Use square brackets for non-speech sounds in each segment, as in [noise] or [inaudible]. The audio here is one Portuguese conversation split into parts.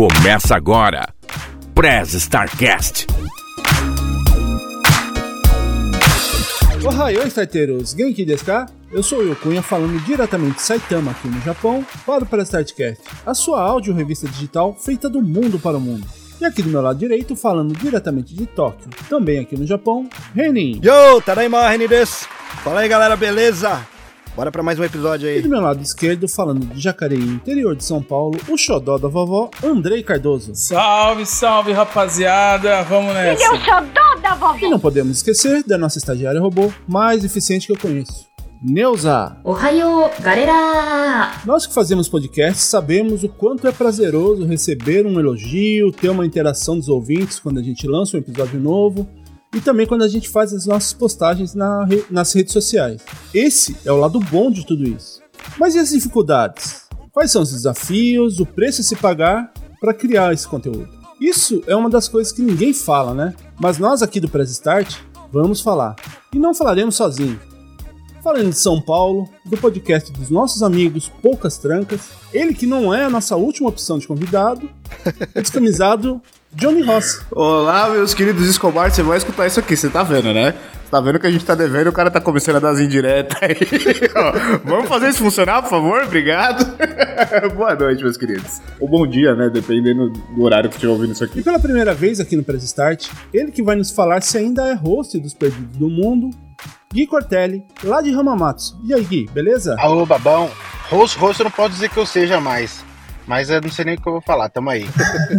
Começa agora. Prez Starcast. Ohayou, starteiros! Genki desu ka? Eu sou o Cunha falando diretamente de Saitama aqui no Japão para o Prez Startcast, a sua áudio revista digital feita do mundo para o mundo. E aqui do meu lado direito, falando diretamente de Tóquio, também aqui no Japão, Renin. Yo, Tadaima, Renin desu. Fala aí, galera, beleza? Bora para mais um episódio aí. E do meu lado esquerdo, falando de Jacareí, interior de São Paulo, o xodó da vovó, Andrei Cardoso. Salve, salve, rapaziada. Vamos nessa. Ele é o xodó da vovó. E não podemos esquecer da nossa estagiária robô mais eficiente que eu conheço. Neuza! Ohio, galera! Nós que fazemos podcast sabemos o quanto é prazeroso receber um elogio, ter uma interação dos ouvintes quando a gente lança um episódio novo e também quando a gente faz as nossas postagens na re- nas redes sociais. Esse é o lado bom de tudo isso. Mas e as dificuldades? Quais são os desafios, o preço a se pagar para criar esse conteúdo? Isso é uma das coisas que ninguém fala, né? Mas nós aqui do Press Start vamos falar. E não falaremos sozinhos. Falando de São Paulo, do podcast dos nossos amigos Poucas Trancas, ele que não é a nossa última opção de convidado, [laughs] o descamisado Johnny Ross. Olá, meus queridos Escobar, você vai escutar isso aqui, você tá vendo, né? Você tá vendo que a gente tá devendo, o cara tá começando a dar as indiretas aí. [laughs] Ó, Vamos fazer isso funcionar, por favor? Obrigado. [laughs] Boa noite, meus queridos. Ou bom dia, né? Dependendo do horário que estiver ouvindo isso E aqui. pela primeira vez aqui no Press Start, ele que vai nos falar se ainda é host dos Perdidos do Mundo, Gui Cortelli, lá de Hamamatsu. E aí, Gui, beleza? Alô, babão. Rosto, rosto não posso dizer que eu seja mais. Mas eu não sei nem o que eu vou falar, tamo aí.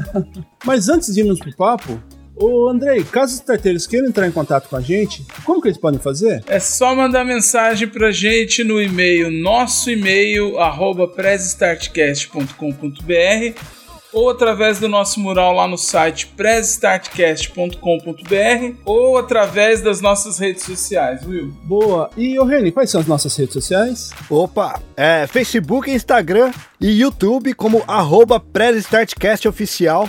[laughs] Mas antes de irmos pro papo, ô Andrei, caso os starteiros queiram entrar em contato com a gente, como que eles podem fazer? É só mandar mensagem pra gente no e-mail, nosso e-mail, arroba pressstartcast.com.br ou através do nosso mural lá no site pressstartcast.com.br ou através das nossas redes sociais, Will. Boa. E, ô Reni, quais são as nossas redes sociais? Opa, é Facebook, Instagram e YouTube como arroba Press Startcast Oficial.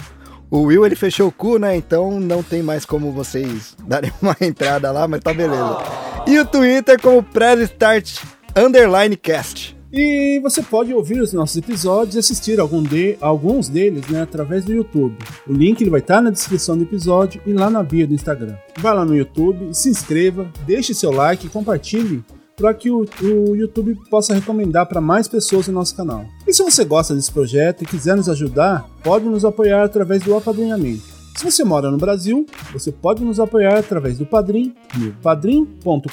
O Will, ele fechou o cu, né? Então não tem mais como vocês darem uma [laughs] entrada lá, mas tá beleza. E o Twitter como Press Start Underline Cast. E você pode ouvir os nossos episódios e assistir algum de, alguns deles né, através do YouTube. O link ele vai estar na descrição do episódio e lá na bio do Instagram. Vai lá no YouTube, se inscreva, deixe seu like e compartilhe para que o, o YouTube possa recomendar para mais pessoas o nosso canal. E se você gosta desse projeto e quiser nos ajudar, pode nos apoiar através do apadrinhamento. Se você mora no Brasil, você pode nos apoiar através do Padrim, padrim.com.br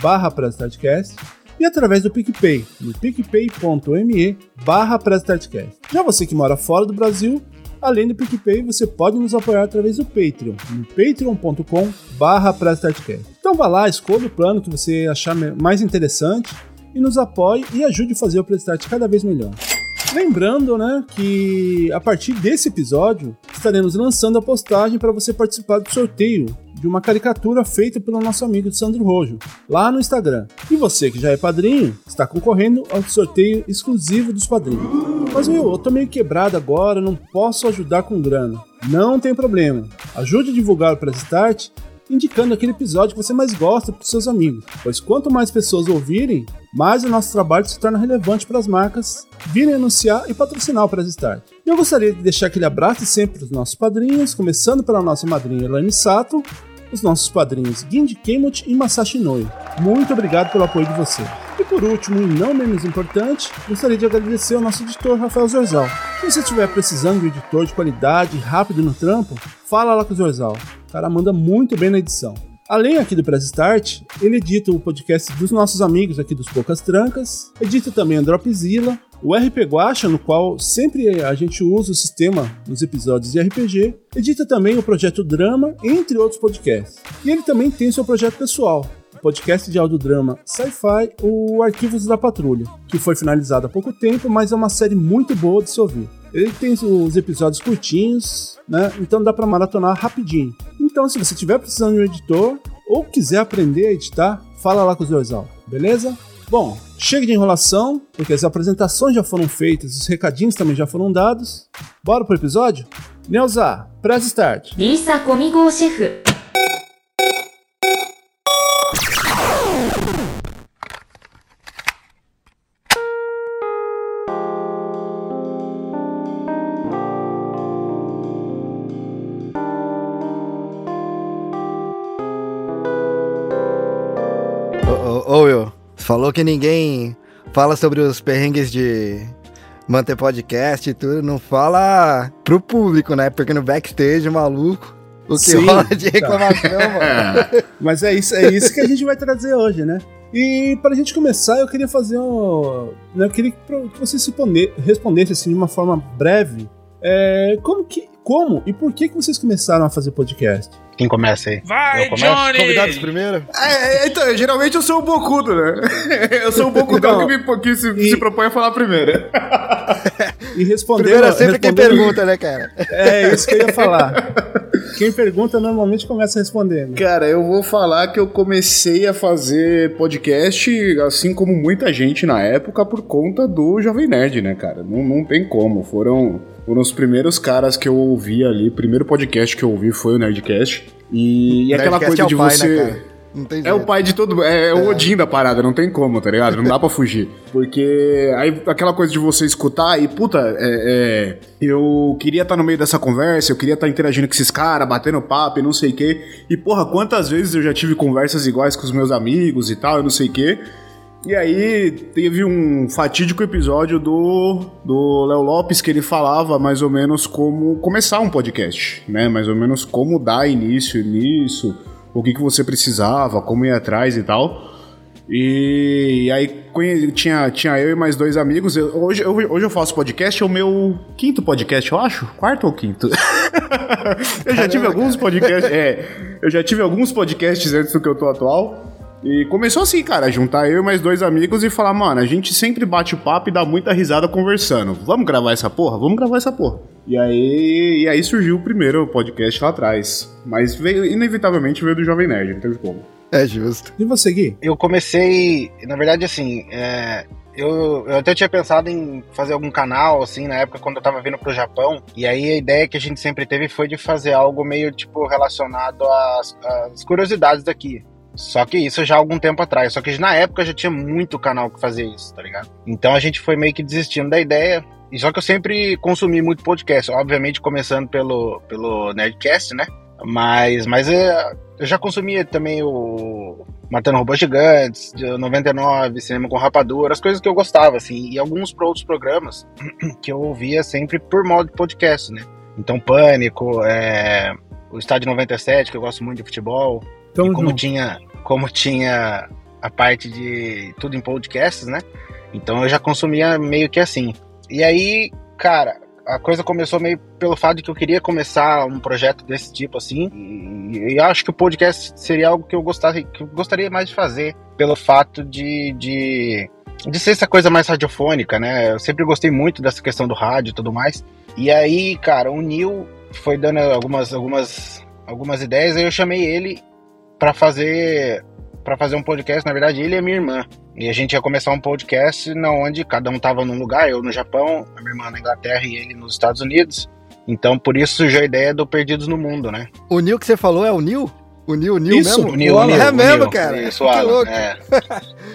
barra e através do PicPay, no picpay.me barra. Já você que mora fora do Brasil, além do PicPay, você pode nos apoiar através do Patreon, no patreon.com barra. Então vá lá, escolha o plano que você achar mais interessante e nos apoie e ajude a fazer o Prestart cada vez melhor. Lembrando, né, que a partir desse episódio estaremos lançando a postagem para você participar do sorteio de uma caricatura feita pelo nosso amigo Sandro Rojo, lá no Instagram. E você que já é padrinho, está concorrendo ao sorteio exclusivo dos padrinhos. Mas meu, eu tô meio quebrado agora, não posso ajudar com grana. Não tem problema. Ajude a divulgar o Press Start indicando aquele episódio que você mais gosta para os seus amigos, pois quanto mais pessoas ouvirem, mais o nosso trabalho se torna relevante para as marcas virem anunciar e patrocinar o Press Start. Eu gostaria de deixar aquele abraço sempre para os nossos padrinhos, começando pela nossa madrinha Elaine Sato, os nossos padrinhos Ginji Kemut e Masashi Noi. Muito obrigado pelo apoio de vocês. E por último, e não menos importante, gostaria de agradecer ao nosso editor Rafael Zorzal. Se você estiver precisando de um editor de qualidade rápido no trampo, fala lá com o Zorzal. O cara manda muito bem na edição. Além aqui do Press Start, ele edita o podcast dos nossos amigos aqui dos Poucas Trancas, edita também a Dropzilla, o RP Guacha, no qual sempre a gente usa o sistema nos episódios de RPG, edita também o projeto Drama, entre outros podcasts. E ele também tem seu projeto pessoal, o podcast de audiodrama Sci-Fi, o Arquivos da Patrulha, que foi finalizado há pouco tempo, mas é uma série muito boa de se ouvir. Ele tem os episódios curtinhos, né? Então dá para maratonar rapidinho. Então, se você estiver precisando de um editor ou quiser aprender a editar, fala lá com o Zorzal, beleza? Bom, chega de enrolação, porque as apresentações já foram feitas, os recadinhos também já foram dados. Bora pro episódio? Neuza, press start. リーサ Falou que ninguém fala sobre os perrengues de manter podcast e tudo, não fala pro público, né? Porque no backstage, maluco, o que Sim, rola de reclamação, [laughs] mano. Mas é isso, é isso que a gente vai trazer hoje, né? E pra gente começar, eu queria fazer um. né, Eu queria que você se responde- respondesse assim de uma forma breve. é, como que. Como e por que, que vocês começaram a fazer podcast? Quem começa aí? Vai, Eu começo? Johnny! Convidados primeiro? É, é, então, geralmente eu sou o bocudo, né? Eu sou o bocudão Então, que, me, que se, e- se propõe a falar primeiro. [laughs] E respondendo. Primeiro é sempre quem pergunta, né, cara? É isso que eu ia falar. Quem pergunta normalmente começa respondendo. Cara, eu vou falar que eu comecei a fazer podcast, assim como muita gente na época, por conta do Jovem Nerd, né, cara? Não, não tem como. Foram, foram os primeiros caras que eu ouvi ali. O primeiro podcast que eu ouvi foi o Nerdcast. E, e aquela Nerdcast coisa é de pai, você. né? Não tem É jeito. o pai de todo. É, é o Odin da parada, não tem como, tá ligado? Não dá pra fugir. Porque aí aquela coisa de você escutar e, puta, é, é, eu queria estar no meio dessa conversa, eu queria estar interagindo com esses caras, batendo papo e não sei o quê. E, porra, quantas vezes eu já tive conversas iguais com os meus amigos e tal, e não sei o quê. E aí teve um fatídico episódio do do Léo Lopes que ele falava mais ou menos como começar um podcast, né? Mais ou menos como dar início nisso, o que, que você precisava, como ir atrás e tal. E, aí conhe- tinha, tinha eu e mais dois amigos. Eu- hoje, eu- hoje eu faço podcast, é o meu quinto podcast, eu acho? Quarto ou quinto? [laughs] eu já tive alguns podcasts. É, eu já tive alguns podcasts antes do que eu tô atual. E começou assim, cara, juntar eu e mais dois amigos e falar, mano, a gente sempre bate papo e dá muita risada conversando. Vamos gravar essa porra? Vamos gravar essa porra. E aí, e aí surgiu o primeiro podcast lá atrás. Mas veio, inevitavelmente veio do Jovem Nerd, não teve como. É justo. E você, Gui? Eu comecei, na verdade, assim, é, eu, eu até tinha pensado em fazer algum canal, assim, na época quando eu tava vindo pro Japão. E aí a ideia que a gente sempre teve foi de fazer algo meio, tipo, relacionado às, às curiosidades daqui. Só que isso já há algum tempo atrás. Só que na época já tinha muito canal que fazia isso, tá ligado? Então a gente foi meio que desistindo da ideia. E só que eu sempre consumi muito podcast, obviamente começando pelo, pelo Nerdcast, né? Mas, mas é, eu já consumia também o Matando Robôs Gigantes, de 99, Cinema com Rapadura, as coisas que eu gostava, assim, e alguns outros programas [clears throat] que eu ouvia sempre por modo de podcast, né? Então, Pânico, é, o Estádio 97, que eu gosto muito de futebol, Tamo e como junto. tinha, como tinha a parte de tudo em podcasts, né? Então eu já consumia meio que assim. E aí, cara, a coisa começou meio pelo fato de que eu queria começar um projeto desse tipo assim. E, e acho que o podcast seria algo que eu gostaria, que eu gostaria mais de fazer, pelo fato de, de, de ser essa coisa mais radiofônica, né? Eu sempre gostei muito dessa questão do rádio e tudo mais. E aí, cara, o Neil foi dando algumas, algumas, algumas ideias, aí eu chamei ele para fazer para fazer um podcast, na verdade, ele e a minha irmã. E a gente ia começar um podcast na onde cada um tava num lugar, eu no Japão, a minha irmã na Inglaterra e ele nos Estados Unidos. Então, por isso surgiu a ideia do Perdidos no Mundo, né? O Nil que você falou é o Nil? O Nil, o Nil Isso, mesmo? O Neil, o Neil, é o mesmo, Neil. cara. Isso, que Alan, louco. é.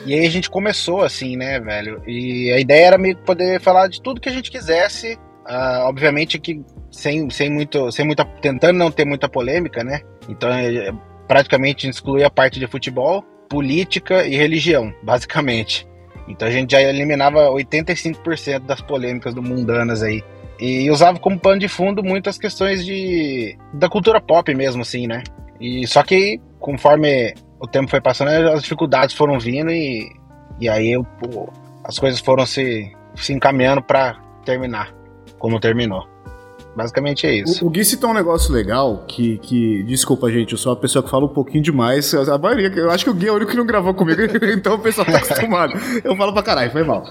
E aí a gente começou assim, né, velho? E a ideia era meio que poder falar de tudo que a gente quisesse. Ah, obviamente que sem, sem muito, sem muita, tentando não ter muita polêmica, né? Então, é, praticamente excluir a parte de futebol, política e religião, basicamente. Então a gente já eliminava 85% das polêmicas do mundanas aí. E usava como pano de fundo muitas questões de da cultura pop mesmo, assim, né? E só que conforme o tempo foi passando, as dificuldades foram vindo e, e aí eu, pô, as coisas foram se, se encaminhando pra terminar como terminou. Basicamente é isso. O, o Gui citou um negócio legal que, que. Desculpa, gente, eu sou uma pessoa que fala um pouquinho demais. A maioria, eu acho que o Gui é o único que não gravou comigo, [laughs] então o pessoal tá [laughs] acostumado. Eu falo pra caralho, foi mal.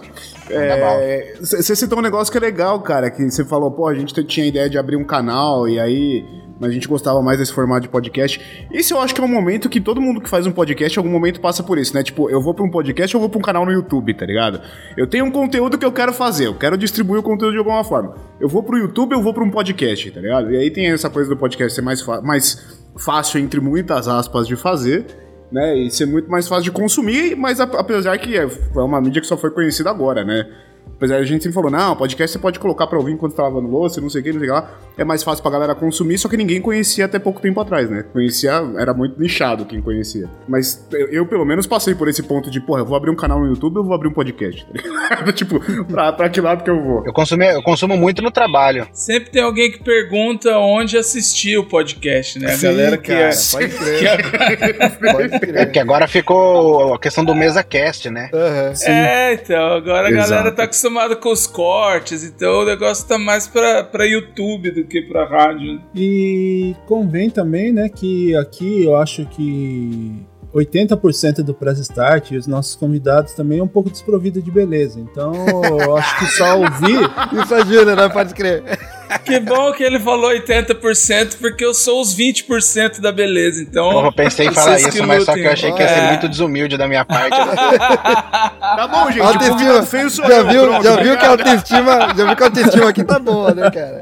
É, Você citou um negócio que é legal, cara, que você falou, pô, a gente tinha a ideia de abrir um canal e aí. Mas a gente gostava mais desse formato de podcast. Esse eu acho que é um momento que todo mundo que faz um podcast, em algum momento passa por isso, né? Tipo, eu vou pra um podcast ou vou pra um canal no YouTube, tá ligado? Eu tenho um conteúdo que eu quero fazer, eu quero distribuir o conteúdo de alguma forma. Eu vou pro YouTube ou vou pra um podcast, tá ligado? E aí tem essa coisa do podcast ser mais, mais fácil, entre muitas aspas, de fazer, né? E ser muito mais fácil de consumir, mas apesar que é, é uma mídia que só foi conhecida agora, né? Apesar a gente sempre falou, não, podcast você pode colocar pra ouvir enquanto tá lavando louça, não sei o que, não sei o que lá. É mais fácil pra galera consumir, só que ninguém conhecia até pouco tempo atrás, né? Conhecia, era muito nichado quem conhecia. Mas eu, eu, pelo menos, passei por esse ponto de, porra, eu vou abrir um canal no YouTube ou vou abrir um podcast? Tá [laughs] tipo, pra, pra que lado que eu vou? Eu, consumi, eu consumo muito no trabalho. Sempre tem alguém que pergunta onde assistir o podcast, né? A Sim, galera que cara, é. pode [laughs] crer. que agora- Pode É crer. porque agora ficou a questão do mesa cast, né? Aham. É, então, agora a galera Exato. tá acostumada com os cortes, então o negócio tá mais pra, pra YouTube do que pra rádio. E convém também, né, que aqui eu acho que 80% do Press Start e os nossos convidados também é um pouco desprovido de beleza. Então, eu acho que só ouvir [laughs] Isso ajuda, né? Pode crer. Que bom que ele falou 80%, porque eu sou os 20% da beleza, então. Porra, eu pensei em falar isso, mas só que eu achei que ia ser É. muito desumilde da minha parte. [laughs] Tá bom, gente, o Autoestima. convidado feio sou Já viu, pronto, já viu que a autoestima, já viu que a autoestima aqui tá boa, né, cara?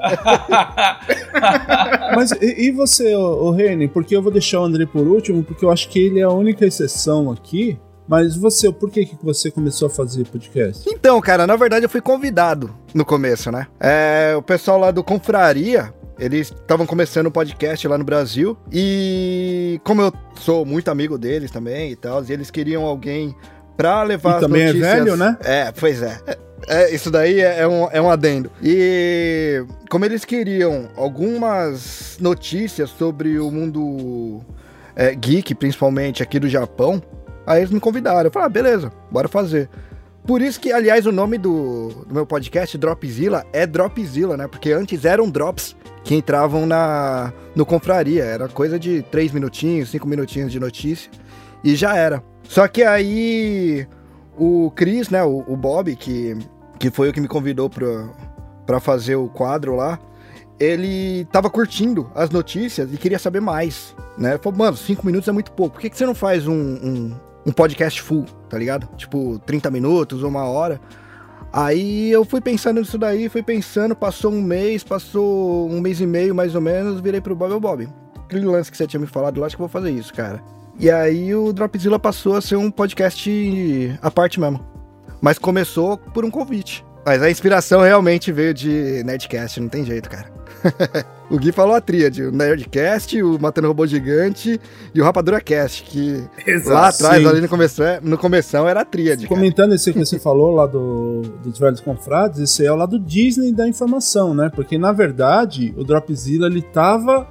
[laughs] Mas e, e você, o Reni? Porque eu vou deixar o André por último, porque eu acho que ele é a única exceção aqui. Mas você, por que, que você começou a fazer podcast? Então, cara, na verdade eu fui convidado no começo, né? É, o pessoal lá do Confraria, eles estavam começando o podcast lá no Brasil e como eu sou muito amigo deles também e tal, eles queriam alguém pra levar E as também é notícias... velho, né? É, pois é. É, isso daí é, é um, é um adendo. E como eles queriam algumas notícias sobre o mundo é, geek, principalmente aqui do Japão, aí eles me convidaram. Eu falei, ah, beleza, bora fazer. Por isso que, aliás, o nome do, do meu podcast, Dropzilla, é Dropzilla, né? Porque antes eram drops que entravam na no Confraria. Era coisa de 3 minutinhos, 5 minutinhos de notícia. E já era. Só que aí o Chris, né, o, o Bob, que, que foi o que me convidou pra, pra fazer o quadro lá, ele tava curtindo as notícias e queria saber mais, né? Falou, mano, 5 minutos é muito pouco. Por que, que você não faz um, um, um podcast full, tá ligado? Tipo, 30 minutos, uma hora. Aí eu fui pensando nisso daí, fui pensando, passou um mês, passou um mês e meio mais ou menos, virei pro Bob, ô Bob, aquele lance que você tinha me falado, eu acho que eu vou fazer isso, cara. E aí o Dropzilla passou a ser um podcast à parte mesmo. Mas começou por um convite. Mas a inspiração realmente veio de Nerdcast, não tem jeito, cara. [laughs] o Gui falou a tríade, o Nerdcast, o Matando Robô Gigante e o Rapadura Cast, que lá atrás, Sim. ali no começo, no começão, era a tríade, cara. Comentando esse que você falou lá do, dos velhos confrades, esse é o lado Disney da informação, né? Porque na verdade o Dropzilla ele tava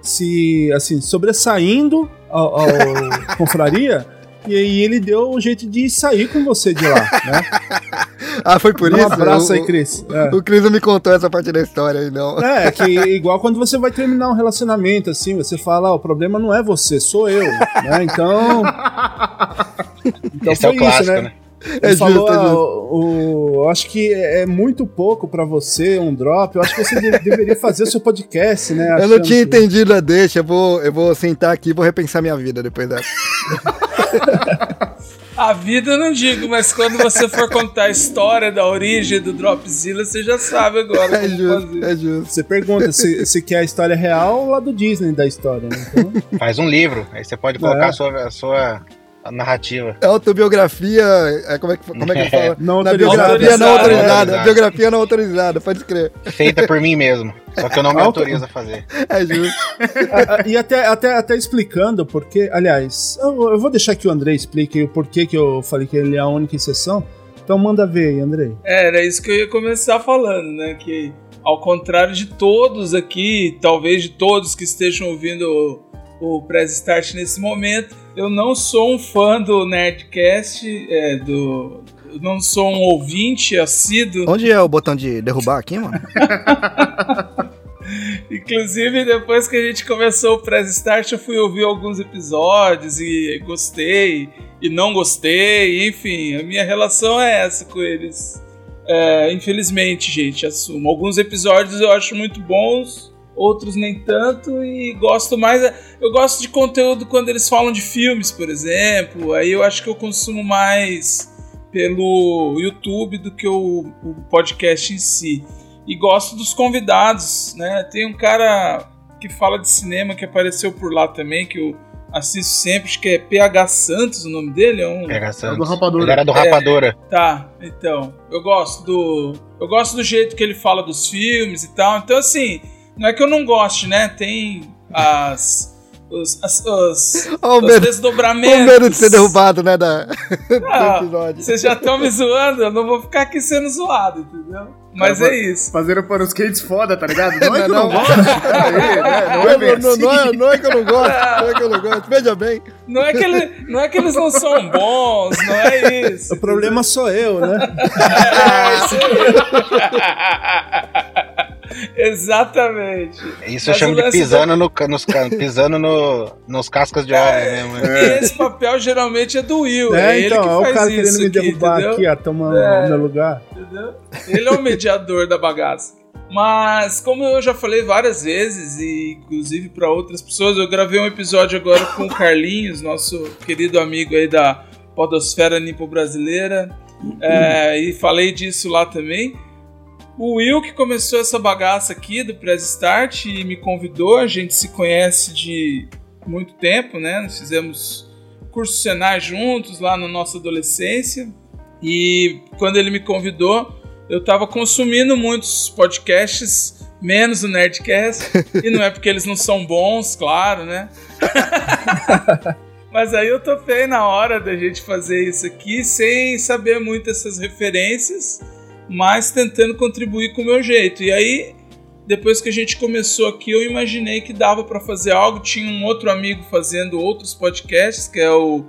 se assim sobressaindo ao, ao [laughs] confraria e aí ele deu um jeito de sair com você de lá, né? [laughs] Ah, foi por Dá isso? um abraço o, aí, Cris. É. O Cris não me contou essa parte da história aí, não. É, que igual quando você vai terminar um relacionamento, assim, você fala, ah, o problema não é você, sou eu, né? Então. Então Esse é o clássico, né? Ele É justo, falou, é ah, justo. o, o- eu acho que é muito pouco pra você, um drop. Eu acho que você de- deveria fazer o seu podcast, né? Eu não tinha que- entendido a deixa, eu vou, eu vou sentar aqui e vou repensar minha vida depois dessa. [laughs] A vida eu não digo, mas quando você for contar a história da origem do Dropzilla, você já sabe agora É justo, fazer. é justo. Você pergunta se, se quer a história real ou lá do Disney da história, né? Então, Faz um livro, aí você pode colocar É. a sua, a sua narrativa. É autobiografia. É, como, é que, como é que [laughs] fala? Não Na autorizada. biografia não Autorizada. autorizada. Autorizada. Biografia não autorizada, pode crer. Feita por mim mesmo. Só que eu não me Auto- autorizo a fazer. [laughs] É justo. [laughs] Ah, e até, até, até explicando porque, aliás, eu, eu vou deixar que o André explique o porquê que eu falei que ele é a única exceção. Então manda ver aí, André. É, era isso que eu ia começar falando, né? Que ao contrário de todos aqui, talvez de todos que estejam ouvindo o, o Press Start nesse momento, eu não sou um fã do Nerdcast, é, do. Eu não sou um ouvinte assíduo. Onde é o botão de derrubar aqui, mano? [laughs] Inclusive, depois que a gente começou o Press Start, eu fui ouvir alguns episódios e gostei e não gostei. Enfim, a minha relação é essa com eles. É, infelizmente, gente, assumo. Alguns episódios eu acho muito bons, outros nem tanto, e gosto mais. Eu gosto de conteúdo quando eles falam de filmes, por exemplo. Aí eu acho que eu consumo mais pelo YouTube do que o, o podcast em si. E gosto dos convidados, né? Tem um cara que fala de cinema que apareceu por lá também, que o assisto sempre, acho que é PH Santos o nome dele, é um... PH É do Santos. Rapadura. Ele era do É. Rapadura. Tá, então. Eu gosto do. Eu gosto do jeito que ele fala dos filmes e tal. Então, assim, não é que eu não goste, né? Tem as. Os, as, os, Ó, o os medo, desdobramentos. o medo de ser derrubado, né, da, [laughs] Ah, do episódio. Vocês já estão me zoando, eu não vou ficar aqui sendo zoado, entendeu? Mas é isso. Fazendo panos quentes foda, tá ligado? Não é [laughs] que eu Não, não gosto, peraí? Não é bem não, assim. não é, não é que eu não gosto, [laughs] não é que eu não gosto. Veja bem. Não é que, ele, não é que eles não são bons, não é isso. O problema sou eu, né? É isso aí. [laughs] Exatamente. Isso eu Mas chamo o de pisando, no, nos, pisando no, nos cascas de ovos mesmo. né? Esse papel geralmente é do Will. É, É, ele então, que é o faz cara isso querendo me aqui, derrubar entendeu? aqui, ó, tomando É. o meu lugar. Entendeu? Ele é o mediador da bagaça. Mas, como eu já falei várias vezes, e inclusive para outras pessoas, eu gravei um episódio agora com o Carlinhos, nosso querido amigo aí da Podosfera Nipo Brasileira, é, e falei disso lá também. O Will que começou essa bagaça aqui do Press Start e me convidou, a gente se conhece de muito tempo, né? Nós fizemos curso Senai juntos lá na nossa adolescência. E quando ele me convidou, eu estava consumindo muitos podcasts, menos o Nerdcast. [laughs] e não é porque eles não são bons, claro, né? [laughs] Mas aí eu topei na hora da gente fazer isso aqui, sem saber muito essas referências, mas tentando contribuir com o meu jeito. E aí, depois que a gente começou aqui, eu imaginei que dava para fazer algo. Tinha um outro amigo fazendo outros podcasts, que é o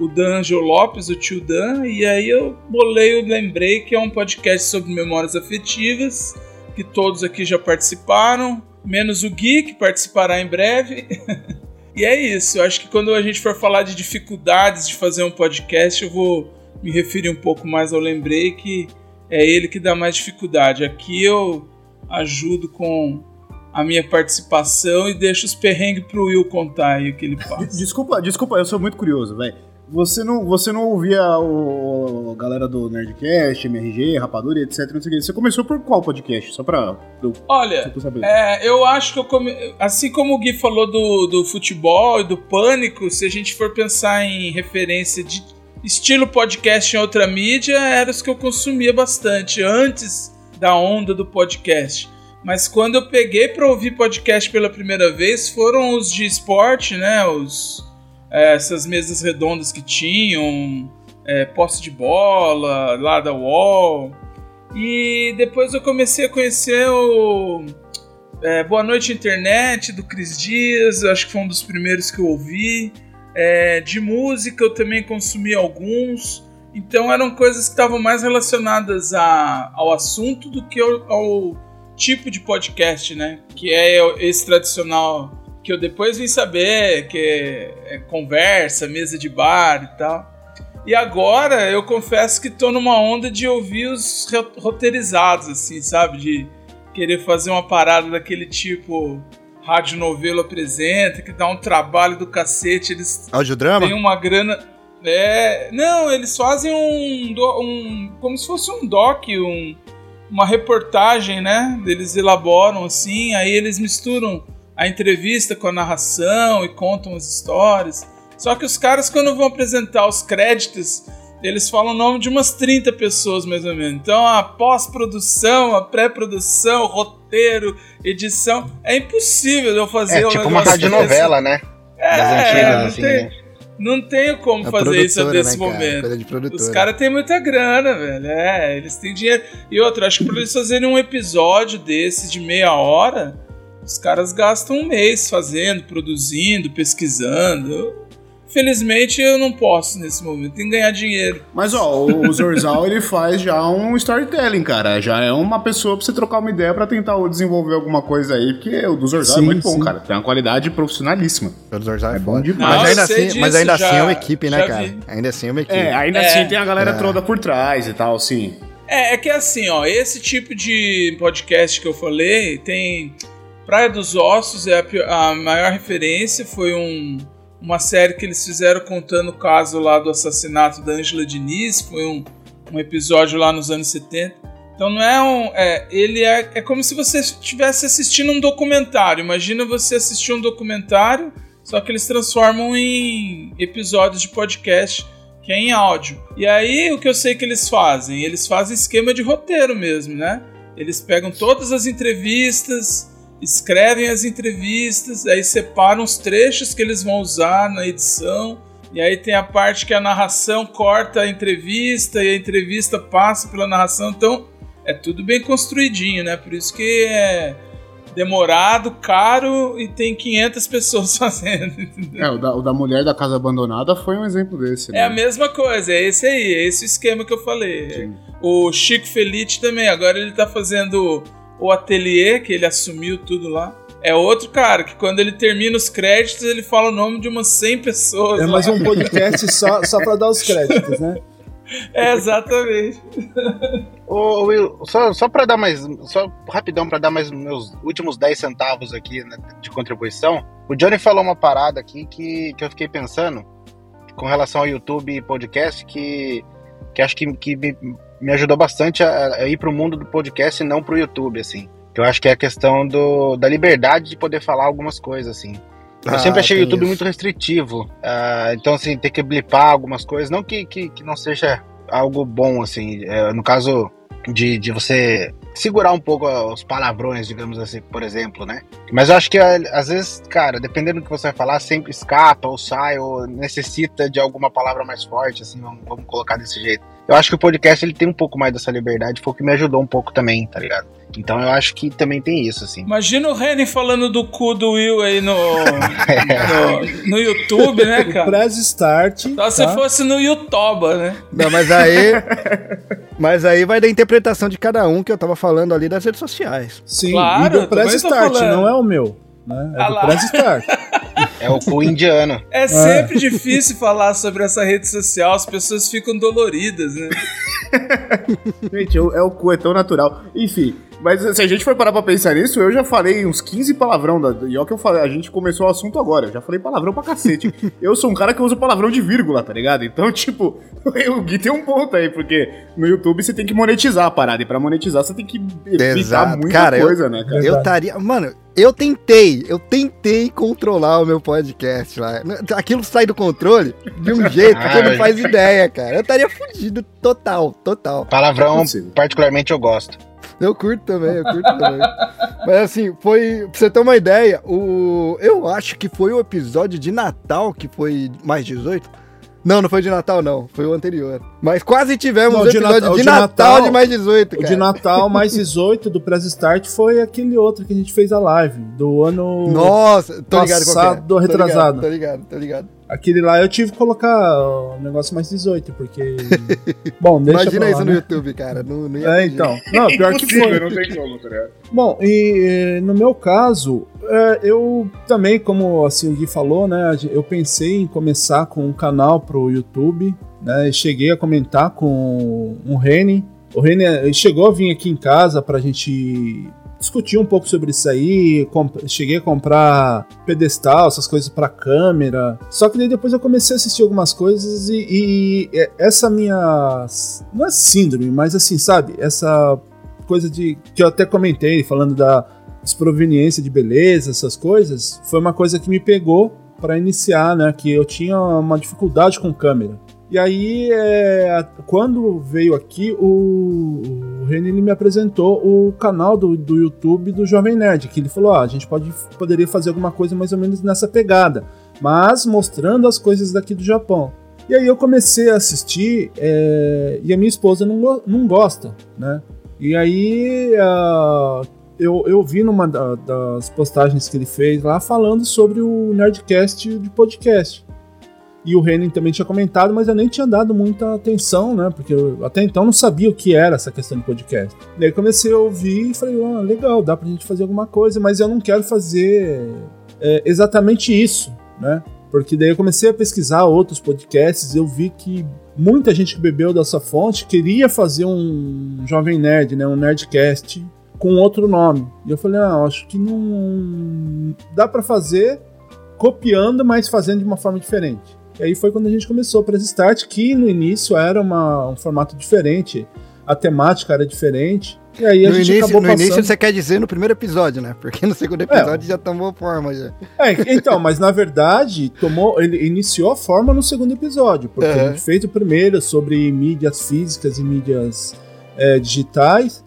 o Lopes, o tio Dan, e aí eu bolei, eu lembrei que é um podcast sobre memórias afetivas, que todos aqui já participaram, menos o Gui, que participará em breve. [laughs] e é isso, eu acho que quando a gente for falar de dificuldades de fazer um podcast, eu vou me referir um pouco mais ao Lembrei, que é ele que dá mais dificuldade. Aqui eu ajudo com a minha participação e deixo os perrengues pro Will contar aí o que ele passa. Desculpa, desculpa, eu sou muito curioso, velho. Você não, você não ouvia o, a galera do Nerdcast, MRG, Rapadura etc, não sei o que. Você começou por qual podcast? Só pra eu, Olha. É, eu acho que eu come... assim como o Gui falou do, do futebol e do pânico, se a gente for pensar em referência de estilo podcast em outra mídia, eram os que eu consumia bastante antes da onda do podcast. Mas quando eu peguei para ouvir podcast pela primeira vez, foram os de esporte, né? Os, é, essas mesas redondas que tinham, é, posse de bola, lá da Wall. E depois eu comecei a conhecer o é, Boa Noite Internet, do Cris Dias, acho que foi um dos primeiros que eu ouvi. É, de música eu também consumi alguns. Então eram coisas que estavam mais relacionadas a, ao assunto do que ao, ao tipo de podcast, né? Que é esse tradicional que eu depois vim saber, que é, é conversa, mesa de bar e tal. E agora eu confesso que tô numa onda de ouvir os ro- roteirizados, assim, sabe? De querer fazer uma parada daquele tipo Rádio Novelo apresenta, que dá um trabalho do cacete. Eles Audiodrama? têm uma grana. É, não, eles fazem um, um. como se fosse um doc, um, uma reportagem, né? Eles elaboram assim, aí eles misturam a entrevista com a narração e contam as histórias. Só que os caras, quando vão apresentar os créditos, eles falam o nome de umas 30 pessoas, mais ou menos. Então, a pós-produção, a pré-produção, roteiro, edição. É impossível eu fazer É um tipo uma rádio novela, né? É, Das antigas, não, assim, tem- né? não tenho como A fazer isso nesse né, cara? momento. Coisa de produtora. Os caras têm muita grana, velho. É, eles têm dinheiro. E outra, acho que pra eles fazerem um episódio desse de meia hora, os caras gastam um mês fazendo, produzindo, pesquisando. Felizmente eu não posso nesse momento, tem que ganhar dinheiro. Mas ó, o, Zorzal [laughs] ele faz já um storytelling, cara. Já é uma pessoa pra você trocar uma ideia pra tentar desenvolver alguma coisa aí, porque o do Zorzal é Sim, muito bom, sim. cara. Tem uma qualidade profissionalíssima. O Zorzal é É bom demais. Mas Não, ainda eu sei assim, mas disso, ainda assim é já- uma equipe, né, já cara? vi. Ainda assim é uma equipe. É, ainda É. assim tem a galera toda por trás e tal, sim. É, é que assim, ó, esse tipo de podcast que eu falei tem. Praia dos Ossos é a, pi- a maior referência, foi um, uma série que eles fizeram contando o caso lá do assassinato da Angela Diniz, foi um, um episódio lá nos anos 70. Então não é um. É, ele é, é como se você estivesse assistindo um documentário. Imagina você assistir um documentário, só que eles transformam em episódios de podcast que é em áudio. E aí o que eu sei que eles fazem? Eles fazem esquema de roteiro mesmo, né? Eles pegam todas as entrevistas, escrevem as entrevistas, aí separam os trechos que eles vão usar na edição. E aí tem a parte que a narração corta a entrevista e a entrevista passa pela narração. Então é tudo bem construidinho, né? Por isso que é demorado, caro e tem 500 pessoas [laughs] fazendo. É, o da, o da mulher da casa abandonada foi um exemplo desse. Né? É a mesma coisa, é esse aí, é esse esquema que eu falei. Sim. O Chico Felite também, agora ele tá fazendo o ateliê, que ele assumiu tudo lá. É outro cara que quando ele termina os créditos, ele fala o nome de umas 100 pessoas. É lá. mais um podcast só, só pra dar os créditos, né? É, exatamente. Ô, Will, só, só para dar mais. Só rapidão para dar mais meus últimos 10 centavos aqui né, de contribuição. O Johnny falou uma parada aqui que, que eu fiquei pensando com relação ao YouTube e podcast que, que acho que, que me, me ajudou bastante a, a ir pro mundo do podcast e não pro YouTube, assim. Eu acho que é a questão do, da liberdade de poder falar algumas coisas, assim. Eu ah, sempre achei o YouTube isso. muito restritivo. Uh, então, assim, ter que blipar algumas coisas. Não que, que, que não seja algo bom, assim. É, no caso de, de você segurar um pouco os palavrões, digamos assim, por exemplo, né? Mas eu acho que às vezes, cara, dependendo do que você vai falar, sempre escapa ou sai ou necessita de alguma palavra mais forte, assim, vamos, vamos colocar desse jeito. Eu acho que o podcast ele tem um pouco mais dessa liberdade, foi o que me ajudou um pouco também, tá ligado? Então eu acho que também tem isso, assim. Imagina o Reni falando do cu do Will aí no, [laughs] no, no, YouTube, né, cara? Press start. Só tá? se fosse no YouTube, né? Não, mas aí. [laughs] mas aí vai da interpretação de cada um que eu tava falando ali das redes sociais. Sim, claro, e do Press Start, não é o meu. Né? É ah do Press Start. [laughs] É o cu indiano. É sempre é. difícil falar sobre essa rede social, as pessoas ficam doloridas, né? [laughs] Gente, é o cu é tão natural. Enfim, mas se a gente for parar pra pensar nisso, eu já falei uns 15 palavrão. Da, e olha que eu falei, a gente começou o assunto agora. Eu já falei palavrão pra cacete. [laughs] eu sou um cara que usa palavrão de vírgula, tá ligado? Então, [laughs] tipo, o Gui tem um ponto aí, porque no YouTube você tem que monetizar a parada. E pra monetizar você tem que evitar muita cara, coisa, eu, né, cara? Eu estaria. Mano, eu tentei, eu tentei controlar o meu podcast lá. Aquilo sai do controle de um [laughs] jeito que você não faz ideia, cara. Eu estaria fudido total, total. Palavrão, particularmente, eu gosto. Eu curto também, eu curto também. Mas assim, foi. Pra você ter uma ideia, o. Eu acho que foi o episódio de Natal que foi mais 18. Não, não foi de Natal, não. Foi o anterior. Mas quase tivemos não, um episódio de, de, Natal, Natal, de mais 18, cara. O de Natal mais 18 do Press Start foi aquele outro que a gente fez a live, do ano Nossa, tô ligado passado, é. retrasado. Tô ligado, tô ligado, tô ligado. Aquele lá eu tive que colocar o negócio mais 18, porque. [laughs] Bom, deixa Imagina lá, isso né? no YouTube, cara. Não, não é, então. Não, pior que foi. Não tem como, tá ligado? Bom, e no meu caso, é, eu também, como assim, o Gui falou, né? Eu pensei em começar com um canal pro YouTube, né? Cheguei a comentar com o Reni. O Reni chegou a vir aqui em casa pra gente discuti um pouco sobre isso aí, cheguei a comprar pedestal, essas coisas para câmera. Só que daí depois eu comecei a assistir algumas coisas e, e, essa minha não é síndrome, mas assim, sabe, essa coisa de que eu até comentei falando da desproveniência de beleza, essas coisas, foi uma coisa que me pegou para iniciar, né, que eu tinha uma dificuldade com câmera. E aí, é, quando veio aqui, o, o René me apresentou o canal do, do YouTube do Jovem Nerd, que ele falou: ah, a gente pode, poderia fazer alguma coisa mais ou menos nessa pegada, mas mostrando as coisas daqui do Japão. E aí eu comecei a assistir é, e a minha esposa não, não gosta, né? E aí uh, eu, eu vi numa das postagens que ele fez lá falando sobre o Nerdcast de podcast. E o Renan também tinha comentado, mas eu nem tinha dado muita atenção, né? Porque eu até então não sabia o que era essa questão de podcast. Daí comecei a ouvir e falei, ah, legal, dá pra gente fazer alguma coisa, mas eu não quero fazer é, exatamente isso, né? Porque daí eu comecei a pesquisar outros podcasts, eu vi que muita gente que bebeu dessa fonte queria fazer um Jovem Nerd, né? Um Nerdcast com outro nome. E eu falei, ah, acho que não dá para fazer copiando, mas fazendo de uma forma diferente. E aí foi quando a gente começou para Start, que no início era uma, um formato diferente. a temática era diferente. E aí a no gente início, acabou no passando... início você quer dizer no primeiro episódio, né? Porque no segundo episódio já tomou forma. Já. É, então, mas na verdade, tomou, ele iniciou a forma no segundo episódio, porque a gente fez o primeiro sobre mídias físicas e mídias é, digitais.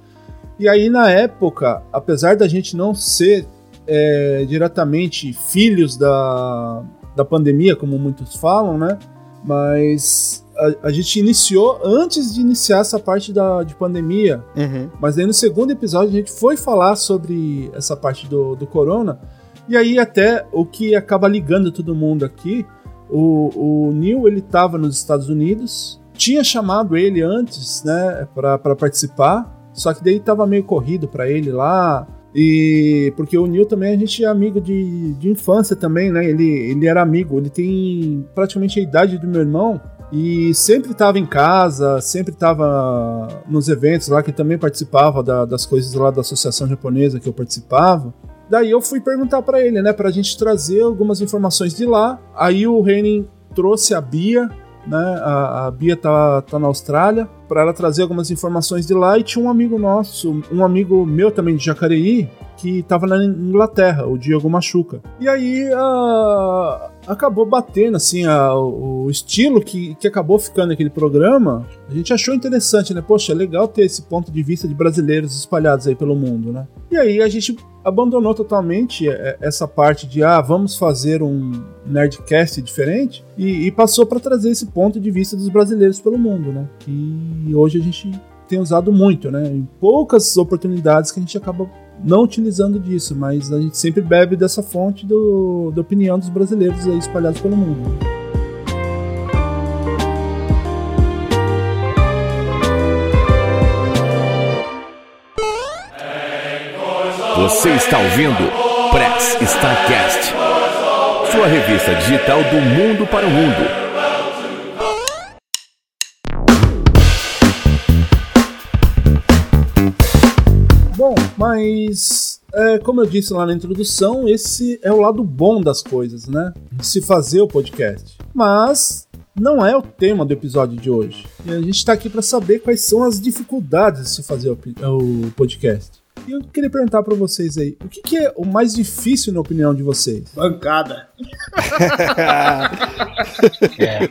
E aí, na época, apesar da gente não ser é, diretamente filhos da, da pandemia, como muitos falam, né? Mas a, a gente iniciou antes de iniciar essa parte da, de pandemia. Uhum. Mas aí no segundo episódio a gente foi falar sobre essa parte do, do corona. E aí até o que acaba ligando todo mundo aqui, o, o Neil ele estava nos Estados Unidos, tinha chamado ele antes, né, para participar, só que daí tava meio corrido para ele lá. E porque o Neil também a gente é amigo de, de infância também, né? Ele, ele era amigo, ele tem praticamente a idade do meu irmão, e sempre estava em casa, sempre estava nos eventos lá, que também participava da- das coisas lá da associação japonesa que eu participava. Daí eu fui perguntar para ele, né, pra gente trazer algumas informações de lá. Aí o Renin trouxe a Bia, né, a, a Bia tá, tá na Austrália, para ela trazer algumas informações de lá. E tinha um amigo nosso, um amigo meu também de Jacareí, que tava na Inglaterra, o Diego Machuca. E aí ah, acabou batendo assim a- o estilo que, que acabou ficando naquele programa. A gente achou interessante, né? Poxa, é legal ter esse ponto de vista de brasileiros espalhados aí pelo mundo, né? E aí a gente abandonou totalmente é, essa parte de ah, vamos fazer um nerdcast diferente e, e passou para trazer esse ponto de vista dos brasileiros pelo mundo, né? Que hoje a gente tem usado muito, né? Em poucas oportunidades que a gente acaba não utilizando disso, mas a gente sempre bebe dessa fonte do, da opinião dos brasileiros aí espalhados pelo mundo. Você está ouvindo Press Starcast, sua revista digital do mundo para o mundo. Mas é, como eu disse lá na introdução, esse é o lado bom das coisas, né? De se fazer o podcast. Mas não é o tema do episódio de hoje. E a gente está aqui para saber quais são as dificuldades de se fazer o, podcast. E eu queria perguntar para vocês aí, o que, que é o mais difícil na opinião de vocês? Bancada. [laughs] É.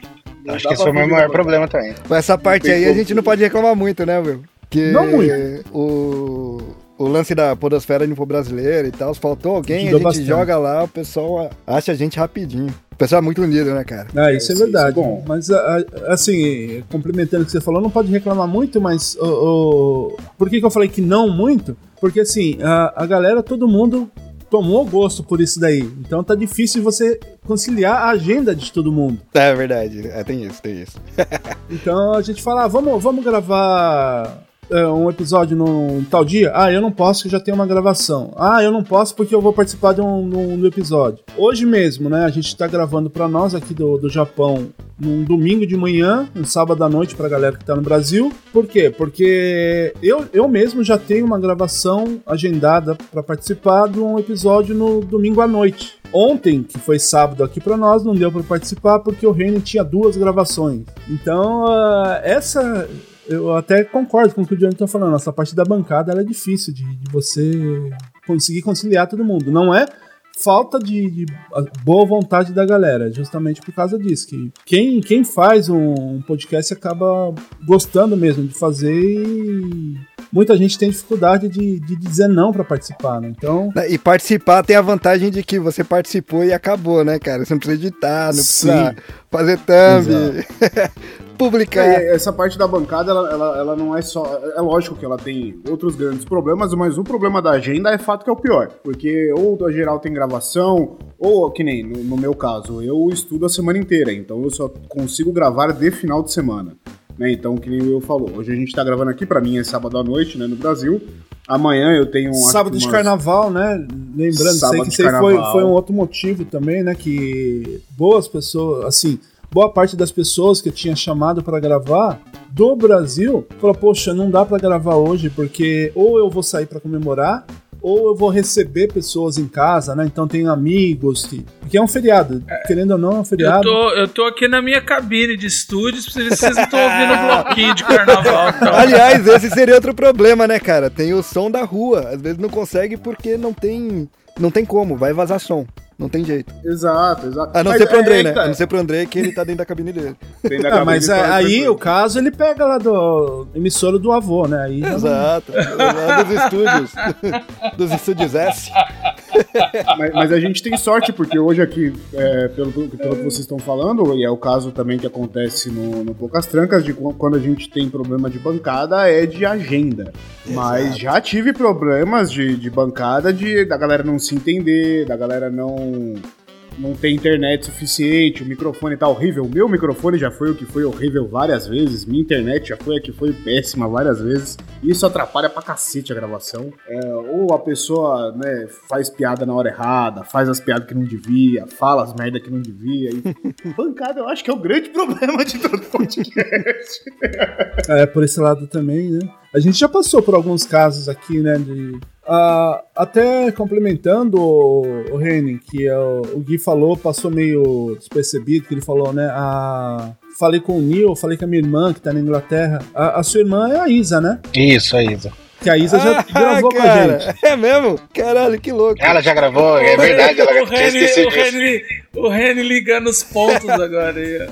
Acho que esse foi o meu maior problema também. Com essa parte aí a gente não pode reclamar muito, né, Will? Que Não muito. O, o lance da podosfera brasileiro e tal, faltou alguém, a gente bastante. joga lá, o pessoal acha a gente rapidinho. O pessoal é muito unido, né, cara? Ah, isso é, isso- verdade. isso é bom. Mas, a- a- assim, complementando o que você falou, não pode reclamar muito, mas o, o- por que, que eu falei que não muito? Porque, assim, a, a galera, todo mundo tomou gosto por isso daí. Então tá difícil você conciliar a agenda de todo mundo. É verdade, é, tem isso, tem isso. [laughs] Então a gente fala, ah, vamos, vamos gravar é, um episódio num tal dia? Ah, eu não posso, que já tenho uma gravação. Ah, eu não posso porque eu vou participar de um, um- do episódio. Hoje mesmo, né, a gente tá gravando pra nós aqui do, do Japão num domingo de manhã, um sábado à noite pra galera que tá no Brasil. Por quê? Porque eu, eu mesmo já tenho uma gravação agendada pra participar de um episódio no domingo à noite. Ontem, que foi sábado aqui pra nós, não deu pra participar porque o Reino tinha duas gravações. Então, ah, essa eu até concordo com o que o Johnny tá falando. Essa parte da bancada é difícil de, de você conseguir conciliar todo mundo. Não é falta de, de boa vontade da galera, é justamente por causa disso. Que quem, quem faz um, um podcast acaba gostando mesmo de fazer e muita gente tem dificuldade de, de dizer não pra participar, né? Então. E participar tem a vantagem de que você participou e acabou, né, cara? Você não precisa editar, não precisa Sim. fazer thumb, [laughs] publicar. É, essa parte da bancada, ela, ela, ela não é só. É lógico que ela tem outros grandes problemas, mas o problema da agenda é fato que é o pior. Porque ou a geral tem gravação, ou que nem no, no meu caso, eu estudo a semana inteira, então eu só consigo gravar de final de semana. Né? Então, que nem o Will falou, hoje a gente tá gravando aqui, pra mim é sábado à noite, né, no Brasil. Amanhã eu tenho. Sábado de carnaval, né? Lembrando Sábado que de isso aí foi, carnaval. foi um outro motivo também, né? Que boas pessoas, assim, boa parte das pessoas que eu tinha chamado pra gravar do Brasil falou: Poxa, não dá pra gravar hoje porque ou eu vou sair pra comemorar ou eu vou receber pessoas em casa, né? Então tem amigos, que, porque é um feriado, querendo ou não, é um Eu feriado. tô, eu tô aqui na minha cabine de estúdios vocês não estão ouvindo um bloquinho de carnaval. Então. Aliás, esse seria outro problema, né, cara? Tem o som da rua. Às vezes não consegue porque não tem. Não tem como, vai vazar som. Não tem jeito. Exato, exato. A não Mas ser pro é- Andrei, é né? tá. A não ser pro Andrei que ele tá dentro da cabine dele. [laughs] Ah, cabine mas de é, fora, aí o caso ele pega lá do emissora do avô, né? Aí Exato. [laughs] Lá dos estúdios. [laughs] Dos estúdios S. [laughs] mas, mas a gente tem sorte, porque hoje aqui, é, pelo, pelo que vocês estão falando, e é o caso também que acontece no, no Poucas Trancas, de qu- quando a gente tem problema de bancada, é de agenda. Mas já tive problemas de, de bancada, de da galera não se entender, da galera não não ter internet suficiente, o microfone tá horrível. O meu microfone já foi o que foi horrível várias vezes, minha internet já foi a que foi péssima várias vezes. Isso atrapalha pra cacete a gravação. É, ou a pessoa né, faz piada na hora errada, faz as piadas que não devia, fala as merda que não devia. E [laughs] bancada eu acho que é o grande [laughs] problema de todo podcast. É, por esse lado também, né? A gente já passou por alguns casos aqui, né? De, ah, até complementando o, o que é o, Gui falou, passou meio despercebido, que ele falou, né? A, falei com o Neil, falei com a minha irmã, que tá na Inglaterra. A, a sua irmã é a Isa, né? Isso, é isso. Que a Isa já gravou com a gente. É mesmo? Caralho, que louco. Ela já gravou, é verdade, ela o Reni, o. Reni, o Reni ligando os pontos agora aí.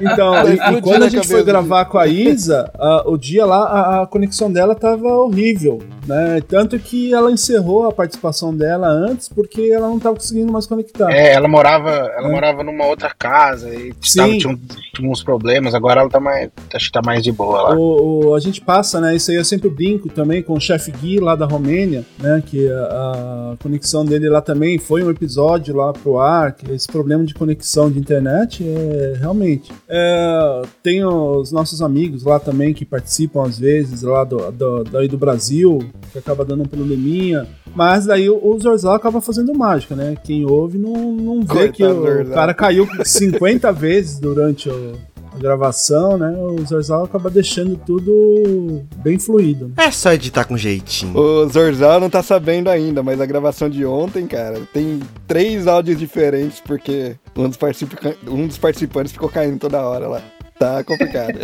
Então, Tá e- e, quando a a gente cabeça foi gravar com a Isa, ah, o dia lá, a, a conexão dela tava horrível, né? Tanto que ela encerrou a participação dela antes porque ela não tava conseguindo mais conectar. É, ela morava, ela É. morava numa outra casa e Sim. tava, tinha, um- tinha uns problemas, agora ela tá mais. Acho que tá mais de boa lá. O, o- a gente passa, né? Isso aí eu sempre brinco também com o chefe Gui lá da Romênia, né? Que a, a conexão dele lá também foi um episódio lá pro ar. Que esse problema de conexão de internet é realmente. É, tem os nossos amigos lá também que participam às vezes lá do, do, daí do Brasil, que acaba dando um probleminha. Mas daí o, o Zorzal acaba fazendo mágica, né? Quem ouve não, não vê Coitado que o, Zorzal. cara caiu 50 [laughs] vezes durante o, gravação, né? O Zorzal acaba deixando tudo bem fluido. né? É só editar com jeitinho. O Zorzal não tá sabendo ainda, mas a gravação de ontem, cara, tem três áudios diferentes, porque um dos, participa- um dos participantes ficou caindo toda hora lá. Tá complicado.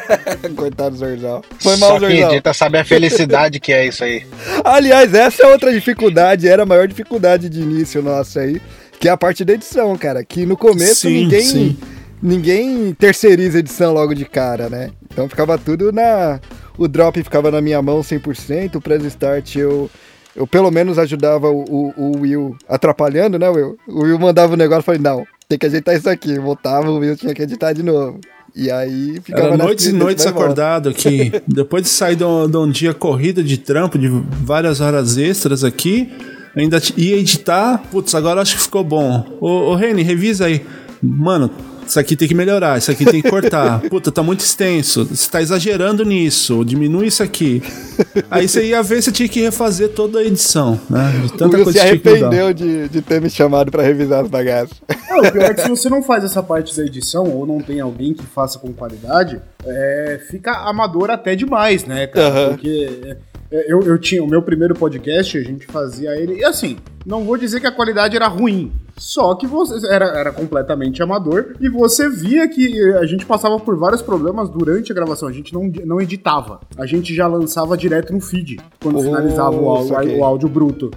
[laughs] Coitado do Zorzal. Foi mal, Só quem Zorzal. edita sabe a felicidade que é isso aí. [laughs] Aliás, essa é outra dificuldade, era a maior dificuldade de início nossa aí, que é a parte da edição, cara. Que no começo Sim, ninguém, sim. Ninguém terceiriza a edição logo de cara, né? Então ficava tudo na. O drop ficava na minha mão 100%, o press start eu. Eu pelo menos ajudava o, o- o Will atrapalhando, né, Will? O Will mandava o negócio e falei, não, tem que ajeitar isso aqui. Voltava, o Will tinha que editar de novo. E aí ficava Era noites e noites acordado aqui. [laughs] Depois de sair de um, de um dia corrido de trampo, de várias horas extras aqui, ainda ia editar. Putz, agora acho que ficou bom. Ô, ô Reni, revisa aí. Mano, isso aqui tem que melhorar, isso aqui tem que cortar. [laughs] Puta, tá muito extenso. Você tá exagerando nisso. Diminui isso aqui. Aí você ia ver, você tinha que refazer toda a edição, né? De tanta se coisa mudar. arrependeu de, de ter me chamado pra revisar as bagaças. Não, o pior é que se você não faz essa parte da edição, ou não tem alguém que faça com qualidade, é, fica amador até demais, né, cara? Aham. Porque é, eu, eu tinha o meu primeiro podcast, a gente fazia ele. E assim, não vou dizer que a qualidade era ruim. Só que você era, era completamente amador e você via que a gente passava por vários problemas durante a gravação. A gente não, não editava. A gente já lançava direto no feed quando Oh, finalizava o, áudio- o áudio bruto.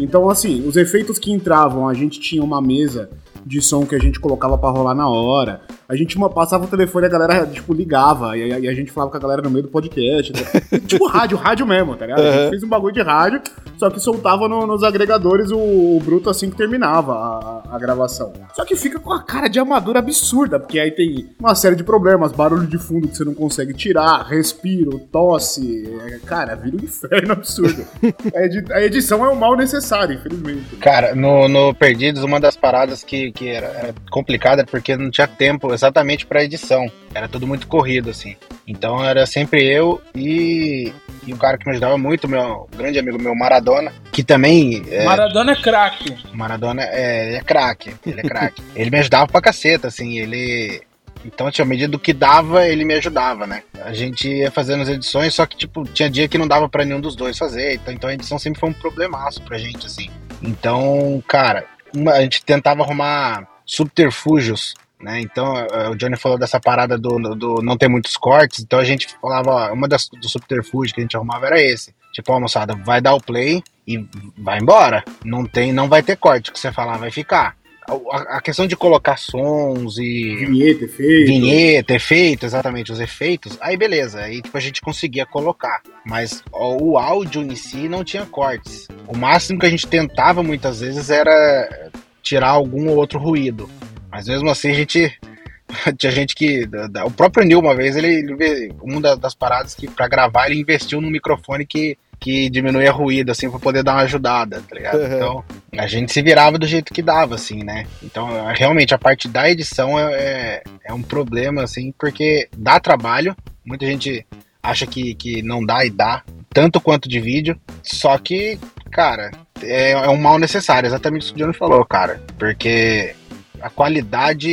Então, assim, os efeitos que entravam, a gente tinha uma mesa de som que a gente colocava pra rolar na hora. A gente uma- passava o telefone e a galera, tipo, ligava. E, a- e a gente falava com a galera no meio do podcast. né? [laughs] tipo rádio, rádio mesmo, tá ligado? A gente Uhum. fez um bagulho de rádio, só que soltava no- nos agregadores o, o bruto assim que terminava a, a gravação. Só que fica com a cara de amador absurda, porque aí tem uma série de problemas, barulho de fundo que você não consegue tirar, respiro, tosse. é, Cara, vira um inferno absurdo. [laughs] a, edi- a edição é o mal necessário, infelizmente. Cara, no, no Perdidos, uma das paradas que, que era, era complicada era porque não tinha tempo exatamente pra edição. Era tudo muito corrido, assim. Então era sempre eu e, e um cara que me ajudava muito, meu grande amigo meu, Maradona, que também. É, Maradona é craque. Maradona é, é craque, ele é craque. [laughs] ele me ajudava pra caceta, assim, ele. Então, tinha, à medida do que dava, ele me ajudava, né? A gente ia fazendo as edições, só que, tipo, tinha dia que não dava para nenhum dos dois fazer. Então, então a edição sempre foi um problemaço pra gente, assim. Então, cara, uma, a gente tentava arrumar subterfúgios né? Então, o Johnny falou dessa parada do, do não ter muitos cortes, então a gente falava, ó, uma das do subterfúgio que a gente arrumava era esse. Tipo, ó, moçada, vai dar o play e vai embora. Não tem, não vai ter corte, o que você falar vai ficar. A, a questão de colocar sons e. Vinheta, efeito. Vinheta, efeito, exatamente, os efeitos. Aí beleza, aí tipo, a gente conseguia colocar. Mas ó, o áudio em si não tinha cortes. O máximo que a gente tentava muitas vezes era tirar algum ou outro ruído. Mas mesmo assim a gente. [laughs] Tinha gente que. O próprio Neil, uma vez, ele, ele uma das paradas que para gravar ele investiu num microfone que, que diminuía ruído, assim, pra poder dar uma ajudada, tá ligado? Uhum. Então, a gente se virava do jeito que dava, assim, né? Então, realmente, a parte da edição é, é, é um problema, assim, porque dá trabalho. Muita gente acha que, que não dá e dá, tanto quanto de vídeo. Só que, cara, é, é um mal necessário, exatamente isso que o Johnny falou, cara. Porque a qualidade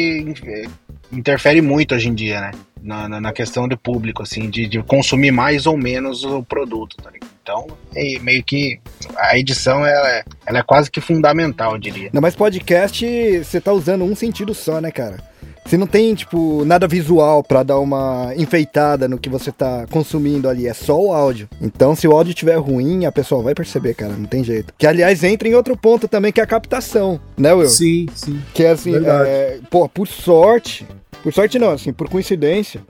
interfere muito hoje em dia, né? Na, na, na questão do público, assim, de, de, consumir mais ou menos o produto, tá ligado? Então, é meio que a edição ela é, ela é quase que fundamental, eu diria. Não, mas podcast você tá usando um sentido só, né, cara? Você não tem, tipo, nada visual para dar uma enfeitada no que você tá consumindo ali, é só o áudio. Então, se o áudio estiver ruim, a pessoa vai perceber, cara, não tem jeito. Que, aliás, entra em outro ponto também, que é a captação, né, Will? Sim, sim. Que é assim, é, pô, por sorte, por sorte não, assim, por coincidência,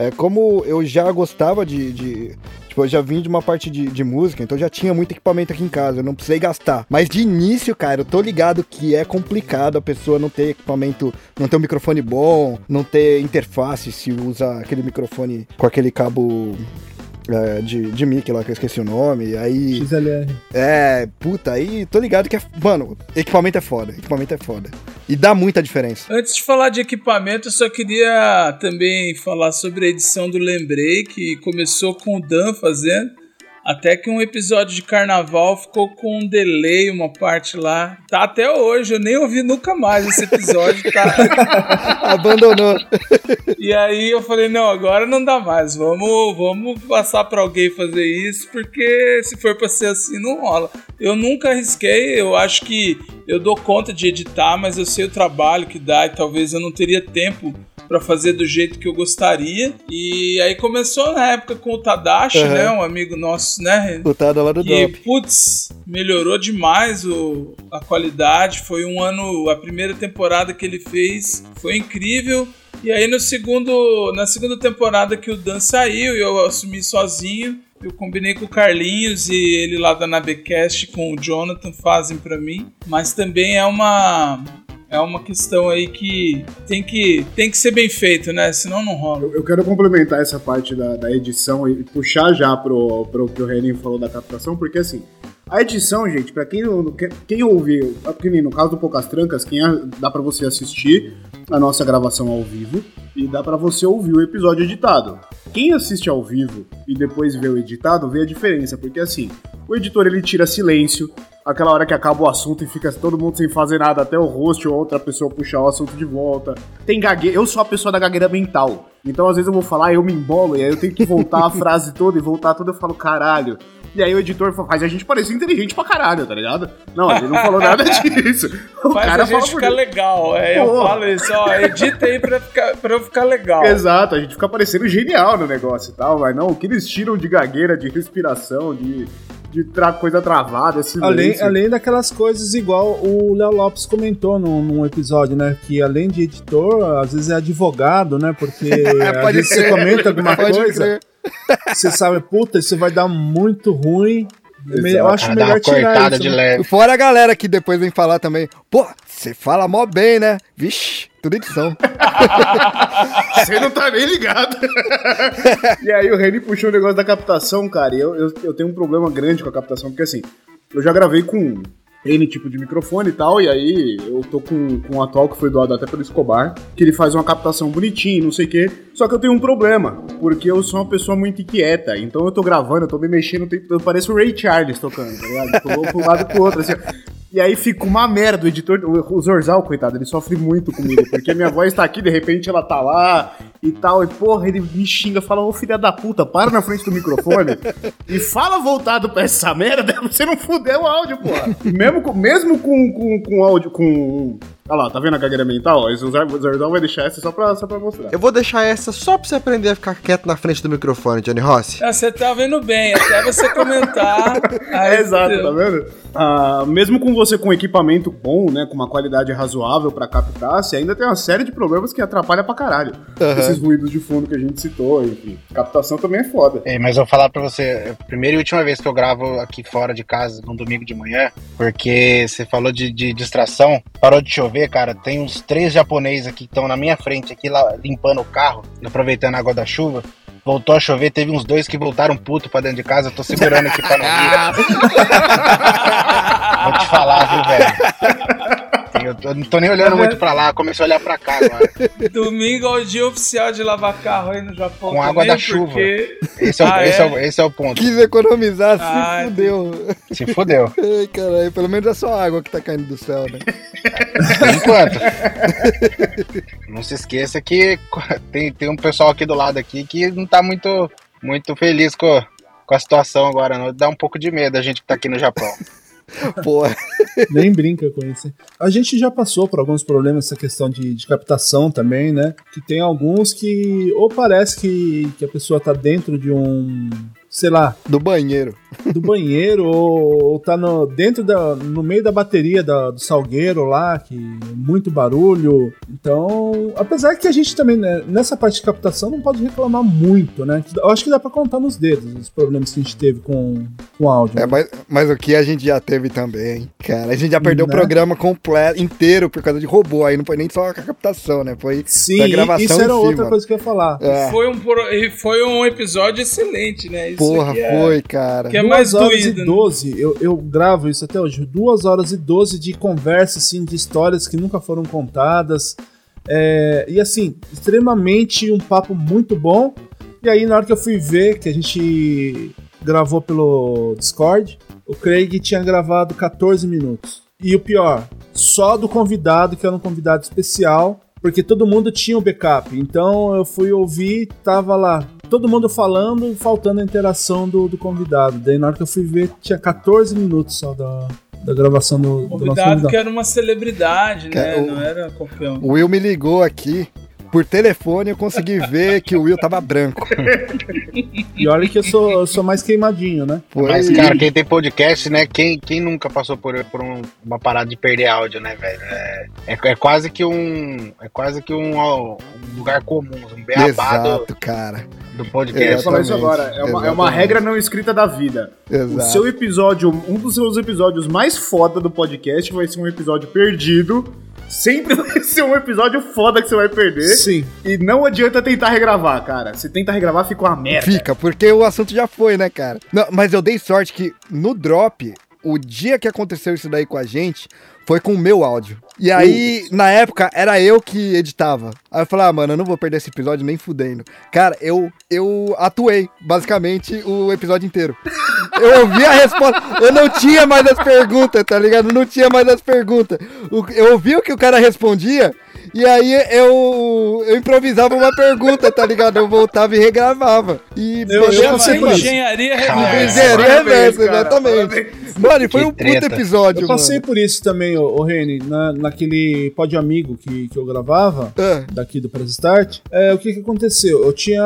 é, como eu já gostava de, de Tipo, eu já vim de uma parte de, de música, então já tinha muito equipamento aqui em casa, eu não precisei gastar. Mas de início, cara, eu tô ligado que é complicado a pessoa não ter equipamento, não ter um microfone bom, não ter interface se usa aquele microfone com aquele cabo é, de, de mic lá, que eu esqueci o nome. Aí. XLR. É, puta, aí tô ligado que é. Mano, equipamento é foda. Equipamento é foda. E dá muita diferença. Antes de falar de equipamento, eu só queria também falar sobre a edição do Lembrei, que começou com o Dan fazendo. Até que um episódio de carnaval ficou com um delay, uma parte lá. Tá até hoje, eu nem ouvi nunca mais esse episódio, tá? [laughs] Abandonou. e aí eu falei, não, agora não dá mais. Vamos, vamos passar para alguém fazer isso, porque se for para ser assim, não rola. Eu nunca arrisquei, eu acho que eu dou conta de editar, mas eu sei o trabalho que dá e talvez eu não teria tempo para fazer do jeito que eu gostaria. E aí começou na época com o Tadashi, uhum. né? Um amigo nosso, né? O Tada lá do E, putz, melhorou demais o, a qualidade. Foi um ano, a primeira temporada que ele fez foi incrível. E aí no segundo, na segunda temporada que o Dan saiu e eu assumi sozinho, eu combinei com o Carlinhos e ele lá da Nabecast com o Jonathan fazem para mim, mas também é uma é uma questão aí que tem que, tem que ser bem feito, né? Senão não rola. Eu, eu quero complementar essa parte da, da edição e puxar já pro, pro que o Renan falou da captação, porque assim, a edição, gente, para quem, quem ouviu, é porque no caso do Poucas Trancas, quem é, dá para você assistir a nossa gravação ao vivo e dá para você ouvir o episódio editado. Quem assiste ao vivo e depois vê o editado, vê a diferença, porque assim, o editor ele tira silêncio, aquela hora que acaba o assunto e fica todo mundo sem fazer nada, até o host ou outra pessoa puxar o assunto de volta. Tem gagueira, eu sou a pessoa da gagueira mental. Então às vezes eu vou falar, eu me embolo e aí eu tenho que voltar a [laughs] frase toda e voltar toda, eu falo, caralho. E aí o editor faz a gente parecer inteligente pra caralho, tá ligado? Não, ele não falou nada [laughs] disso. O faz cara a gente ficar legal. É, eu falo isso, ó, edita aí pra, ficar, pra eu ficar legal. Exato, a gente fica parecendo genial no negócio e tal, mas não, o que eles tiram de gagueira, de respiração, de de tra coisa travada, esse além, além daquelas coisas igual o Léo Lopes comentou num, num, episódio, né? Que além de editor, às vezes é advogado, né? Porque [laughs] às vezes você comenta alguma coisa, você sabe, puta, isso vai dar muito ruim. Exato. Eu acho melhor tirar isso. De né? leve. Fora a galera que depois vem falar também, pô, você fala mó bem, né? Vixe, tudo edição. [laughs] Você não tá nem ligado. [laughs] e aí o Reni puxou o negócio da captação, cara. E eu, eu, eu tenho um problema grande com a captação, porque assim, eu já gravei com N tipo de microfone e tal, e aí eu tô com, com um atual que foi doado até pelo Escobar, que ele faz uma captação bonitinha, não sei o quê. Só que eu tenho um problema, porque eu sou uma pessoa muito inquieta, então eu tô gravando, eu tô me mexendo, eu pareço o Ray Charles tocando, tá ligado? Tô pro lado pro outro, assim. E aí fica uma merda. O editor, o, Zorzal, coitado, ele sofre muito comigo. Porque minha [laughs] voz tá aqui, de repente ela tá lá e tal. E porra, ele me xinga, fala: Ô filha da puta, para na frente do microfone e fala voltado pra essa merda. [laughs] Você não fuder o áudio, porra. Mesmo com, mesmo com, com, com áudio, com. Olha lá, tá vendo a gagueira mental? O Zorzal vai deixar essa só pra, só pra mostrar. Eu vou deixar essa só pra você aprender a ficar quieto na frente do microfone, Johnny Rossi. Ah, Você tá vendo bem, até você comentar. Aí, [laughs] É, exato, fudeu. tá vendo? Ah, mesmo com você com equipamento bom, né, com uma qualidade razoável pra captar, você ainda tem uma série de problemas que atrapalha pra caralho. Esses ruídos de fundo que a gente citou, enfim. Captação também é foda. É, mas eu vou falar pra você, é a primeira e última vez que eu gravo aqui fora de casa, num domingo de manhã, porque você falou de, de distração, parou de chover, cara, tem uns três japoneses aqui que estão na minha frente, aqui lá, limpando o carro, aproveitando a água da chuva, voltou a chover, teve uns dois que voltaram puto pra dentro de casa, eu tô segurando aqui pra não. [laughs] [laughs] Vou te falar, viu, velho? Eu, não tô nem olhando muito pra lá, comecei a olhar pra cá agora. Domingo é o dia oficial de lavar carro aí no Japão. Com água da chuva. Porque... Esse é, o, Ah, esse é? é o- esse é o ponto. Quis economizar, se Ah, fudeu. Se fudeu. Ai, caralho, pelo menos é só água que tá caindo do céu, né? Por enquanto. não se esqueça que tem, tem um pessoal aqui do lado aqui que não tá muito, muito feliz com, com a situação agora, não. Dá um pouco de medo a gente que tá aqui no Japão. [laughs] Porra. Nem brinca com isso. A gente já passou por alguns problemas essa questão de, de captação também, né? Que tem alguns que ou parece que, que a pessoa tá dentro de um, sei lá, Do banheiro. Do banheiro ou, ou tá no, dentro da, no meio da bateria da- do salgueiro lá, que é muito barulho. Então, apesar que a gente também, né, nessa parte de captação, não pode reclamar muito, né? Eu acho que dá pra contar nos dedos os problemas que a gente teve com, com áudio. É, mas, mas o que a gente já teve também, cara. A gente já perdeu Né? o programa completo, inteiro, por causa de robô. Aí não foi nem só a captação, né? Foi Sim, da gravação isso era em outra cima. coisa que eu ia falar. É, Foi, um, e foi um episódio excelente, né? Isso porra, aqui é- foi, cara. que é Duas mais horas doído, e né? 12, eu, eu gravo isso até hoje, duas horas e 12 de conversa, assim, de histórias que nunca foram contadas. É, e assim, extremamente um papo muito bom. E aí, na hora que eu fui ver que a gente gravou pelo Discord, o Craig tinha gravado 14 minutos. E o pior, só do convidado, que era um convidado especial, porque todo mundo tinha o backup. Então eu fui ouvir, tava lá todo mundo falando, faltando a interação do, do convidado. Daí na hora que eu fui ver, tinha 14 minutos só da, da gravação do, do nosso Convidado que era uma celebridade, né? Cara, o- Não era campeão. O Will me ligou aqui. Por telefone eu consegui ver que o Will tava branco. E olha que eu sou, eu sou mais queimadinho, né? Foi... Mas, cara, quem tem podcast, né? Quem, quem nunca passou por, por um- uma parada de perder áudio, né, velho? É, é, é quase que um. É quase que um, ó, um lugar comum, um beabá do, Exato, cara. do Eu ia podcast. falar isso agora. É uma, é uma regra não escrita da vida. O Exato. seu episódio, um dos seus episódios mais foda do podcast vai ser um episódio perdido. Sempre [laughs] vai ser um episódio foda que você vai perder. Sim. E não adianta tentar regravar, cara. Se tenta regravar, fica uma merda. Fica, porque o assunto já foi, né, cara? Não, mas eu dei sorte que no drop, o dia que aconteceu isso daí com a gente, foi com o meu áudio. E aí, na época, era eu que editava. Aí eu falei, ah, mano, eu não vou perder esse episódio nem fudendo. Cara, eu, eu atuei, basicamente, o episódio inteiro. [laughs] Eu ouvi a resposta, eu não tinha mais as perguntas, tá ligado? Eu não tinha mais as perguntas. Eu ouvi o que o cara respondia, e aí eu, eu improvisava uma pergunta, tá ligado? Eu voltava e regravava. E Eu- eu isso. engenharia reversa. Engenharia reversa, cara, exatamente. Mano, e foi um treta. episódio, Eu passei mano. por isso também, ô, ô Reni, na, naquele pod amigo que, que eu gravava, Ah, daqui do Press Start. É, o que que aconteceu? Eu tinha.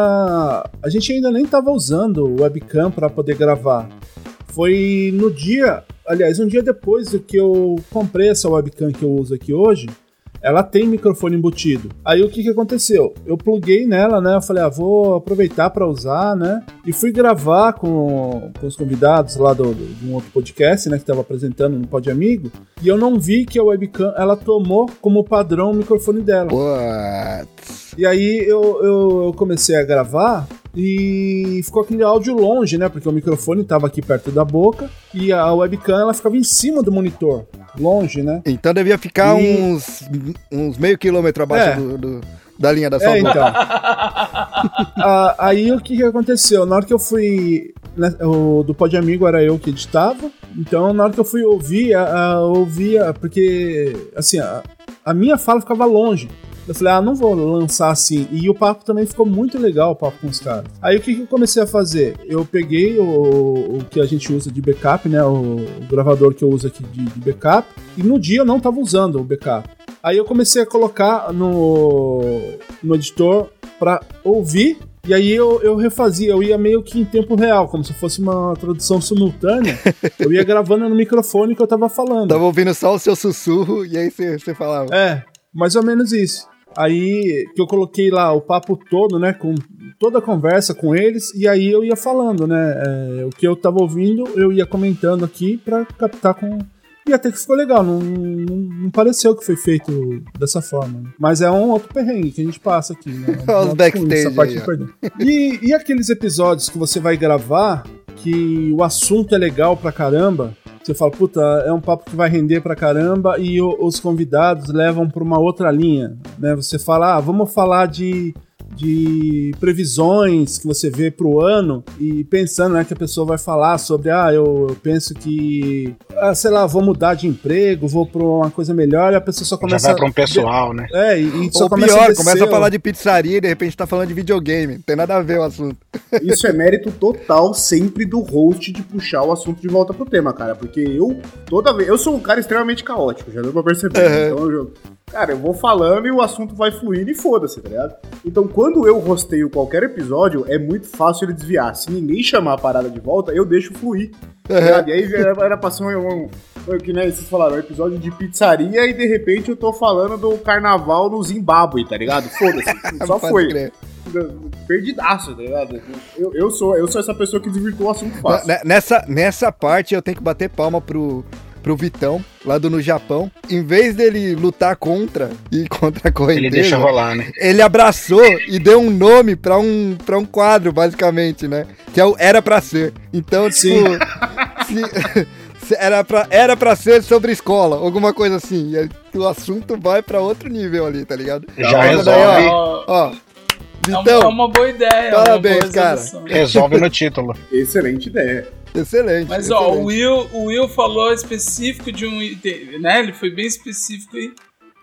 A gente ainda nem tava usando o webcam para poder gravar. Foi no dia. Aliás, um dia depois do que eu comprei essa webcam que eu uso aqui hoje. Ela tem microfone embutido. Aí o que que aconteceu? Eu pluguei nela, né? Eu falei, ah, vou aproveitar para usar, né? E fui gravar com, com os convidados lá do, do- de um outro podcast, né? Que tava apresentando no Pod Amigo. E eu não vi que a webcam, ela tomou como padrão o microfone dela. Putz. E aí eu, eu, eu comecei a gravar e ficou aquele áudio longe, né? Porque o microfone tava aqui perto da boca e a webcam ela ficava em cima do monitor, longe, né? Então devia ficar E- uns, uns meio quilômetro abaixo É. do, do- da linha da sua É, então. [laughs] Ah, aí o que, que aconteceu? Na hora que eu fui. né, o do Pod Amigo era eu que editava. Então, na hora que eu fui ouvir, a, a, ouvia, porque, assim, a, a minha fala ficava longe. Eu falei, ah, não vou lançar assim. E o papo também ficou muito legal, o papo com os caras. Aí o que, que eu comecei a fazer? Eu peguei o, o que a gente usa de backup, né? O, o gravador que eu uso aqui de, de, backup. E no dia eu não tava usando o backup. Aí eu comecei a colocar no, no editor para ouvir e aí eu, eu refazia, eu ia meio que em tempo real, como se fosse uma tradução simultânea. eu ia gravando no microfone que eu tava falando. Tava ouvindo só o seu sussurro e aí você falava. É, mais ou menos isso. Aí que eu coloquei lá o papo todo, né? Com toda a conversa com eles, e aí eu ia falando, né? É, o que eu tava ouvindo, eu ia comentando aqui para captar com. E até que ficou legal, não, não, não, pareceu que foi feito dessa forma. Mas é um outro perrengue que a gente passa aqui, né? [laughs] Os backstage. E, e aqueles episódios que você vai gravar que o assunto é legal pra caramba, você fala, puta, é um papo que vai render pra caramba e o, os convidados levam pra uma outra linha, né? Você fala, ah, vamos falar de de previsões que você vê pro ano e pensando né, que a pessoa vai falar sobre, ah, eu, eu penso que, ah, sei lá, vou mudar de emprego, vou pra uma coisa melhor e a pessoa só começa... Já vai pra um pessoal, né? É, e, e só Ou começa pior, a começa a falar de pizzaria e de repente tá falando de videogame, não tem nada a ver o assunto. [laughs] Isso é mérito total sempre do host de puxar o assunto de volta pro tema, cara, porque eu, toda vez, eu sou um cara extremamente caótico, já deu pra perceber, uhum. então eu Cara, eu vou falando e o assunto vai fluindo e foda-se, tá ligado? Então, quando eu rosteio qualquer episódio, é muito fácil ele desviar. Se ninguém chamar a parada de volta, eu deixo fluir. Tá ligado? E aí era, era pra ser um, um, que nem vocês falaram, um episódio de pizzaria e de repente eu tô falando do carnaval no Zimbábue, tá ligado? Foda-se. [laughs] Só foi. Crer perdidaço, tá ligado? Eu, eu, sou, eu sou essa pessoa que desvirtuou o assunto fácil. Nessa, nessa parte eu tenho que bater palma pro, pro Vitão, lá do no Japão. Em vez dele lutar contra e [laughs] contra a correnteza, ele deixa rolar, né? Ele abraçou e deu um nome pra um, pra um quadro, basicamente, né? Que é o Era Pra Ser. Então, tipo. [laughs] se, era pra, era pra ser sobre escola, alguma coisa assim. E o assunto vai pra outro nível ali, tá ligado? Já resolve. Daí, ó, ó, então, é uma boa ideia. Parabéns, boa cara. Resolve no título. [laughs] Excelente ideia. Excelente. Mas excelente. ó, o Will, o Will falou específico de um item, né? Ele foi bem específico aí.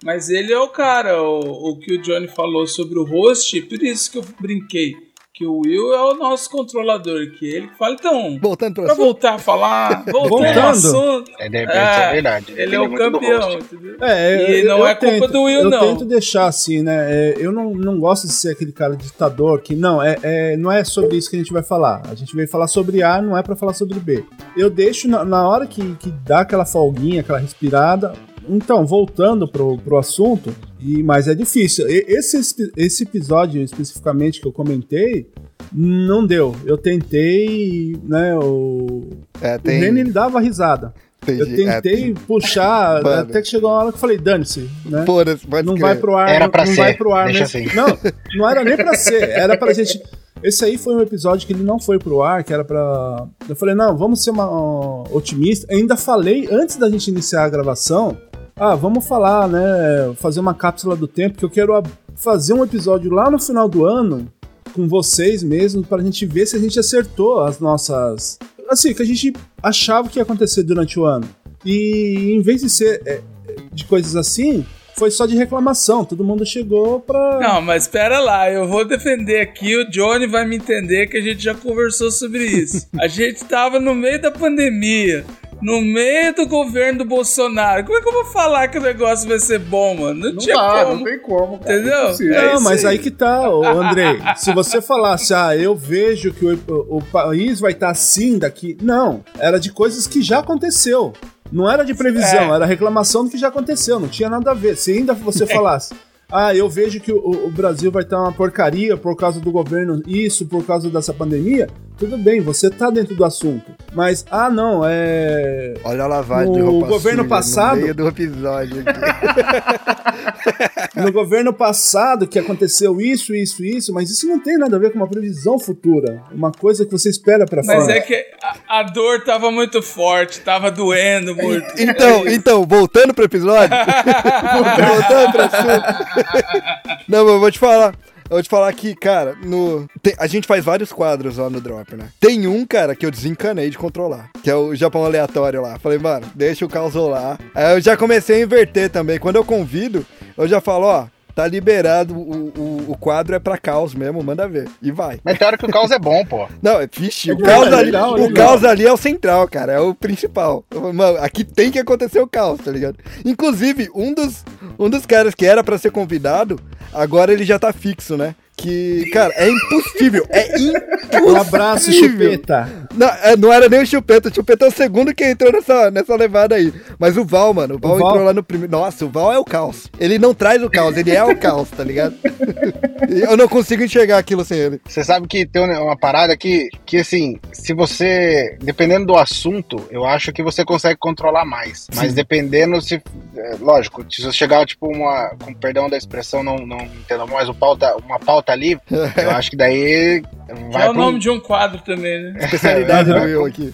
Mas ele é o cara, o, o que o Johnny falou sobre o host, por isso que eu brinquei que o Will é o nosso controlador, que ele que fala. Então, voltando pra, pra voltar a falar, [laughs] voltando ao assunto. É, de repente, é, é verdade. Ele, ele é, é o campeão, entendeu? É, e eu, não eu é tento, culpa do Will, eu não. Eu tento deixar assim, né? É, eu não, não gosto de ser aquele cara ditador que, não, é, é, não é sobre isso que a gente vai falar. A gente veio falar sobre A, não é para falar sobre B. Eu deixo na, na hora que, que dá aquela folguinha, aquela respirada, então, voltando pro, pro assunto, e mas é difícil. Esse, esse episódio especificamente que eu comentei, não deu. Eu tentei, né? O, é, tem... o ele dava risada. Entendi. Eu tentei é, puxar, [laughs] Mano. até que chegou uma hora que eu falei, dane-se, né? Porra, não vai pro ar, era pra não, ser. vai pro ar Deixa. Assim. Não, não era nem pra ser, era pra gente. Esse aí foi um episódio que ele não foi pro ar, que era pra. Eu falei, não, vamos ser uma, uh, otimista. Eu ainda falei, antes da gente iniciar a gravação, ah, vamos falar, né? Fazer uma cápsula do tempo, que eu quero fazer um episódio lá no final do ano com vocês mesmo para a gente ver se a gente acertou as nossas. Assim, que a gente achava que ia acontecer durante o ano. E em vez de ser é, de coisas assim, foi só de reclamação. Todo mundo chegou pra. Não, mas espera lá, eu vou defender aqui. O Johnny vai me entender que a gente já conversou sobre isso. a gente tava no meio da pandemia no meio do governo do Bolsonaro. Como é que eu vou falar que o negócio vai ser bom, mano? Não, não tinha dá, como. Não tem como. Cara. Entendeu? É não, mas aí. aí que tá, Andrei. se você falasse, ah, eu vejo que o, o país vai estar tá assim daqui. Não, era de coisas que já aconteceu. Não era de previsão, é. era reclamação do que já aconteceu, não tinha nada a ver. Se ainda você [laughs] falasse, ah, eu vejo que o, o, Brasil vai estar uma porcaria por causa do governo, isso, por causa dessa pandemia, tudo bem, você tá dentro do assunto. Mas, ah, não, é. Olha a lavagem no roupa governo suja, passado. No meio do episódio [laughs] no governo passado que aconteceu isso, isso, isso, mas isso não tem nada a ver com uma previsão futura. Uma coisa que você espera pra frente. Mas é que a, a, dor tava muito forte, tava doendo muito. [laughs] Então, é então, voltando pro episódio. [laughs] voltando pro assunto. não, eu vou te falar. Eu vou te falar que, cara, no... tem- a gente faz vários quadros lá no Drop, né? Tem um, cara, que eu desencanei de controlar, que é o Japão aleatório lá. Falei, mano, deixa o caos rolar. Aí eu já comecei a inverter também. Quando eu convido, eu já falo, ó, tá liberado, o, o, o quadro é pra caos mesmo, manda ver. E vai. Mas tem hora que o caos é bom, pô. [laughs] Não, é vixe, o Legal, caos, ali, legal, o legal. caos ali é o central, cara, é o principal. Mano, aqui tem que acontecer o caos, tá ligado? Inclusive, um dos, um dos caras que era pra ser convidado, agora ele já tá fixo, né? Que, cara, é impossível, é impossível. Um abraço, chupeta. Não, é, não era nem o Chupeta, o Chupeta é o segundo que entrou nessa, nessa levada aí. Mas o Val, mano, o Val, O Val- entrou lá no primeiro. Nossa, o Val é o caos. Ele não traz o caos, ele é o caos, tá ligado? [laughs] Eu não consigo enxergar aquilo sem ele. Você sabe que tem uma parada que, que assim, se você. Dependendo do assunto, eu acho que você consegue controlar mais. Mas dependendo se. é, lógico, se você chegar, tipo, uma. Com perdão da expressão, não, não entendo mais, o pauta, uma pauta ali, eu [laughs] acho que daí. Vai é o pra um- nome de um quadro também, né? [laughs] Especialidade do eu aqui.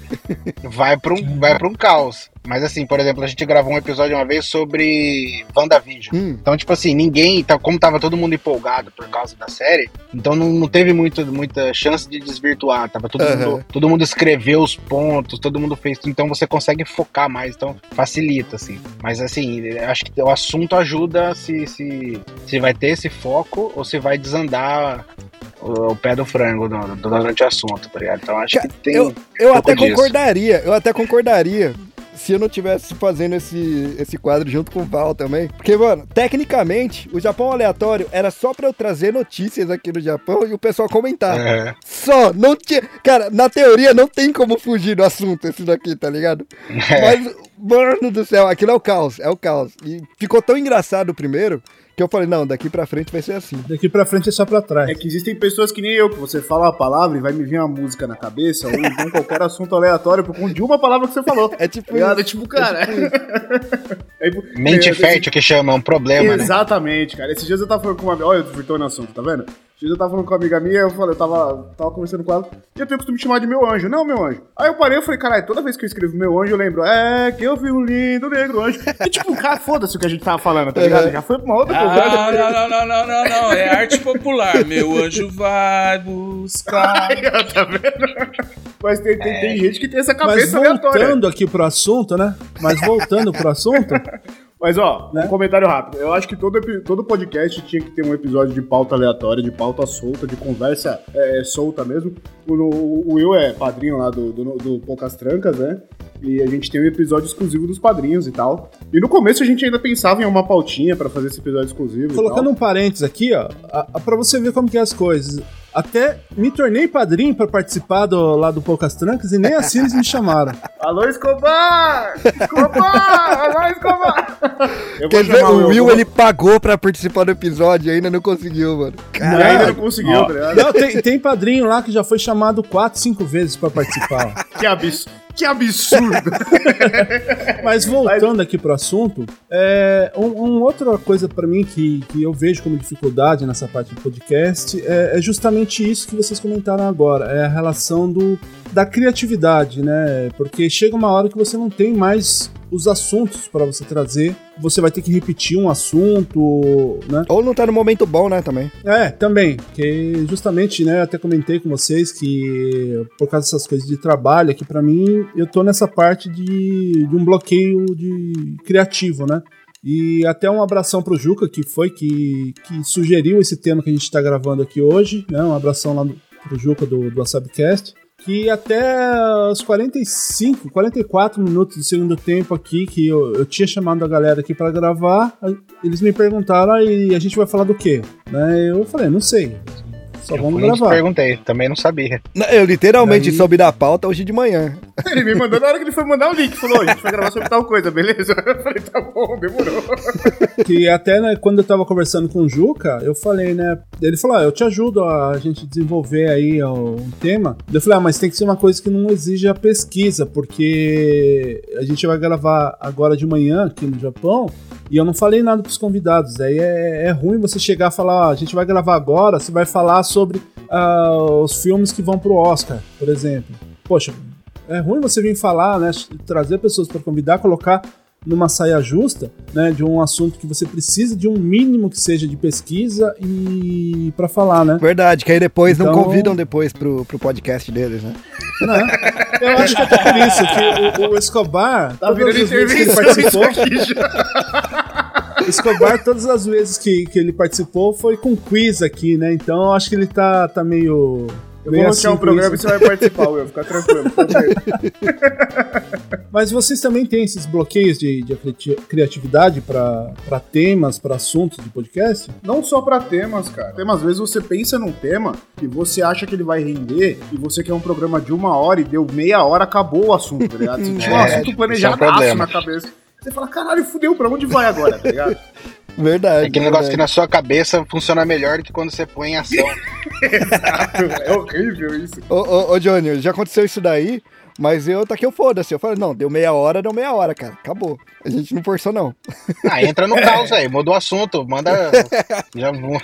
vai para um, vai pra um caos. Mas assim, por exemplo, a gente gravou um episódio uma vez sobre WandaVision. Hum. Então, tipo assim, ninguém, tá- como tava todo mundo empolgado por causa da série, então não, não teve muito, muita chance de desvirtuar. Tava todo, Aham. mundo, todo mundo escreveu os pontos, todo mundo fez tudo, então você consegue focar mais, então facilita, assim. Mas assim, acho que o assunto ajuda se, se, se vai ter esse foco ou se vai desandar o, o pé do frango do- do- durante o assunto, tá ligado? Então acho que tem. Eu, eu pouco até disso. concordaria, eu até concordaria se eu não tivesse fazendo esse, esse quadro junto com o Val também. Porque, mano, tecnicamente, o Japão aleatório era só pra eu trazer notícias aqui no Japão e o pessoal comentar. É. Só, não tinha. Cara, na teoria não tem como fugir do assunto esse daqui, tá ligado? Mas, mano do céu, aquilo é o caos, é o caos. E ficou tão engraçado o primeiro que eu falei, não, daqui pra frente vai ser assim. Daqui pra frente é só pra trás. É que existem pessoas que nem eu, que você fala a palavra e vai me vir uma música na cabeça, ou então [laughs] qualquer assunto aleatório por conta de uma palavra que você falou. É tipo Tá? É isso. tipo, cara. É tipo- [laughs] Mente é, fértil que chama, é um problema, né? Exatamente, cara. Esses dias eu tava falando com uma. Olha, eu desvirtou no assunto, tá vendo? Eu tava falando com uma amiga minha, eu falei, eu tava, tava conversando com ela, e eu tenho o costume de chamar de meu anjo. Não, meu anjo. Aí eu parei e falei, caralho, toda vez que eu escrevo meu anjo, eu lembro, é que eu vi um lindo negro anjo. E tipo, cara, foda-se o que a gente tava falando, tá ligado? Já foi pra uma outra conversa. Ah, não, não, não, não, não, não. É arte popular. Meu anjo vai buscar. [laughs] Tá vendo? Mas tem, tem, tem gente que tem essa Mas cabeça aleatória. voltando aqui pro assunto, né? Mas voltando pro assunto, [laughs] Mas, ó, Né? um comentário rápido. Eu acho que todo, todo podcast tinha que ter um episódio de pauta aleatória, de pauta solta, de conversa é, solta mesmo. O, o, o Will é padrinho lá do, do, do Poucas Trancas, né? E a gente tem um episódio exclusivo dos padrinhos e tal. E no começo a gente ainda pensava em uma pautinha pra fazer esse episódio exclusivo. colocando e tal. um parênteses aqui, ó, a, a, pra você ver como que é as coisas. Até me tornei padrinho pra participar do, lá do Poucas Trancas e nem [laughs] assim eles me chamaram. Alô, Escobar! Escobar! [laughs] Alô, Escobar! Eu vou Quer dizer, o Will, vou- ele pagou pra participar do episódio e ainda não conseguiu, mano. E ainda não conseguiu, tá ligado? não, tem, tem padrinho lá que já foi chamado quatro, cinco vezes pra participar. [laughs] Que absurdo! Que absurdo! [laughs] Mas voltando aqui pro assunto, é, um, um outra coisa pra mim que, que eu vejo como dificuldade nessa parte do podcast é, é justamente isso que vocês comentaram agora, é a relação do, da criatividade, né? Porque chega uma hora que você não tem mais os assuntos pra você trazer, você vai ter que repetir um assunto, né? Ou não tá no momento bom, né, também. É, também, porque justamente, né, até comentei com vocês que por causa dessas coisas de trabalho aqui pra mim, eu tô nessa parte de, de um bloqueio de criativo, né? E até um abração pro Juca, que foi que, que sugeriu esse tema que a gente tá gravando aqui hoje, né? Um abração lá no- pro Juca do, do WhatsAppcast. Que até os 45, 44 minutos do segundo tempo aqui, que eu, eu tinha chamado a galera aqui pra gravar, eles me perguntaram, aí a gente vai falar do quê? Né? Eu falei, não sei. Só Eu vamos gravar. perguntei, também não sabia. Eu literalmente Daí- soube da pauta hoje de manhã. [laughs] Ele me mandou na hora que ele foi mandar o link. Falou, a gente vai gravar sobre tal coisa, beleza? [laughs] Eu falei, tá bom, demorou. Que [laughs] até né, quando eu tava conversando com o Juca, eu falei, né? Ele falou: ah, eu te ajudo a gente desenvolver aí um tema. Eu falei, ah, mas tem que ser uma coisa que não exija pesquisa, porque a gente vai gravar agora de manhã aqui no Japão. E eu não falei nada pros convidados. Aí é, é ruim você chegar e falar: a gente vai gravar agora, você vai falar sobre ah, os filmes que vão pro Oscar, por exemplo. Poxa, é ruim você vir falar, né? Trazer pessoas para convidar, colocar numa saia justa, né, de um assunto que você precisa de um mínimo que seja de pesquisa e para falar, né? Verdade, que aí depois não Então- convidam depois pro, pro podcast deles, né? Né? Eu acho que é até por isso que o, o Escobar, Tá todas virando as vezes que ele intervenção isso participou. [laughs] Escobar, todas as vezes que, que ele participou foi com quiz aqui, né? Então eu acho que ele tá, tá meio. Eu vou rostear um programa e você vai participar, Will. Fica [laughs] tranquilo. Mas vocês também têm esses bloqueios de, de criati- criatividade para temas, para assuntos de podcast? Não só pra temas, cara. Tem às vezes você pensa num tema e você acha que ele vai render e você quer um programa de uma hora e deu meia hora, acabou o assunto, tá ligado? Você tinha um É, assunto isso é um planejado na cabeça. Você fala, caralho, fudeu, pra onde vai agora, tá ligado? [laughs] Verdade. É aquele negócio que verdade. na sua cabeça funciona melhor do que quando você põe em ação. [laughs] é horrível isso. Ô, ô, ô, Johnny, já aconteceu isso daí, mas eu taquei o foda-se. Eu falei, não, deu meia hora, deu meia hora, cara. Acabou. A gente não forçou, não. [laughs] Ah, entra no caos aí, mudou o assunto, manda. [laughs] Já vou.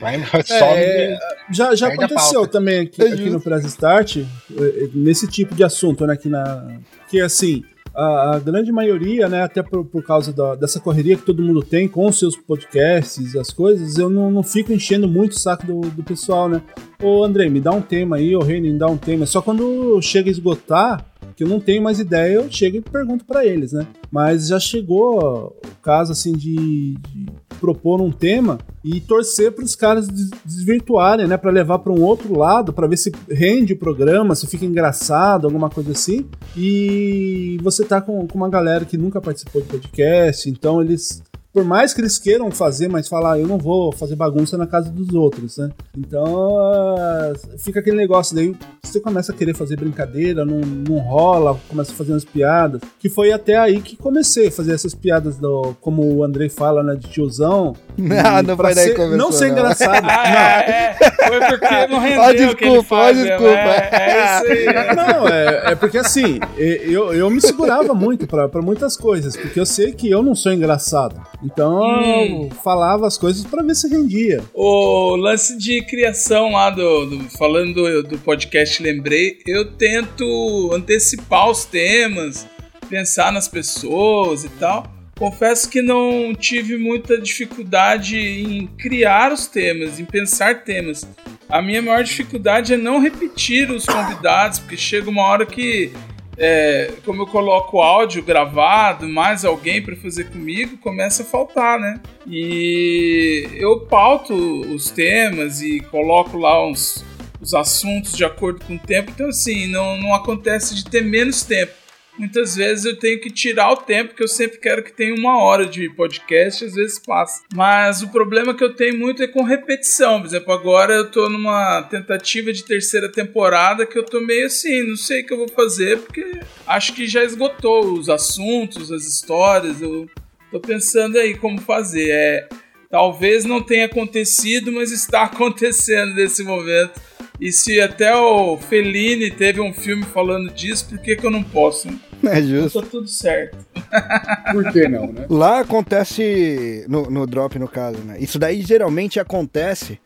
Vai, sobe. É, já já aconteceu também aqui, É aqui no Press Start, eh, eh, nesse tipo de assunto, né? Que, na, que assim, a, a grande maioria, né, até por, por causa da- dessa correria que todo mundo tem com os seus podcasts, as coisas, eu não, não fico enchendo muito o saco do, do pessoal, né? Ô André, me dá um tema aí, ô Reine, me dá um tema. Só quando chega a esgotar, que eu não tenho mais ideia, eu chego e pergunto pra eles, né? Mas já chegou o caso assim de, de propor um tema e torcer para os caras des- desvirtuarem, né, Pra levar pra um outro lado, pra ver se rende o programa, se fica engraçado, alguma coisa assim. E você tá com, com uma galera que nunca participou de podcast, então eles por mais que eles queiram fazer, mas falar, eu não vou fazer bagunça na casa dos outros, né? Então ah, fica aquele negócio, daí você começa a querer fazer brincadeira, não, não rola, começa a fazer umas piadas. Que foi até aí que comecei a fazer essas piadas, do, como o Andrei fala, né, de tiozão. Não, [laughs] não Pra foi daí que ser- começou. Não ser não. engraçado. [laughs] Ah, não. é, é, foi porque não rendeu o ele desculpa, ó, mesmo. desculpa. É, é é. Não, é, é porque assim, eu, eu me segurava muito pra muitas coisas, porque eu sei que eu não sou engraçado. Então Hum. falava as coisas pra ver se rendia. O lance de criação lá do, do- falando do, do podcast Lembrei, eu tento antecipar os temas, pensar nas pessoas e tal. Confesso que não tive muita dificuldade em criar os temas, em pensar temas. A minha maior dificuldade é não repetir os convidados, porque chega uma hora que, é, como eu coloco áudio gravado, mais alguém para fazer comigo, começa a faltar, né? E eu pauto os temas e coloco lá uns, os assuntos de acordo com o tempo, então assim, não, não acontece de ter menos tempo. Muitas vezes eu tenho que tirar o tempo, que eu sempre quero que tenha uma hora de podcast, às vezes passa. Mas o problema que eu tenho muito é com repetição. Por exemplo, agora eu tô numa tentativa de terceira temporada que eu tô meio assim, não sei o que eu vou fazer, porque acho que já esgotou os assuntos, as histórias. Eu tô pensando aí como fazer. É, talvez não tenha acontecido, mas está [laughs] acontecendo nesse momento. E se até o Fellini teve um filme falando disso, por que, que eu não posso? né? [laughs] É justo. Tá tudo certo. [laughs] Por que não, né? Lá acontece, no, no drop no caso, né? Isso daí geralmente acontece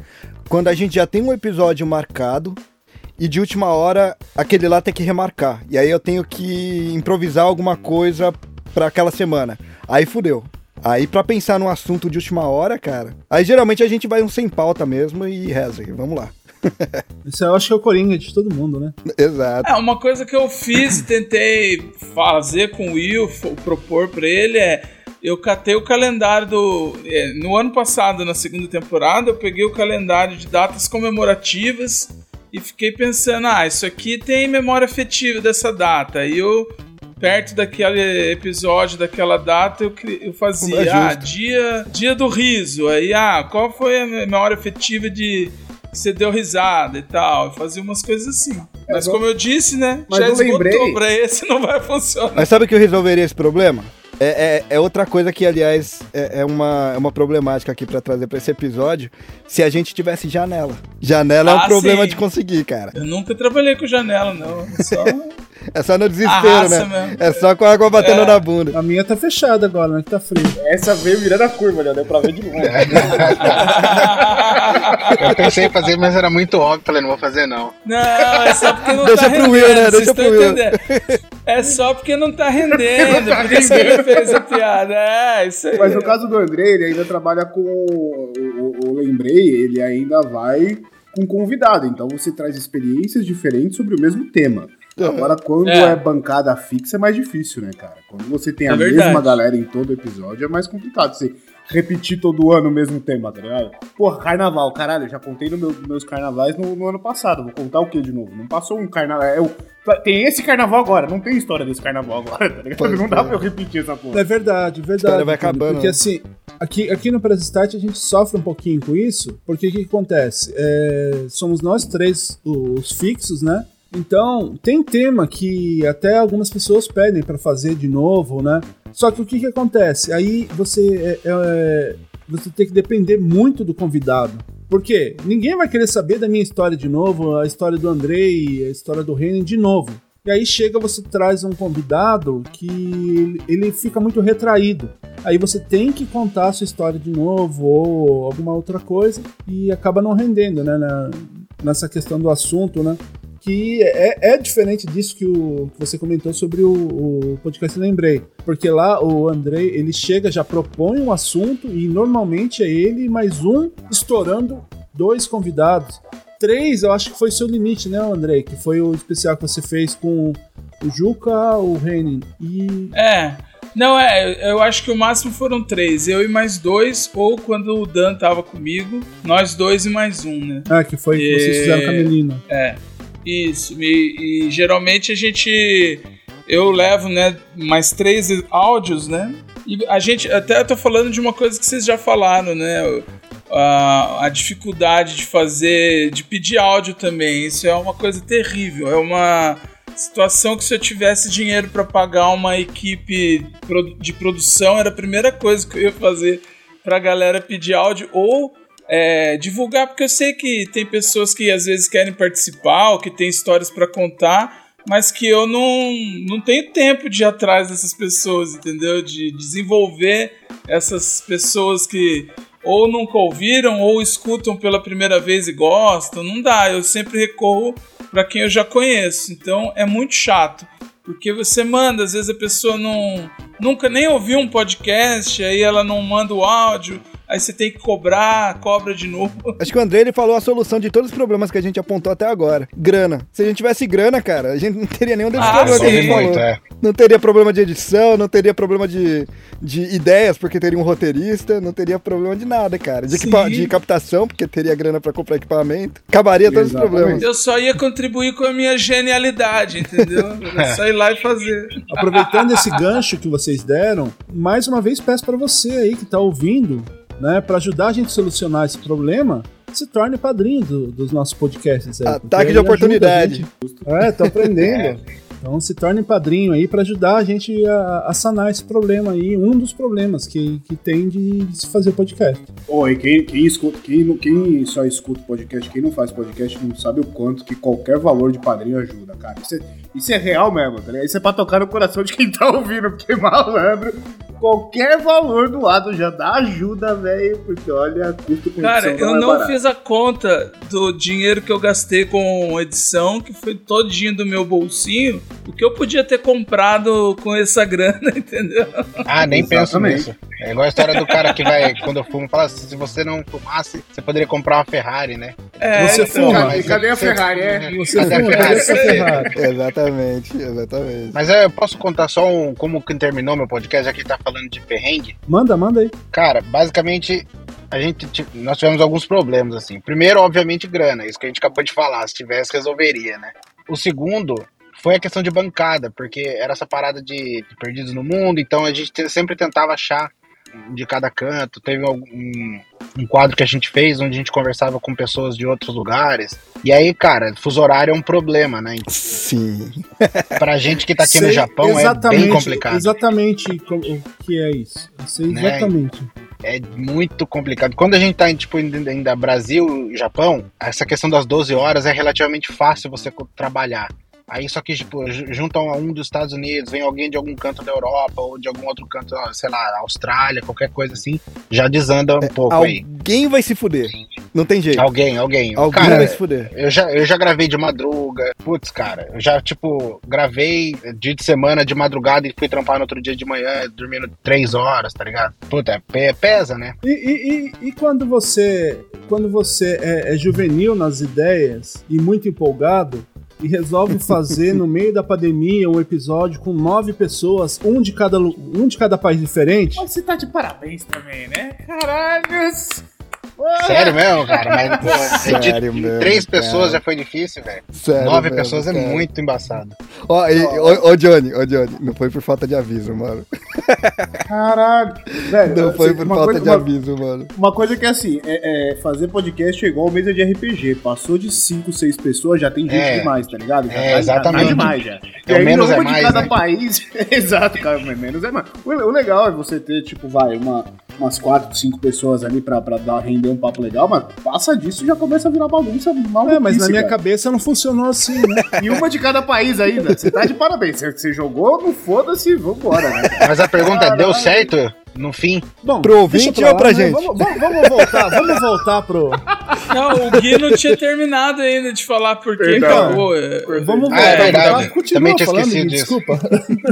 quando a gente já tem um episódio marcado e de última hora aquele lá tem que remarcar. E aí eu tenho que improvisar alguma coisa pra aquela semana. Aí fudeu. Aí pra pensar num assunto de última hora, cara, aí geralmente a gente vai um sem pauta mesmo e reza. Vamos lá. [laughs] Isso eu acho que é o Coringa de todo mundo, né? Exato. É, uma coisa que eu fiz e tentei fazer com o Will, propor pra ele é. Eu catei o calendário do. é, no ano passado, na segunda temporada, eu peguei o calendário de datas comemorativas e fiquei pensando: ah, isso aqui tem memória afetiva dessa data. Aí eu, perto daquele episódio, daquela data, eu, eu É fazia: justo. ah, dia, dia do riso. Aí, ah, qual foi a memória afetiva de. Que Você deu risada e tal, fazia umas coisas assim. Mas como eu disse, né? Mas já eu esgotou lembrei- pra esse, [laughs] não vai funcionar. Mas sabe que eu resolveria esse problema? É, é, é outra coisa que, aliás, é, é uma, é uma problemática aqui pra trazer pra esse episódio. Se a gente tivesse janela. Janela é um Ah, problema sim. de conseguir, cara. Eu nunca trabalhei com janela, não. Só [laughs] É só no desespero, né? mesmo. É só com a água batendo É. na bunda. A minha tá fechada agora, né? Que tá frio. Essa veio virando a curva, já deu pra ver de longe. [laughs] [laughs] Eu pensei em fazer, mas era muito óbvio. Falei, não vou fazer não. Não, é só porque não Deixa tá pro rendendo, Will, né? vocês Deixa estão pro Will. entendendo. É só porque não tá rendendo, por isso que ele fez a piada. É, isso aí. Mas no caso do Andrei, ele ainda trabalha com. O Lembrei, ele ainda vai com convidado. Então você traz experiências diferentes sobre o mesmo tema. Agora, quando é. É. bancada fixa, é mais difícil, né, cara? Quando você tem É a verdade. mesma galera em todo episódio, é mais complicado você repetir todo ano o mesmo tema, tá ligado? Porra, carnaval, caralho, eu já contei nos meu, meus carnavais no, no ano passado. Vou contar o que de novo? Não passou um carnaval. É, o- tem esse carnaval agora, não tem história desse carnaval agora, tá ligado? Pois não dá é. pra eu repetir essa porra. É verdade, verdade. história vai Tony, acabando, Porque né? assim, aqui, aqui no Press Start a gente sofre um pouquinho com isso, porque o que, que acontece? É, somos nós três os fixos, né? Então, tem tema que até algumas pessoas pedem pra fazer de novo, né? Só que o que, que acontece? Aí você, é, é, você tem que depender muito do convidado. Por quê? Ninguém vai querer saber da minha história de novo, a história do Andrei, a história do Renan de novo. E aí chega, você traz um convidado que ele fica muito retraído. Aí você tem que contar a sua história de novo ou alguma outra coisa e acaba não rendendo, né? na- nessa questão do assunto, né? Que é, é diferente disso que, o, que você comentou sobre o, o podcast Lembrei. Porque lá o Andrei, ele chega, já propõe um assunto e normalmente é ele mais um estourando dois convidados. Três, eu acho que foi seu limite, né, Andrei? Que foi o especial que você fez com o Juca, o Renin e. É. Não, é, eu acho que o máximo foram três. Eu e mais dois, ou quando o Dan tava comigo, nós dois e mais um, né? Ah, que foi que vocês E- fizeram com a Melina. É. Isso. E, e geralmente a gente. Eu levo, né, mais três áudios, né? E a gente. Até eu tô falando de uma coisa que vocês já falaram, né? A, a dificuldade de fazer. de pedir áudio também. Isso é uma coisa terrível. É uma situação que se eu tivesse dinheiro para pagar uma equipe de produção, era a primeira coisa que eu ia fazer pra galera pedir áudio ou é, divulgar, porque eu sei que tem pessoas que às vezes querem participar ou que tem histórias pra contar, mas que eu não, não tenho tempo de ir atrás dessas pessoas, entendeu? De desenvolver essas pessoas que ou nunca ouviram ou escutam pela primeira vez e gostam. Não dá, eu sempre recorro pra quem eu já conheço. Então é muito chato. Porque você manda, às vezes a pessoa não nunca nem ouviu um podcast, aí ela não manda o áudio, aí você tem que cobrar, cobra de novo. [laughs] Acho que o André ele falou a solução de todos os problemas que a gente apontou até agora. Grana. Se a gente tivesse grana, cara, a gente não teria nenhum desses Ah, problemas que a gente falou. muito, é. Não teria problema de edição, não teria problema de, de ideias, porque teria um roteirista, não teria problema de nada, cara. De, equipa- de captação, porque teria grana pra comprar equipamento. Acabaria todos os problemas. Eu só ia contribuir com a minha genialidade, entendeu? Era só ir lá e fazer. Aproveitando esse gancho que vocês deram, mais uma vez peço pra você aí que tá ouvindo, né, para ajudar a gente a solucionar esse problema, se torne padrinho do- dos nossos podcasts aí. Ataque de oportunidade. É, tô aprendendo. [laughs] Então se torne padrinho aí pra ajudar a gente a, a sanar esse problema aí, um dos problemas que, que tem de, de se fazer podcast. Ô, e quem, quem escuta, quem, não- quem só escuta podcast, quem não faz podcast, não sabe o quanto que qualquer valor de padrinho ajuda, cara. É, isso é real mesmo, tá ligado? Isso é pra tocar no coração de quem tá ouvindo, porque [laughs] malandro, qualquer valor do lado já dá ajuda, velho, porque olha, custo com Cara, edição eu é não barato. fiz a conta do dinheiro que eu gastei com edição, que foi todinho do meu bolsinho, o que eu podia ter comprado com essa [laughs] grana, entendeu? Ah, nem penso nisso. É igual a história do cara que vai, quando eu fumo, fala assim, se você não fumasse, você poderia comprar uma Ferrari, né? É, Você então, fuma? Cadê, cadê a Ferrari, é? Você Cadê a fuma, Ferrari? cadê essa Ferrari? Exatamente, exatamente. Mas é, eu posso contar só um, como que terminou meu podcast, já que tá falando de perrengue? Manda, manda aí. Cara, basicamente, a gente, nós tivemos alguns problemas, assim. Primeiro, obviamente, grana, isso que a gente acabou de falar, se tivesse, resolveria, né? O segundo foi a questão de bancada, porque era essa parada de, de perdidos no mundo, então a gente te- sempre tentava achar de cada canto. Teve um, um quadro que a gente fez onde a gente conversava com pessoas de outros lugares. E aí, cara, fuso horário é um problema, né? Sim. [laughs] Pra gente que tá aqui no Sei Japão é bem complicado. Exatamente o que é isso. Eu sei Né? exatamente. É muito complicado. Quando a gente tá tipo, ainda Brasil e Japão, essa questão das 12 horas é relativamente fácil você trabalhar. Aí só que, tipo, ju- juntam a um dos Estados Unidos, vem alguém de algum canto da Europa ou de algum outro canto, sei lá, Austrália, qualquer coisa assim, já desanda um pouco aí. Alguém vai se fuder. Não tem jeito. Alguém, alguém. Alguém Cara, vai se fuder. Eu já, eu já gravei de madruga. Putz, cara, eu já, tipo, gravei dia de semana de madrugada e fui trampar no outro dia de manhã, dormindo três horas, tá ligado? Puta, pe- pesa, né? E, e- e- e quando você quando você é, é juvenil nas ideias e muito empolgado e resolve fazer no meio da pandemia um episódio com nove pessoas, um de cada, um de cada país diferente, você tá de parabéns também, né? Caralhos! Sério mesmo, cara? Mas, pô, é [laughs] de Sério mesmo, três cara. pessoas já foi difícil, velho. Sério Nove mesmo, pessoas é cara. muito embaçado. Ó, e- ô, ô, Johnny, ô, Johnny, não foi por falta de aviso, mano. caralho, velho, Não foi assim, por uma falta coisa- de uma- aviso, mano. Uma coisa que é assim, é, é, fazer podcast é igual mesa de RPG. Passou de 5, 6 pessoas, já tem gente É. demais, tá ligado? Já É, tá- já exatamente. Tá demais já. É E menos é de mais, cada né? país. [laughs] Exato, cara, menos é mais. O, o legal é você ter, tipo, vai, uma, umas 4, 5 pessoas ali pra, pra dar, render um papo legal, mas passa disso já começa a virar bagunça mal. É, mas na minha cabeça não funcionou assim, né? [laughs] E uma de cada país ainda. Você tá de parabéns. Você, você jogou, não foda-se, vambora, né? Mas a pergunta é, deu certo no fim? Bom, Pro ouvinte deixa ou pra lá, gente? né? Vamos, vamos- vamos voltar, vamos voltar pro. [laughs] Não, o Gui não tinha terminado ainda de falar por que Perdão. acabou. é. Vamos Ah, voltar. é verdade. Continua Também tinha falando, esquecido disso. desculpa.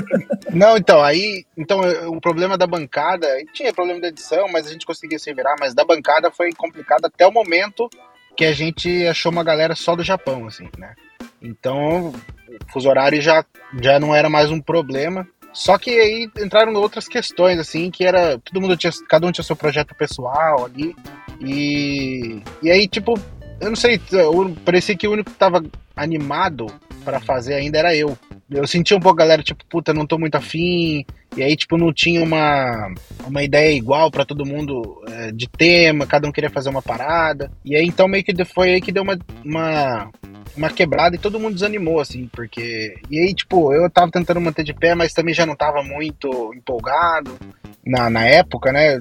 [laughs] Não, então, aí. Então, o problema da bancada. Tinha problema da edição, mas a gente conseguia se virar. Mas da bancada foi complicado até o momento que a gente achou uma galera só do Japão, assim, né? Então, o fuso horário já, já não era mais um problema. Só que aí entraram outras questões, assim, que era. Todo mundo tinha. Cada um tinha seu projeto pessoal ali. E. E aí, tipo, eu não sei, eu- parecia que o único que tava animado pra fazer ainda era eu. Eu sentia um pouco a galera, tipo, puta, não tô muito afim. E aí, tipo, não tinha uma, uma ideia igual pra todo mundo é, de tema, cada um queria fazer uma parada. E aí, então, meio que foi aí que deu uma, uma, uma quebrada e todo mundo desanimou, assim, porque. E aí, tipo, eu tava tentando manter de pé, mas também já não tava muito empolgado na, na época, né?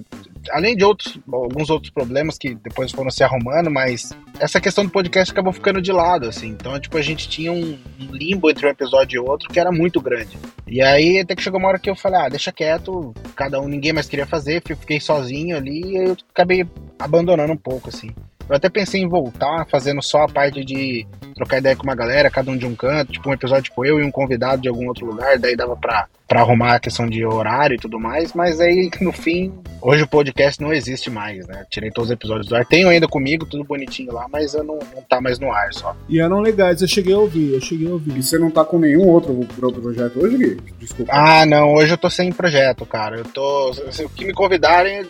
Além de outros, alguns outros problemas que depois foram se arrumando, mas essa questão do podcast acabou ficando de lado, assim. Então, tipo, a gente tinha um limbo entre um episódio e outro que era muito grande. E aí, até que chegou uma hora que eu falei, ah, deixa quieto, cada um, ninguém mais queria fazer, fi- fiquei sozinho ali e eu acabei abandonando um pouco, assim. Eu até pensei em voltar, fazendo só a parte de trocar ideia com uma galera, cada um de um canto, tipo um episódio tipo eu e um convidado de algum outro lugar, daí dava pra, pra arrumar a questão de horário e tudo mais, mas aí [laughs] no fim, hoje o podcast não existe mais, né? Tirei todos os episódios do ar, tenho ainda comigo, tudo bonitinho lá, mas eu não, não tá mais no ar só. E eram legais, eu cheguei a ouvir, eu cheguei a ouvir. E você não tá com nenhum outro pro- projeto hoje, Gui? Desculpa. Ah, não, hoje eu tô sem projeto, cara. Eu tô. Se o que me convidarem,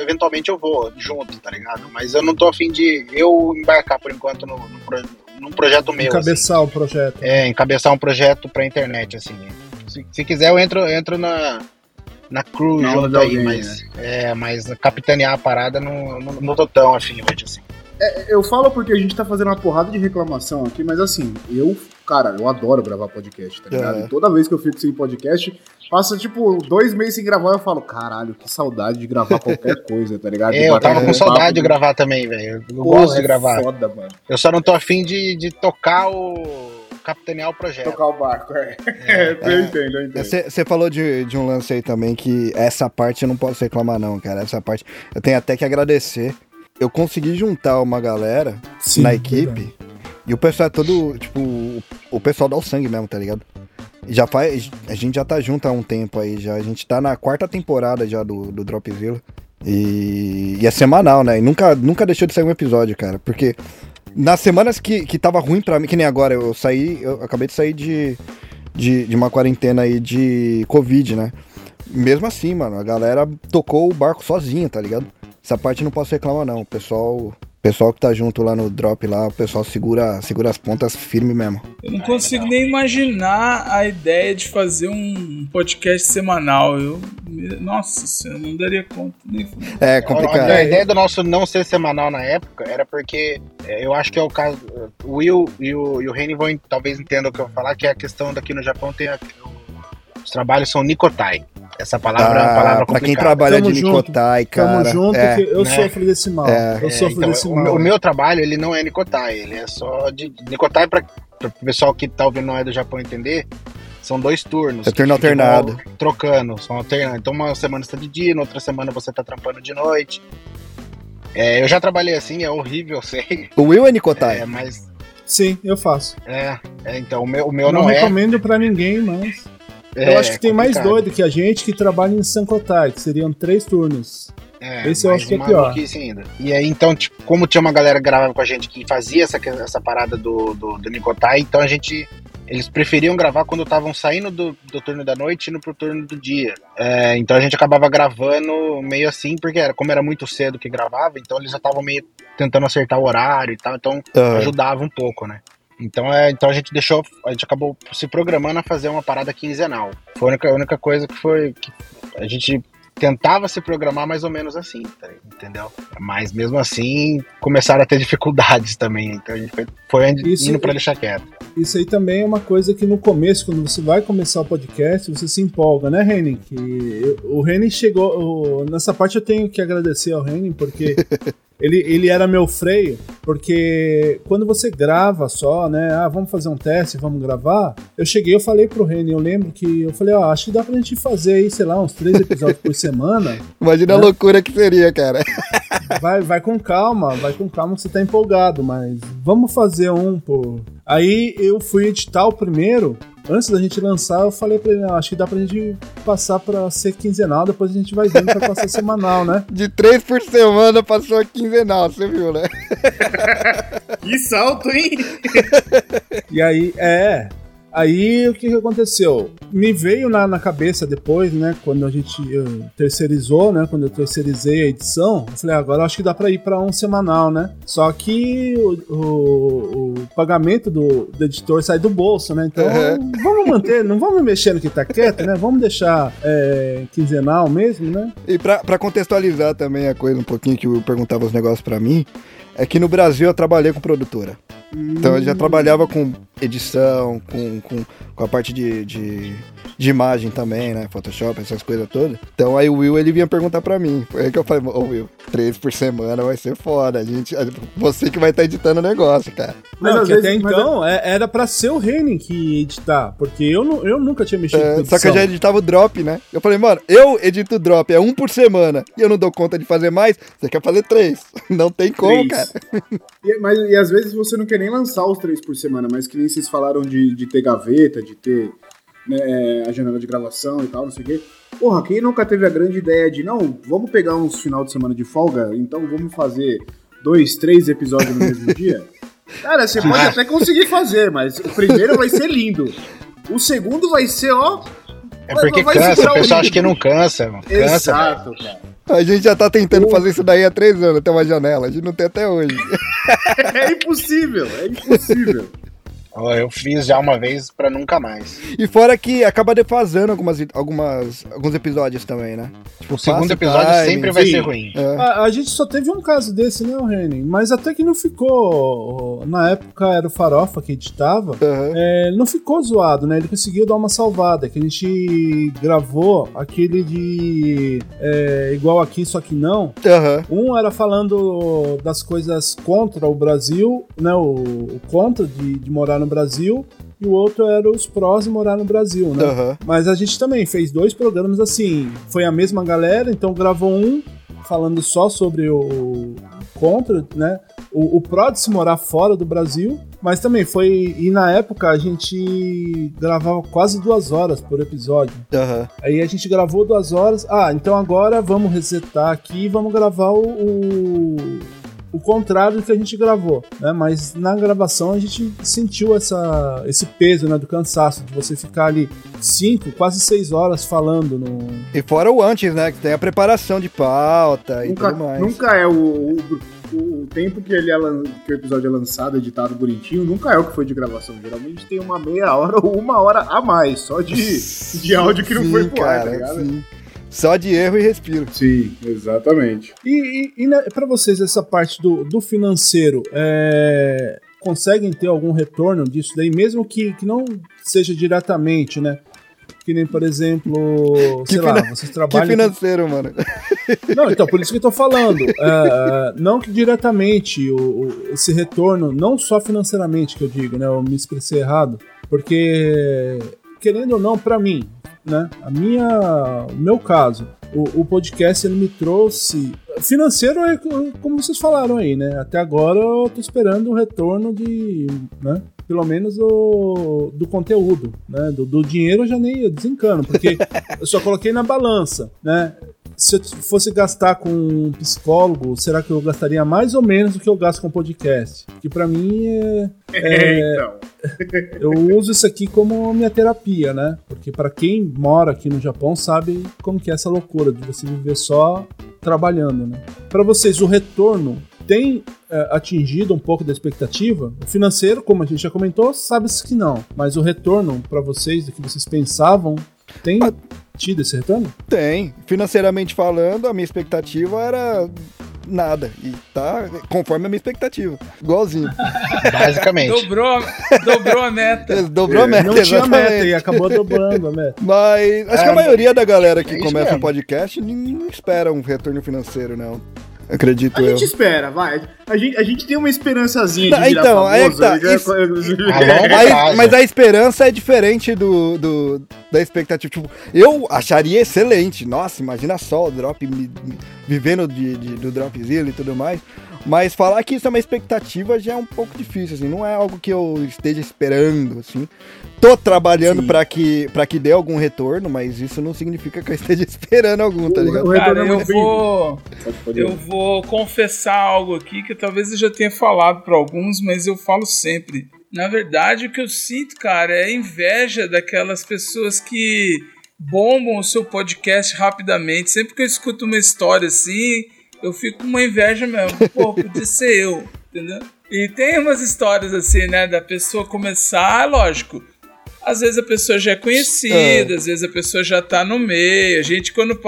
eventualmente eu vou junto, tá ligado? Mas eu não tô afim de eu embarcar por enquanto no, no pro- num projeto meu. assim. Encabeçar o projeto. É, encabeçar um projeto pra internet, assim. Se, se quiser, eu entro, eu entro na, na crew Na aula junto aí, alguém, mas, é, mas capitanear a parada não, não, não tô tão afim hoje, assim. Eu falo porque a gente tá fazendo uma porrada de reclamação aqui, mas assim, eu, cara, eu adoro gravar podcast, tá ligado? É. E toda vez que eu fico sem podcast, passa tipo dois meses sem gravar, eu falo, caralho, que saudade de gravar qualquer [laughs] coisa, tá ligado? É, eu tava com saudade de gravar também, velho. Eu Porra, gosto de é gravar. Foda, mano. Eu só não tô afim de, de tocar o. capitanear o projeto. Tocar o barco, é. [laughs] eu entendo, eu entendo. Você falou de, de um lance aí também que essa parte eu não posso reclamar, não, cara. Essa parte eu tenho até que agradecer. Eu consegui juntar uma galera Sim, na equipe e o pessoal é todo, tipo, o- pessoal dá o sangue mesmo, tá ligado? Já faz. A gente já tá junto há um tempo aí já. A gente tá na quarta temporada já do, do Dropzilla. E, e é semanal, né? E nunca, nunca deixou de sair um episódio, cara. Porque nas semanas que, que tava ruim pra mim, que nem agora, eu saí, eu acabei de sair de, de, de uma quarentena aí de Covid, né? Mesmo assim, mano, a galera tocou o barco sozinha, tá ligado? Essa parte não posso reclamar, não. O pessoal, pessoal que tá junto lá no drop lá, o pessoal segura, segura as pontas firme mesmo. Eu não consigo nem imaginar a ideia de fazer um podcast semanal. Eu, nossa senhora, não daria conta nem. É complicado. A ideia do nosso não ser semanal na época era porque é, eu acho que é o caso. O Will e o, e o Reni vão talvez entendam o que eu vou falar, que é a questão daqui no Japão tem a- os trabalhos são Nikotai. Essa palavra é uma palavra Ah, pra quem complicada. trabalha Tamo de junto. Nicotai, cara. Tamo junto, é. eu né? sofro desse mal. É. Eu É, sofro então, desse o, mal. meu- o meu trabalho ele não é Nikotai, ele é só de Nikotai para o pessoal que tá ouvindo não é do Japão entender. São dois turnos. É turno alternado. Trocando, são alternando. Então uma semana você tá de dia, na outra semana você tá trampando de noite. É, eu já trabalhei assim, é horrível, eu [laughs] sei. O Will é Nicotai. É, mas. Sim, eu faço. É, é, então o meu, o meu Eu não, não, é. recomendo pra ninguém, mas. É, eu acho que tem mais complicado. doido que a gente que trabalha em Sankotai, que seriam três turnos. É, Esse eu mais acho que é pior. ainda. E aí, então, tipo, como tinha uma galera que gravava com a gente que fazia essa, essa parada do, do, do Nicotai, então a gente. Eles preferiam gravar quando estavam saindo do, do turno da noite e indo pro turno do dia. É, então a gente acabava gravando meio assim, porque era, como era muito cedo que gravava, então eles já estavam meio tentando acertar o horário e tal, então Ah. ajudava um pouco, né? Então, é, então a gente deixou, a gente acabou se programando a fazer uma parada quinzenal. Foi a única, a única coisa que foi que a gente tentava se programar mais ou menos assim, tá, entendeu? Mas mesmo assim começaram a ter dificuldades também, então a gente foi, foi Isso- indo pra deixar quieto. Isso aí também é uma coisa que no começo, quando você vai começar o podcast, você se empolga, né, Renin? Que eu- o Renin chegou. o- nessa parte eu tenho que agradecer ao Renin, porque [laughs] ele, ele era meu freio, porque quando você grava só, né? Ah, vamos fazer um teste, vamos gravar. Eu cheguei, eu falei pro Renin, eu lembro que eu falei, ó, acho que dá pra gente fazer aí, sei lá, uns três episódios por semana. [laughs] Imagina a Né? loucura que seria, cara. Vai, vai com calma, vai com calma que você tá empolgado, mas vamos fazer um, pô. Aí eu fui editar o primeiro. Antes da gente lançar, eu falei pra ele, "Não, acho que dá pra gente passar pra ser quinzenal, depois a gente vai vendo pra passar semanal, né? De três por semana passou a quinzenal, você viu, né? [laughs] Que salto, hein? E aí, é. Aí o que, que aconteceu? Me veio na, na cabeça depois, né? Quando a gente terceirizou, né? Quando eu terceirizei a edição, eu falei, "Ah, agora acho que dá pra ir pra um semanal, né? Só que o, o- o pagamento do, do editor sai do bolso, né? Então Uhum. vamos manter, não vamos mexer no que tá quieto, né? Vamos deixar eh, quinzenal mesmo, né? E pra contextualizar também a coisa um pouquinho que eu perguntava os negócios pra mim, é que no Brasil eu trabalhei com produtora. Então eu já trabalhava com edição, com, com, com a parte de, de, de imagem também, né? Photoshop, essas coisas todas. Então aí o Will ele vinha perguntar pra mim. Foi aí que eu falei, ô Will, três por semana vai ser foda. A gente, você que vai estar editando o negócio, cara. Mas não, às que até vezes- mas então é- era pra ser o Renin que editar, porque eu, não, eu nunca tinha mexido É, com só que eu já editava o drop, né? Eu falei, mano, eu edito o drop, é um por semana, e eu não dou conta de fazer mais, você quer fazer três. [laughs] Não tem como, Três. cara. E, mas, e às vezes você não quer nem lançar os três por semana, mas que nem vocês falaram de, de ter gaveta, de ter né, é, a janela de gravação e tal, não sei o quê. Porra, quem nunca teve a grande ideia de, não, vamos pegar uns final de semana de folga, então vamos fazer dois, três episódios no mesmo dia? [laughs] Cara, você pode até conseguir fazer, mas o primeiro vai ser lindo. O segundo vai ser, ó. É porque cansa, o pessoal acha que não cansa, mano. Cansa. Exato, cara. A gente já tá tentando fazer isso daí há três anos, ter uma janela, a gente não tem até hoje. [laughs] É impossível, é impossível. Eu fiz já uma vez pra nunca mais. E fora que acaba defasando algumas, algumas, alguns episódios também, né? Tipo, O segundo episódio time, sempre vai sim. ser ruim. É. A, a gente só teve um caso desse, né, o Renin? Mas até que não ficou. Na época era o Farofa que editava. Aham. É, não ficou zoado, né? Ele conseguiu dar uma salvada. Que a gente gravou aquele de. é, igual aqui, só que não. Aham. Um era falando das coisas contra o Brasil, né? O, o contra de, de morar no Brasil. E o outro era os prós de morar no Brasil, né? Aham. Mas a gente também fez dois programas assim. Foi a mesma galera, então gravou um falando só sobre o, contra, né? O, o pró de se morar fora do Brasil. Mas também foi. E na época a gente gravava quase duas horas por episódio. Aham. Aí a gente gravou duas horas. Ah, então agora vamos resetar aqui e vamos gravar o, o, o contrário do que a gente gravou, né? Mas na gravação a gente sentiu essa, esse peso, né, do cansaço, de você ficar ali cinco, quase seis horas falando no... E fora o antes, né? Que tem a preparação de pauta e Nunca, tudo mais. nunca é o, o, o tempo que, ele é, que o episódio é lançado, editado bonitinho, nunca é o que foi de gravação. Geralmente tem uma meia hora ou uma hora a mais, só de, de áudio que não foi pro ar, tá ligado? sim. Só de erro e respiro. Sim, exatamente. E, e, e para vocês, essa parte do, do financeiro, é, conseguem ter algum retorno disso daí, mesmo que, que não seja diretamente, né? Que nem, por exemplo, [laughs] Que sei lá, vocês Que trabalham... financeiro, mano. [laughs] Não, então, por isso que eu tô falando. É, não que diretamente o, o- esse retorno, não só financeiramente que eu digo, né? Eu me expressei errado. Porque, querendo ou não, pra mim, né? A minha, o meu caso, o, o podcast ele me trouxe. financeiro é como vocês falaram aí, né? Até agora eu tô esperando o retorno de, né? Pelo menos o, do conteúdo, né? Do, do dinheiro eu já nem desencano, porque [laughs] eu só coloquei na balança, né? Se eu fosse gastar com um psicólogo, será que eu gastaria mais ou menos do que eu gasto com podcast? Que para mim é, [laughs] é então. [laughs] eu uso isso aqui como minha terapia, né? Porque para quem mora aqui no Japão sabe como que é essa loucura de você viver só trabalhando, né? Para vocês o retorno tem é, atingido um pouco da expectativa? O financeiro, como a gente já comentou, sabe-se que não, mas o retorno para vocês do que vocês pensavam tem tido esse retorno? Tem. Financeiramente falando, a minha expectativa era nada. E tá conforme a minha expectativa. Igualzinho. [laughs] Basicamente. dobrou, dobrou a meta. [laughs] dobrou a meta, Não tinha meta e acabou dobrando a meta. Mas acho é, que a maioria da galera que é começa mesmo. um podcast não espera um retorno financeiro, não. Acredito A eu. gente espera, vai. A gente, a gente tem uma esperançazinha de virar então, aí é famoso. tá, isso- A longo [laughs] Aí- mas a esperança é diferente do, do- da expectativa. Tipo, eu acharia excelente. Nossa, imagina só o drop me- me- vivendo de, de- do Dropzilla e tudo mais. Mas falar que isso é uma expectativa já é um pouco difícil, assim. Não é algo que eu esteja esperando, assim. Tô trabalhando pra que, pra que dê algum retorno, mas isso não significa que eu esteja [laughs] esperando algum, tá ligado? Retorno Cara, é eu vou, eu vou confessar algo aqui que talvez eu já tenha falado para alguns, mas eu falo sempre. Na verdade, o que eu sinto, cara, é inveja daquelas pessoas que bombam o seu podcast rapidamente. Sempre que eu escuto uma história assim, eu fico com uma inveja mesmo. Pô, podia ser eu, entendeu? E tem umas histórias assim, né, da pessoa começar, lógico. Às vezes a pessoa já é conhecida, às vezes a pessoa já tá no meio. A gente, quando,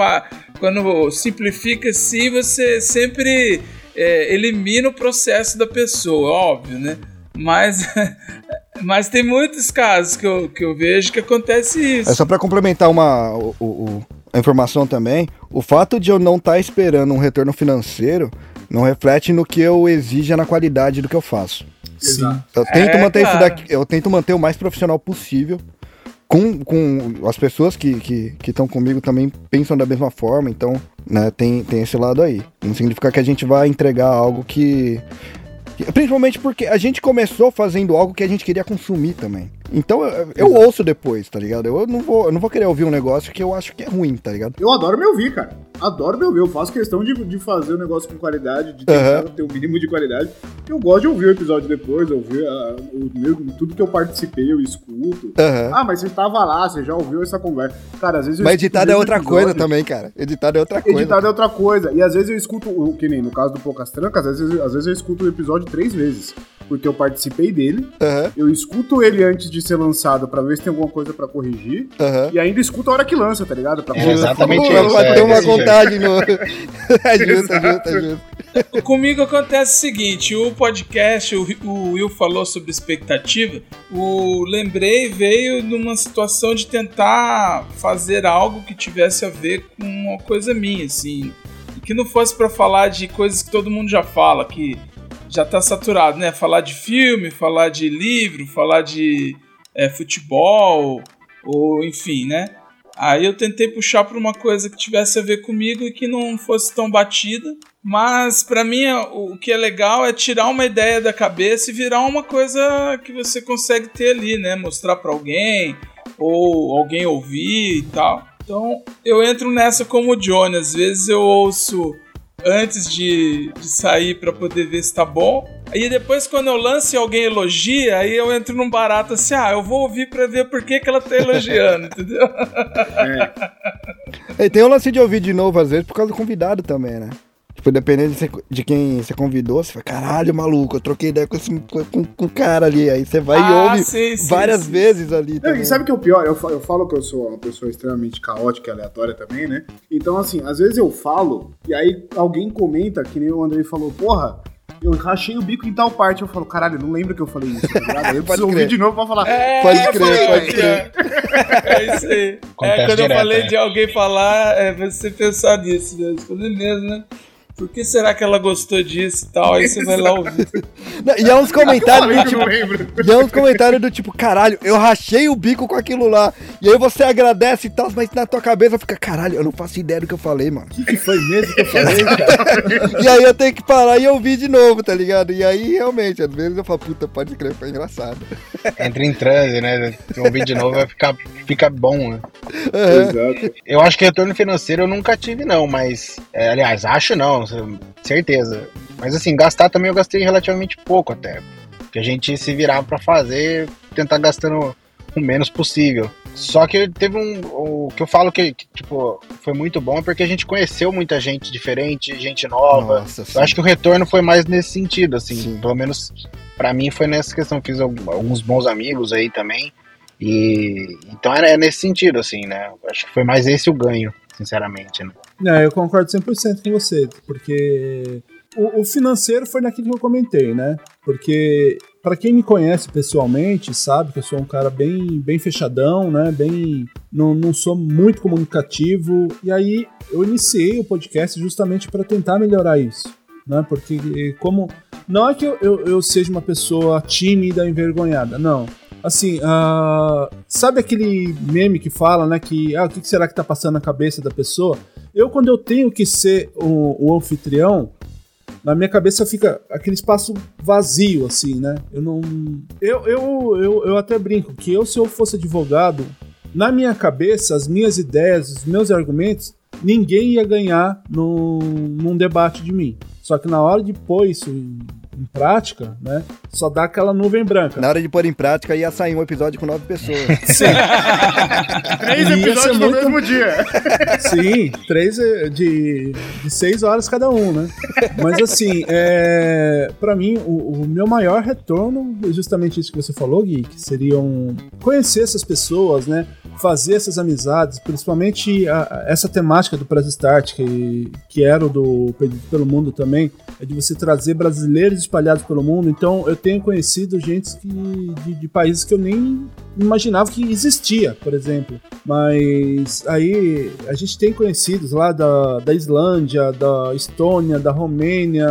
quando simplifica assim, você sempre é, elimina o processo da pessoa, óbvio, né? Mas, [laughs] mas tem muitos casos que eu, que eu vejo que acontece isso. É só pra complementar uma, o- o- a informação também, o fato de eu não estar esperando um retorno financeiro não reflete no que eu exija na qualidade do que eu faço. Exato. Eu tento É, manter isso cara. daqui, eu tento manter o mais profissional possível. Com, com as pessoas que estão que, que estão comigo também pensam da mesma forma, então né, tem, tem esse lado aí. Não significa que a gente vai entregar algo que- Principalmente porque a gente começou fazendo algo que a gente queria consumir também. Então eu, eu ouço depois, tá ligado? Eu não, vou, eu não vou querer ouvir um negócio que eu acho que é ruim, tá ligado? Eu adoro me ouvir, cara. Adoro me ouvir. Eu faço questão de, de fazer o negócio com qualidade, de tentar ter o mínimo de qualidade. Eu gosto de ouvir o episódio depois, ouvir ah, o meu, tudo que eu participei, eu escuto. Aham. Ah, mas você tava lá, você já ouviu essa conversa. Cara, às vezes eu Mas editado é outra episódio. coisa também, cara. Editado é outra coisa. Editado é outra coisa. E às vezes eu escuto, que nem no caso do Poucas Trancas, às vezes, às vezes eu escuto o episódio três vezes. Porque eu participei dele, Aham, eu escuto ele antes de ser lançado pra ver se tem alguma coisa pra corrigir. aham. E ainda escuto a hora que lança, tá ligado? Pra É exatamente Pô, isso, Vai é ter uma contagem no. é justo, é justo, é justo. Comigo acontece o seguinte: o podcast, o, o Will falou sobre expectativa. O Lembrei veio numa situação de tentar fazer algo que tivesse a ver com uma coisa minha, assim. E que não fosse pra falar de coisas que todo mundo já fala, que já tá saturado, né? Falar de filme, falar de livro, falar de é, futebol, ou enfim, né? Aí eu tentei puxar para uma coisa que tivesse a ver comigo e que não fosse tão batida. Mas para mim o que é legal é tirar uma ideia da cabeça e virar uma coisa que você consegue ter ali, né? Mostrar para alguém ou alguém ouvir e tal. Então eu entro nessa como o Johnny. Às vezes eu ouço antes de, de sair para poder ver se tá bom. Aí depois, quando eu lanço e alguém elogia, aí eu entro num barato assim: ah, eu vou ouvir pra ver por que, que ela tá elogiando, [laughs] entendeu? E tem o lance de ouvir de novo, às vezes, por causa do convidado também, né? Tipo, dependendo de, de quem você convidou, você fala, caralho, maluco, eu troquei ideia com, esse, com, com- cara ali. Aí você vai e Ah, ouve sim, sim, várias sim. vezes ali. Não, e sabe o que é o pior? Eu, eu falo que eu sou uma pessoa extremamente caótica e aleatória também, né? Então, assim, às vezes eu falo e aí alguém comenta, que nem o Andrei falou, porra, eu rachei o bico em tal parte. Eu falo, caralho, não lembro que eu falei isso, tá ligado? Aí eu [laughs] preciso ouvir crer. de novo pra falar. É, Pode eu crer, falei, pode é. É isso aí. Acontece é, quando eu direto, falei né? de alguém falar, é você pensar nisso mesmo. Falei mesmo, né? Por que será que ela gostou disso e tal? Aí você vai lá [laughs] ouvir. Não, e é uns comentários do tipo. lembro. E é uns comentários do tipo, caralho, eu rachei o bico com aquilo lá. E aí você agradece e tal, mas na tua cabeça fica, caralho, eu não faço ideia do que eu falei, mano. O que, que foi mesmo que eu falei, cara? [laughs] E aí eu tenho que parar e ouvir de novo, tá ligado? E aí, realmente, às vezes eu falo, puta, pode crer, foi engraçado. Entra em transe, né? Se ouvir de novo vai ficar fica bom, né? Exato. Eu acho que retorno financeiro eu nunca tive, não, mas. é, aliás, acho não, certeza. Mas assim, gastar também eu gastei relativamente pouco até. Porque a gente se virava pra fazer, tentar gastando o menos possível. Só que teve um. O que eu falo que, que, tipo, foi muito bom é porque a gente conheceu muita gente diferente, gente nova. Nossa, Eu acho que o retorno foi mais nesse sentido, assim. Sim. Pelo menos pra mim foi nessa questão. Fiz alguns bons amigos aí também. E então é, nesse sentido, assim, né? Acho que foi mais esse o ganho, sinceramente, né? Não, eu concordo 100% com você, porque o, o financeiro foi naquilo que eu comentei, né? Porque para quem me conhece pessoalmente, sabe que eu sou um cara bem, bem fechadão, né? Bem, não, não sou muito comunicativo. E aí eu iniciei o podcast justamente para tentar melhorar isso, né? Porque como não é que eu, eu, eu seja uma pessoa tímida, envergonhada, não. Assim, ah, sabe aquele meme que fala, né? Que ah, o que será que tá passando na cabeça da pessoa? Eu, quando eu tenho que ser o, o anfitrião, na minha cabeça fica aquele espaço vazio, assim, né? Eu não. Eu, eu, eu, eu até brinco que eu, se eu fosse advogado, na minha cabeça, as minhas ideias, os meus argumentos, ninguém ia ganhar num, num debate de mim. Só que na hora de pôr isso em, em prática, né? Só dá aquela nuvem branca. Na hora de pôr em prática, ia sair um episódio com nove pessoas. [laughs] Sim. Três Ia episódios ser no muito- mesmo dia. [laughs] Sim, três eh, de, de seis horas cada um, né? Mas assim, é, para mim, o, o meu maior retorno é justamente isso que você falou, Gui, que seriam conhecer essas pessoas, né? Fazer essas amizades, principalmente a- a- essa temática do Press Start, que, que era o do Perdido pelo Mundo também, é de você trazer brasileiros espalhados pelo mundo. Então, eu tenho conhecido gente que, de, de países que eu nem imaginava que existia, por exemplo. Mas aí a gente tem conhecidos lá da, da Islândia, da Estônia, da Romênia,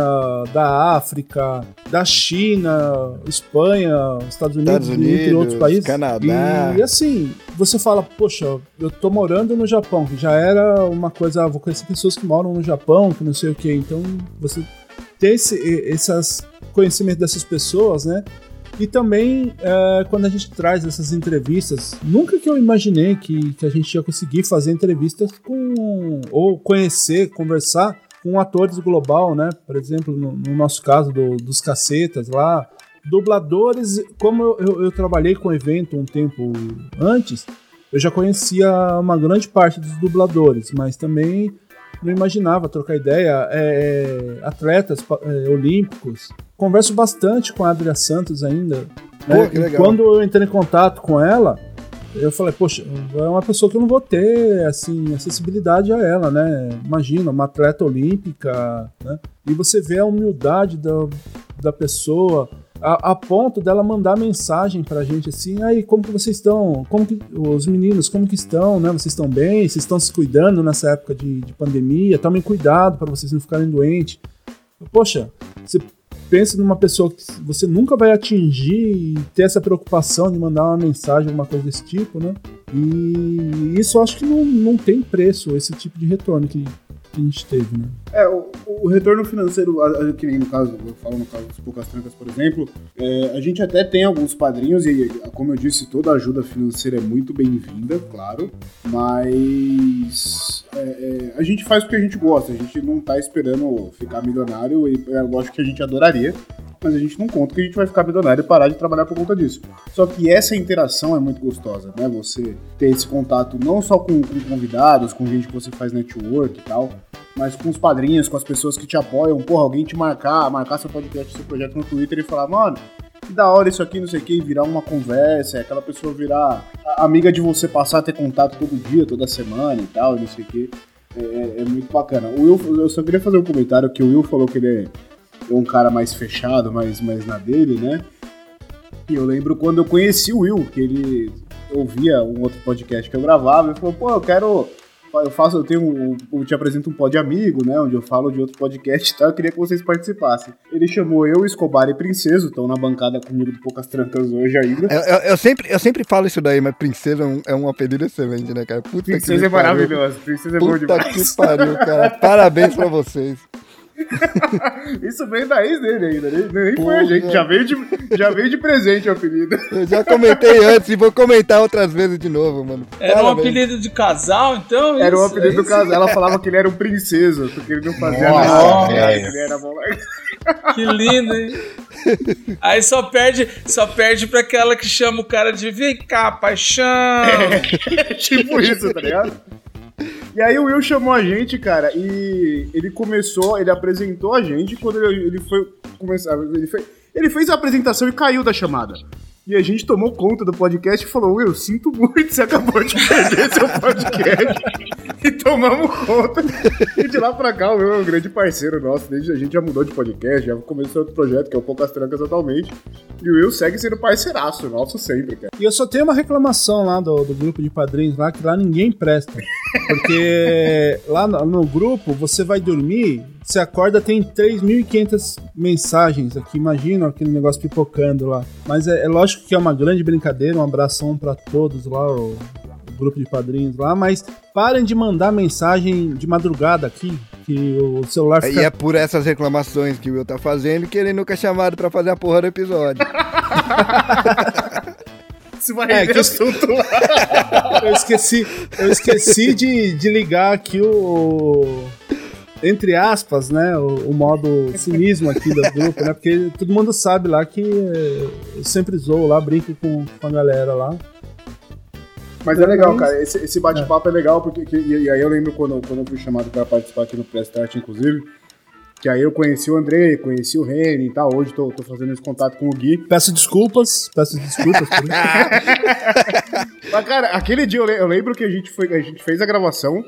da África, da China, Espanha, Estados Unidos, Estados entre Unidos, outros países. Canadá. E, assim, você fala, poxa, eu tô morando no Japão, que já era uma coisa, ah, vou conhecer pessoas que moram no Japão, que não sei o que. Então, você ter esse, essas conhecimento dessas pessoas, né? E também, é, quando a gente traz essas entrevistas, nunca que eu imaginei que, que a gente ia conseguir fazer entrevistas com. ou conhecer, conversar com atores global, né? Por exemplo, no, no nosso caso do- dos cacetas lá. Dubladores, como eu, eu- trabalhei com evento um tempo antes, eu já conhecia uma grande parte dos dubladores, mas também não imaginava trocar ideia. É, atletas pa- é, olímpicos. Converso bastante com a Adria Santos ainda. Pô, né? legal. quando eu entrei em contato com ela, eu falei, poxa, é uma pessoa que eu não vou ter, assim, acessibilidade a ela, né? Imagina, uma atleta olímpica, né? E você vê a humildade da, da pessoa, a, a ponto dela mandar mensagem pra gente assim, aí, como que vocês estão? Como que, os meninos, como que estão, né? Vocês estão bem? Vocês estão se cuidando nessa época de, de pandemia? Tomem cuidado para vocês não ficarem doentes. Poxa, você pensa numa pessoa que você nunca vai atingir e ter essa preocupação de mandar uma mensagem, alguma coisa desse tipo, né? E isso acho que não, não tem preço, esse tipo de retorno que, que a gente teve, né? É, o, o retorno financeiro, que nem no caso, eu falo no caso dos Poucas Trancas, por exemplo, é, a gente até tem alguns padrinhos e, como eu disse, toda ajuda financeira é muito bem-vinda, claro, mas é, é, a gente faz porque a gente gosta, a gente não tá esperando ficar milionário e é lógico que a gente adoraria, mas a gente não conta que a gente vai ficar milionário e parar de trabalhar por conta disso. Só que essa interação é muito gostosa, né? Você ter esse contato não só com, com convidados, com gente que você faz network e tal, mas com os padrinhos, com as pessoas que te apoiam. Porra, alguém te marcar, marcar seu podcast, seu projeto no Twitter e falar, mano, que da hora isso aqui, não sei o que, virar uma conversa, aquela pessoa virar amiga de você passar a ter contato todo dia, toda semana e tal, não sei o que. É, é muito bacana. O Will, eu só queria fazer um comentário que o Will falou que ele é é um cara mais fechado, mais, mais na dele, né? E eu lembro quando eu conheci o Will, que ele ouvia um outro podcast que eu gravava, e falou, pô, eu quero eu faço, eu tenho, um- eu te apresento um pod amigo, né, onde eu falo de outro podcast e tal, eu queria que vocês participassem. Ele chamou eu, Escobar e Princeso, estão na bancada comigo do Poucas Trancas hoje ainda. Eu, eu- eu sempre, eu sempre falo isso daí, mas princesa é um, é um apelido excelente, né, cara? Puta Princesa me é pariu. maravilhosa, Princesa é bom Puta demais. que pariu, cara. Parabéns pra vocês. [laughs] Isso vem da ex dele ainda, nem, nem foi a gente, já veio, de, já veio de presente o apelido. [laughs] Eu já comentei antes e vou comentar outras vezes de novo, mano. Era um Parabéns. apelido de casal, então? Era o Isso, apelido é do casal, ela falava que ele era um princeso, porque ele não fazia Nossa, nada, ele era Que lindo, hein? Aí só perde, só perde pra aquela que chama o cara de vem cá, paixão. [laughs] tipo isso, tá ligado? E aí o Will chamou a gente, cara, e ele começou, ele apresentou a gente quando ele, ele foi começar, ele, foi, ele fez a apresentação e caiu da chamada. E a gente tomou conta do podcast e falou, Will, sinto muito, você acabou de perder seu podcast. e tomamos conta. E de lá pra cá, o Will é um grande parceiro nosso, desde a gente já mudou de podcast, já começou outro projeto, que é o Poucas Trancas atualmente. E o Will segue sendo parceiraço nosso sempre, cara. E eu só tenho uma reclamação lá do, do grupo de padrinhos lá, que lá ninguém presta. Porque lá no, no grupo, você vai dormir, você acorda, tem 3.500 mensagens aqui, imagina aquele negócio pipocando lá. Mas é, é lógico que é uma grande brincadeira, um abração pra todos lá, o, o grupo de padrinhos lá, mas parem de mandar mensagem de madrugada aqui, que o celular E fica... é por essas reclamações que o Will tá fazendo que ele nunca é chamado pra fazer a porra do episódio. [laughs] Isso vai É, que- assunto lá. [laughs] Eu esqueci, eu esqueci de, de ligar aqui o. Entre aspas, né? O, o modo cinismo aqui do grupo, né? Porque todo mundo sabe lá que eh, eu sempre zoo lá, brinco com, com a galera lá. Mas é legal, cara. Esse, esse bate-papo é. legal, porque que- e, e aí eu lembro quando, quando eu fui chamado pra participar aqui no Press Start, inclusive, que aí eu conheci o André, conheci o Reni e tal. Hoje tô, tô fazendo esse contato com o Gui. Peço desculpas, peço desculpas por isso. [laughs] Mas, cara, aquele dia eu, eu lembro que a gente, foi, a gente fez a gravação,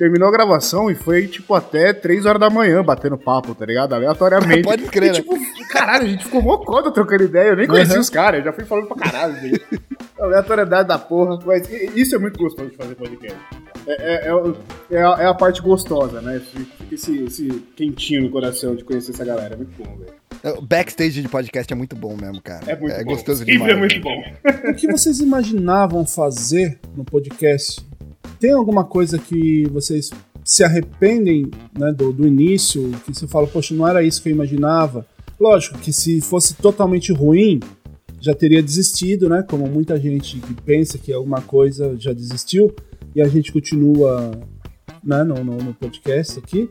terminou a gravação e foi, tipo, até 3 horas da manhã batendo papo, tá ligado? Aleatoriamente. [laughs] Pode crer, E, né? tipo, caralho, a gente ficou mocota trocando ideia. Eu nem conhecia Uhum. os caras, eu já fui falando pra caralho. gente. [laughs] Aleatoriedade da porra. Mas isso é muito gostoso de fazer podcast. É, é, é é a, é a parte gostosa, né? Fica esse, esse quentinho no coração de conhecer essa galera. É muito bom, velho. O backstage de podcast é muito bom mesmo, cara. É muito bom. gostoso Sempre demais. é muito bom. O que vocês imaginavam fazer no podcast? Tem alguma coisa que vocês se arrependem né, do, do início? Que você fala, poxa, não era isso que eu imaginava? Lógico que se fosse totalmente ruim, já teria desistido, né? Como muita gente que pensa que alguma coisa já desistiu e a gente continua né, no, no, no podcast aqui.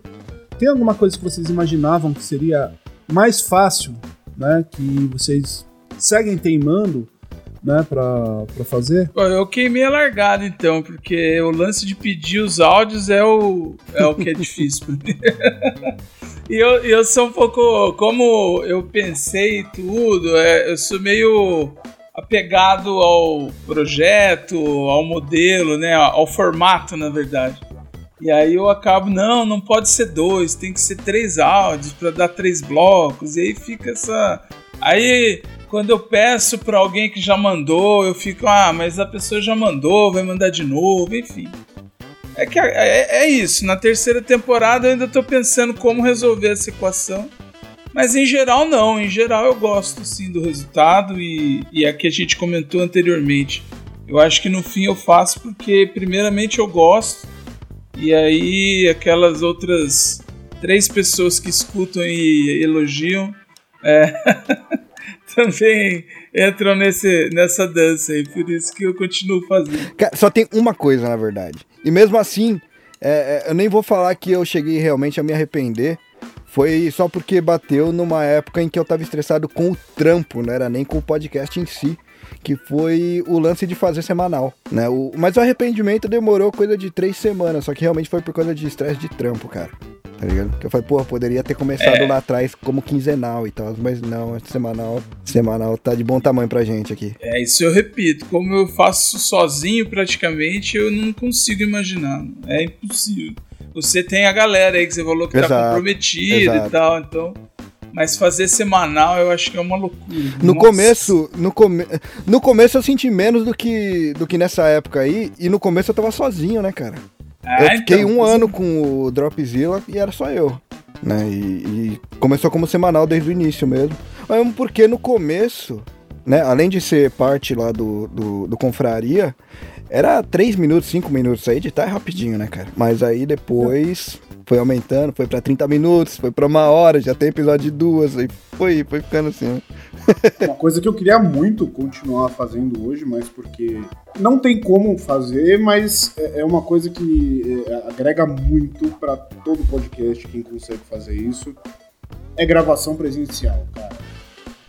Tem alguma coisa que vocês imaginavam que seria mais fácil, né? Que vocês seguem teimando, né? Pra, pra fazer? Eu queimei a largada então, porque o lance de pedir os áudios é o, é o que é difícil. [laughs] E eu, eu sou um pouco. Como eu pensei tudo, é, eu sou meio apegado ao projeto, ao modelo, né? Ao formato, na verdade. E aí eu acabo, não, não pode ser dois, tem que ser três áudios para dar três blocos. E aí fica essa. Aí quando eu peço para alguém que já mandou, eu fico, ah, mas a pessoa já mandou, vai mandar de novo, enfim. É que é, é isso. Na terceira temporada eu ainda tô pensando como resolver essa equação. Mas em geral não. Em geral eu gosto sim do resultado e, e é que a gente comentou anteriormente. Eu acho que no fim eu faço porque primeiramente eu gosto e aí aquelas outras três pessoas que escutam e elogiam é, [laughs] também entram nesse, nessa dança aí. Por isso que eu continuo fazendo. Só tem uma coisa, na verdade. E mesmo assim, é, é, eu nem vou falar que eu cheguei realmente a me arrepender. Foi só porque bateu numa época em que eu tava estressado com o trampo, não era nem com o podcast em si. Que foi o lance de fazer semanal, né? O, mas o arrependimento demorou coisa de três semanas, só que realmente foi por causa de estresse de trampo, cara. Tá ligado? Eu falei, pô, poderia ter começado É. lá atrás como quinzenal e tal, mas não, semanal, semanal tá de bom tamanho pra gente aqui. É, isso eu repito. Como eu faço sozinho praticamente, eu não consigo imaginar. É impossível. Você tem a galera aí que você falou que tá Exato, comprometida exato. e tal, então. Mas fazer semanal eu acho que é uma loucura. No Nossa. começo, no, come... no começo eu senti menos do que, do que nessa época aí, e no começo eu tava sozinho, né, cara? Ah, eu fiquei então, um ano com o Dropzilla e era só eu. Né? E, e começou como semanal desde o início mesmo. Mas porque no começo, né, além de ser parte lá do, do, do Confraria, era 3 minutos, 5 minutos aí, de tá rapidinho, né, cara? Mas aí depois foi aumentando, foi pra 30 minutos, foi pra uma hora, já tem episódio de duas, aí foi, foi ficando assim, né? Uma coisa que eu queria muito continuar fazendo hoje, mas porque não tem como fazer, mas é é uma coisa que é, agrega muito pra todo podcast quem consegue fazer isso. É gravação presencial, cara.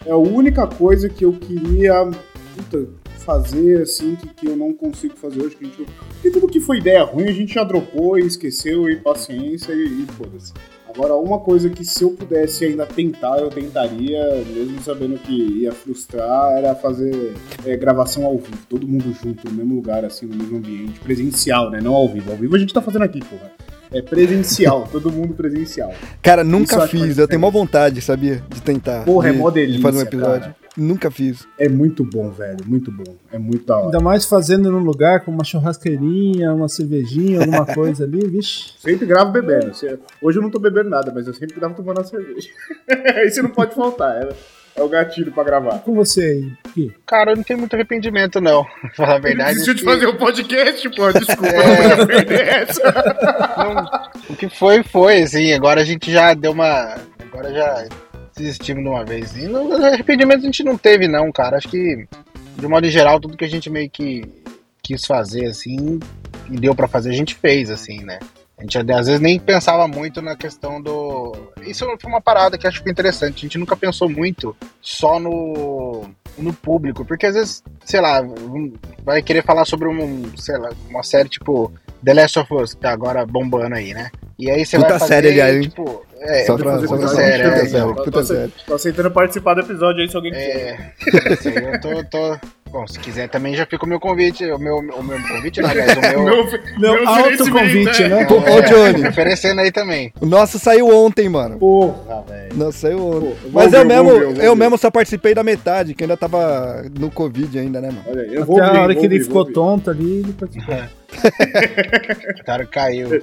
É a única coisa que eu queria puta, fazer assim que, que eu não consigo fazer hoje. Que a gente... Tudo que foi ideia ruim a gente já dropou e esqueceu e paciência e, e foda-se. Agora, uma coisa que se eu pudesse ainda tentar, eu tentaria, mesmo sabendo que ia frustrar, era fazer é, gravação ao vivo, todo mundo junto, no mesmo lugar, assim, no mesmo ambiente, presencial, né? Não ao vivo. Ao vivo a gente tá fazendo aqui, porra. É presencial, [laughs] todo mundo presencial. Cara, Isso nunca eu acho fiz, eu tenho mó vontade, sabia? De tentar. Porra, é de, mó de fazer um episódio. cara. Nunca fiz. É muito bom, velho, muito bom. É muito da hora. Ainda mais fazendo num lugar com uma churrasqueirinha, uma cervejinha, alguma [laughs] coisa ali, vixe. Sempre gravo bebendo. Hoje eu não tô bebendo nada, mas eu sempre gravo tomando uma cerveja. [laughs] Isso não pode faltar. É, é o gatilho pra gravar. Com você aí, Gui. Cara, eu não tenho muito arrependimento, não. Pra [laughs] falar a verdade. desistiu de que- fazer o podcast, pô. Desculpa, É. não perder essa. Não, o que foi, foi, assim. Agora a gente já deu uma. Agora já desistimos de uma vez. E arrependimento a gente não teve, não, cara. Acho que, de modo geral, tudo que a gente meio que quis fazer, assim, e deu pra fazer, a gente fez, assim, né? A gente às vezes nem pensava muito na questão do. Isso foi uma parada que acho que interessante. A gente nunca pensou muito só no, no público, porque às vezes, sei lá, vai querer falar sobre um, sei lá, uma série tipo The Last of Us, que tá agora bombando aí, né? E aí você Puta vai fazer, série, aliás, hein? tipo, é, Só pra- puta só pra- série, puta é, série, então. puta Tô, série. tô aceitando participar do episódio aí se alguém quiser. É, isso aí eu tô, tô- Bom, se quiser também já fica o meu convite, o meu, o meu convite, não, aliás, o [laughs] meu. Meu, Meu autoconvite, oferecimento, né? Ô, ô, Johnny. me oferecendo aí também. O nosso saiu ontem, mano. Porra, velho. Nossa, saiu ontem. Pô, Mas ver, eu mesmo, ver, eu ver. mesmo só participei da metade, que ainda tava no Covid ainda, né, mano? Olha eu vou Até a hora vou que ele ficou tonto ali, ele participou. [laughs] [laughs] O cara caiu.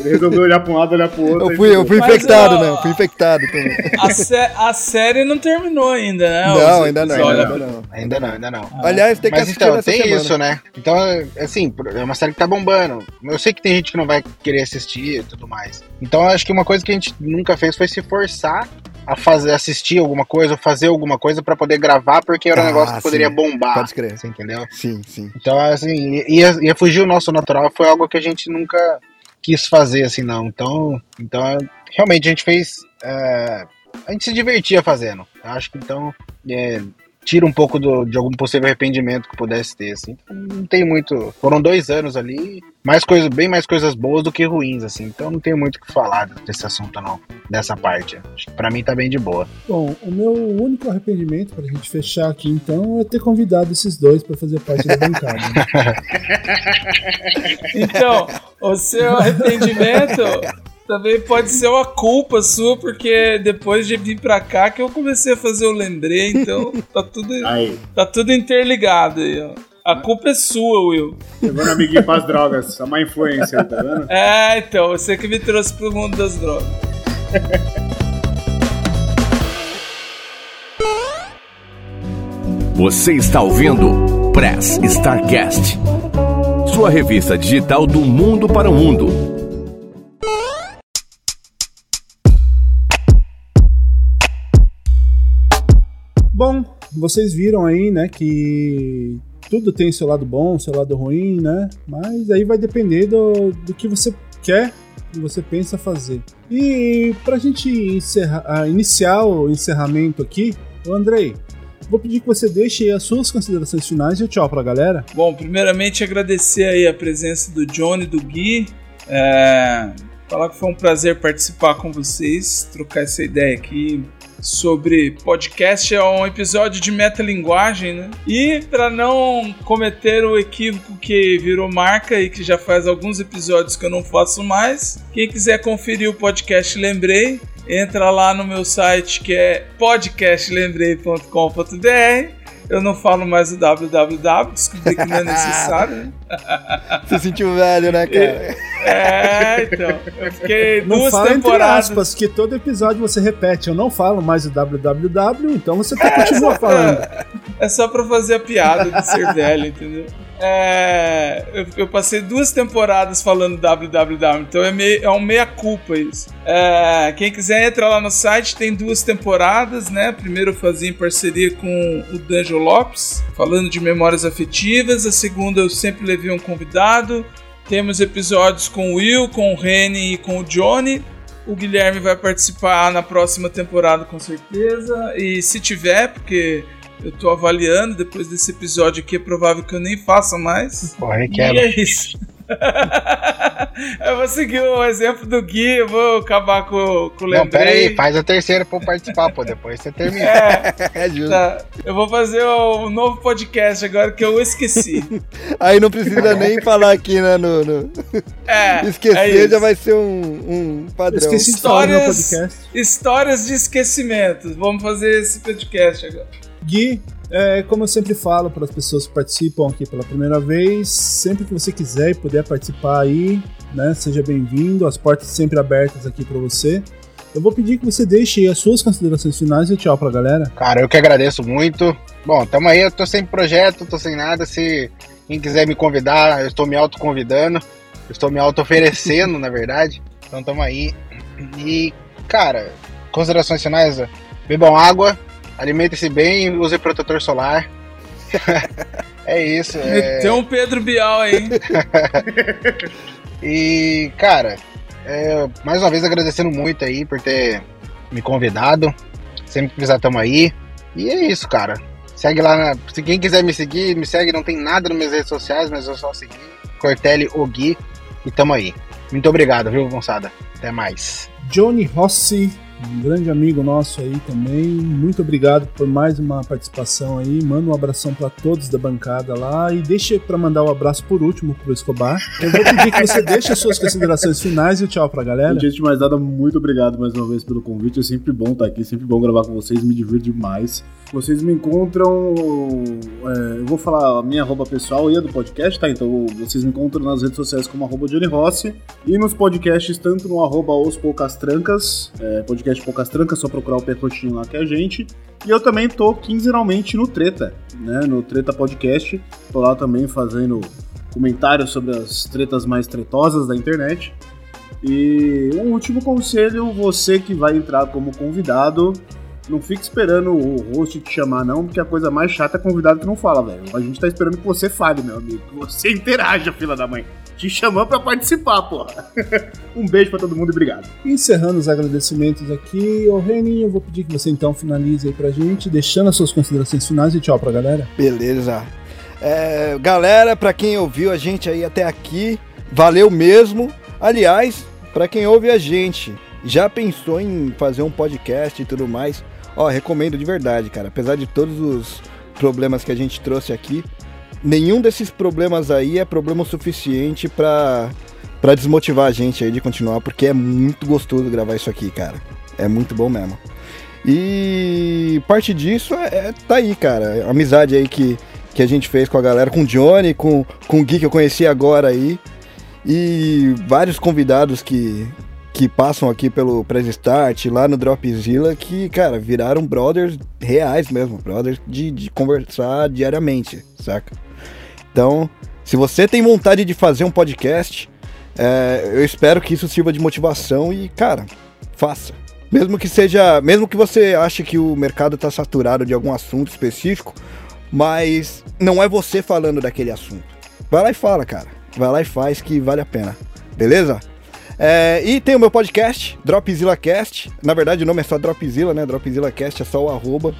Ele resolveu olhar pra um lado, olhar pro outro. Eu fui, eu fui Mas, infectado, ó, né? Eu fui infectado também. A, sé- a série não terminou ainda, né? Não, ainda não, ainda não. Ainda não, ainda não. Aliás, tem que Mas assistir então, tem semana. isso, né? Então, assim, é uma série que tá bombando. Eu sei que tem gente que não vai querer assistir e tudo mais. Então, eu acho que uma coisa que a gente nunca fez foi se forçar a fazer, assistir alguma coisa, ou fazer alguma coisa pra poder gravar, porque era um Ah, negócio que poderia sim. bombar. Pode crer. Você entendeu? Sim, sim. Então, assim, ia, ia fugir o nosso natural, foi algo que a gente nunca quis fazer, assim, não. Então, então realmente a gente fez. é, a gente se divertia fazendo. Eu acho que então. é, tira um pouco do- de algum possível arrependimento que pudesse ter, assim. Não tem muito. Foram dois anos ali, mais coisas, bem mais coisas boas do que ruins, assim. Então não tenho muito o que falar desse assunto, não. Dessa parte. Acho que pra mim tá bem de boa. Bom, o meu único arrependimento, pra gente fechar aqui então, é ter convidado esses dois pra fazer parte da bancada. né? [laughs] Então, o seu arrependimento também pode ser uma culpa sua, porque depois de vir pra cá que eu comecei a fazer o lembrei, então tá tudo, Aí, tá tudo interligado aí, ó. A culpa é sua, Will. levando amiguinho pras drogas. A má influência, tá vendo? É, então, você que me trouxe pro mundo das drogas. Você está ouvindo Press Starcast, sua revista digital do mundo para o mundo. Bom, vocês viram aí, né, que tudo tem seu lado bom, seu lado ruim, né? Mas aí vai depender do, do que você quer, que você pensa fazer. E pra gente encerrar, ah, iniciar o encerramento aqui, ô Andrei, vou pedir que você deixe as suas considerações finais e o tchau pra galera. Bom, primeiramente agradecer aí a presença do Johnny e do Gui. É, falar que foi um prazer participar com vocês, trocar essa ideia aqui sobre podcast. É um episódio de metalinguagem, né? E para não cometer o equívoco que virou marca e que já faz alguns episódios que eu não faço mais, quem quiser conferir o podcast Lembrei, entra lá no meu site que é podcastlembrei.com.br Eu não falo mais o www, descobri que não é necessário. né? [laughs] Se sentiu velho, né, [laughs] cara? É, então. Eu fiquei Não duas fala entre temporadas. aspas, que todo episódio você repete. Eu não falo mais o www, então você até continua falando. É só pra fazer a piada de ser velho, entendeu? É, eu, eu passei duas temporadas falando www, então é, meio, é um meia-culpa isso. É, quem quiser entra lá no site, tem duas temporadas, né? Primeiro eu fazia em parceria com o Danjo Lopes, falando de memórias afetivas. A segunda eu sempre levei um convidado. Temos episódios com o Will, com o Reni e com o Johnny. O Guilherme vai participar na próxima temporada com certeza. E se tiver, porque eu tô avaliando depois desse episódio aqui, é provável que eu nem faça mais. Porra, E é isso. [laughs] eu vou seguir o exemplo do Gui, eu vou acabar com, com o Não, pera aí, faz a terceira pra eu participar, pô. Depois você termina. É, [laughs] É justo. tá. Eu vou fazer o novo podcast agora que eu esqueci. [laughs] Aí não precisa nem falar aqui, né? No, no- É, é Esquecer isso. já vai ser um, um padrão. esqueci Histórias- podcast. Histórias de esquecimentos. Vamos fazer esse podcast agora. Gui, é, como eu sempre falo para as pessoas que participam aqui pela primeira vez, sempre que você quiser e puder participar aí, né, seja bem-vindo, as portas sempre abertas aqui para você. Eu vou pedir que você deixe as suas considerações finais e tchau pra galera. Cara, eu que agradeço muito. Bom, tamo aí, eu tô sem projeto, tô sem nada. Se quem quiser me convidar, eu estou me autoconvidando. Eu estou me auto-oferecendo, [laughs] na verdade. Então tamo aí. E, cara, considerações finais, bebam água, alimentem-se bem, use protetor solar. [laughs] é isso. É... Tem um Pedro Bial aí. hein? [laughs] E, cara, é, mais uma vez agradecendo muito aí por ter me convidado. Sempre que precisar, tamo aí. E é isso, cara. Segue lá, na- se quem quiser me seguir, me segue, não tem nada nas minhas redes sociais, mas é só seguir. Cortelli Ogui e tamo aí. Muito obrigado, viu, moçada? Até mais. Johnny Rossi, um grande amigo nosso aí também. Muito obrigado por mais uma participação aí. Manda um abração para todos da bancada lá e deixa para mandar o abraço por último pro Escobar. Eu vou pedir que você deixe as suas considerações finais e tchau pra galera. Antes de mais nada, muito obrigado mais uma vez pelo convite. É sempre bom estar aqui, sempre bom gravar com vocês, me divirto demais. Vocês me encontram. é, eu vou falar a minha arroba pessoal e a do podcast, tá? Então vocês me encontram nas redes sociais como arroba Johnny Rossi e nos podcasts, tanto no arroba Os Poucas Trancas, é, podcast Poucas Trancas, só procurar o Pecotinho lá que é a gente. E eu também tô quinzenalmente no Treta, né? No Treta Podcast. Tô lá também fazendo comentários sobre as tretas mais tretosas da internet. E um último conselho, você que vai entrar como convidado, não fique esperando o host te chamar não, porque a coisa mais chata é convidado que não fala, velho. A gente tá esperando que você fale, meu amigo, que você [laughs] interaja, fila da mãe. Te chamou pra participar, porra. [laughs] um beijo pra todo mundo e obrigado. Encerrando os agradecimentos aqui, ô Reni, eu vou pedir que você então finalize aí pra gente, deixando as suas considerações finais e tchau pra galera. Beleza. É, galera, pra quem ouviu a gente aí até aqui, valeu mesmo. Aliás, pra quem ouve a gente, já pensou em fazer um podcast e tudo mais? Ó, recomendo de verdade, cara. Apesar de todos os problemas que a gente trouxe aqui, nenhum desses problemas aí é problema suficiente pra, pra desmotivar a gente aí de continuar, porque é muito gostoso gravar isso aqui, cara. É muito bom mesmo. E parte disso é, é- tá aí, cara. Amizade aí que, que a gente fez com a galera, com o Johnny, com, com o Gui que eu conheci agora aí. E vários convidados que, que passam aqui pelo Press Start, lá no Dropzilla, que, cara, viraram brothers reais mesmo, brothers de, de conversar diariamente, saca? Então, se você tem vontade de fazer um podcast, é, eu espero que isso sirva de motivação e, cara, faça. Mesmo que seja. Mesmo que você ache que o mercado está saturado de algum assunto específico, mas não é você falando daquele assunto. Vai lá e fala, cara. Vai lá e faz que vale a pena. Beleza? É, e tem o meu podcast, Dropzilla Cast. Na verdade, o nome é só Dropzilla, né? Dropzilla Cast é só o arroba.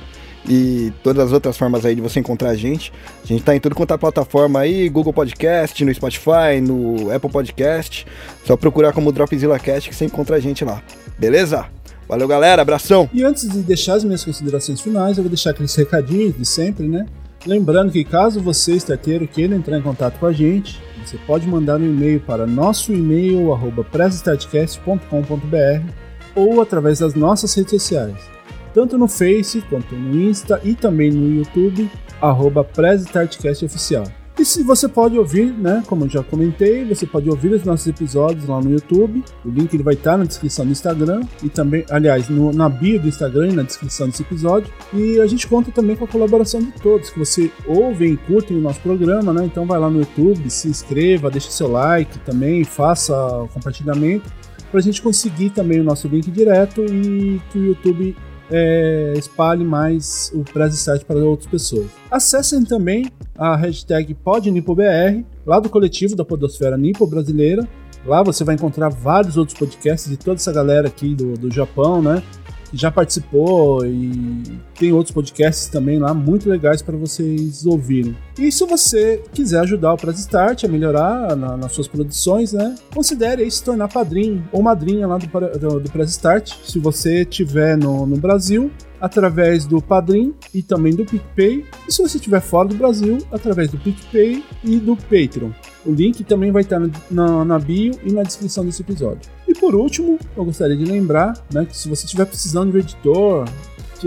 E todas as outras formas aí de você encontrar a gente. A gente tá em tudo quanto é plataforma aí, Google Podcast, no Spotify, no Apple Podcast. Só procurar como Dropzilla Cast que você encontra a gente lá. Beleza? Valeu, galera. Abração. E antes de deixar as minhas considerações finais, eu vou deixar aqueles recadinhos de sempre, né? Lembrando que caso você, starteiro, queira entrar em contato com a gente, você pode mandar um e-mail para nosso e-mail, arroba ou através das nossas redes sociais. tanto no Face quanto no Insta e também no YouTube, arroba Oficial. E se você pode ouvir, né, como eu já comentei, você pode ouvir os nossos episódios lá no YouTube. O link ele vai estar na descrição do Instagram e também, aliás, no, na bio do Instagram e na descrição desse episódio. E a gente conta também com a colaboração de todos, que você ouvem e curtem o nosso programa, né? Então vai lá no YouTube, se inscreva, deixe seu like também, faça o compartilhamento para a gente conseguir também o nosso link direto e que o YouTube é, espalhe mais o Press Start para outras pessoas. Acessem também a hashtag PodNipoBR, lá do coletivo da Podosfera Nipo Brasileira. Lá você vai encontrar vários outros podcasts de toda essa galera aqui do, do Japão, né? que já participou e tem outros podcasts também lá muito legais para vocês ouvirem. E se você quiser ajudar o Press Start a melhorar na, nas suas produções, né, considere aí se tornar padrinho ou madrinha lá do, do, do Press Start. Se você estiver no, no Brasil, através do Padrim e também do PicPay. E se você estiver fora do Brasil, através do PicPay e do Patreon. O link também vai estar na, na bio e na descrição desse episódio. E por último, eu gostaria de lembrar né, que se você estiver precisando de um editor,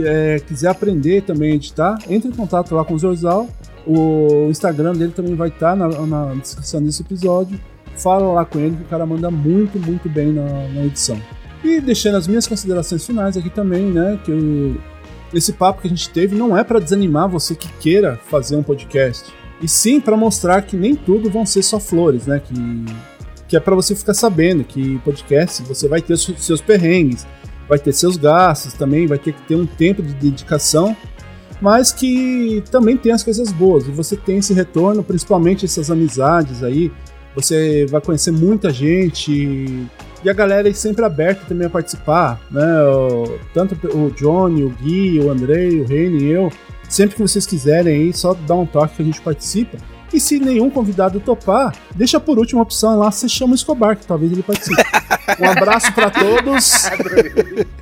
é, quiser aprender também a editar, entre em contato lá com o Zorzal. O Instagram dele também vai estar na, na descrição desse episódio. Fala lá com ele que o cara manda muito, muito bem na, na edição. E deixando as minhas considerações finais aqui também, né? Que esse papo que a gente teve não é para desanimar você que queira fazer um podcast. E sim para mostrar que nem tudo vão ser só flores, né? Que, que é para você ficar sabendo que podcast você vai ter seus perrengues, vai ter seus gastos também, vai ter que ter um tempo de dedicação, mas que também tem as coisas boas. E você tem esse retorno, principalmente essas amizades aí. Você vai conhecer muita gente e a galera é sempre aberta também a participar, né? O, tanto o Johnny, o Gui, o Andrei, o Reni, eu. Sempre que vocês quiserem aí, só dá um toque que a gente participa. E se nenhum convidado topar, deixa por última opção lá, você chama o Escobar, que talvez ele participe. [laughs] Um abraço para todos.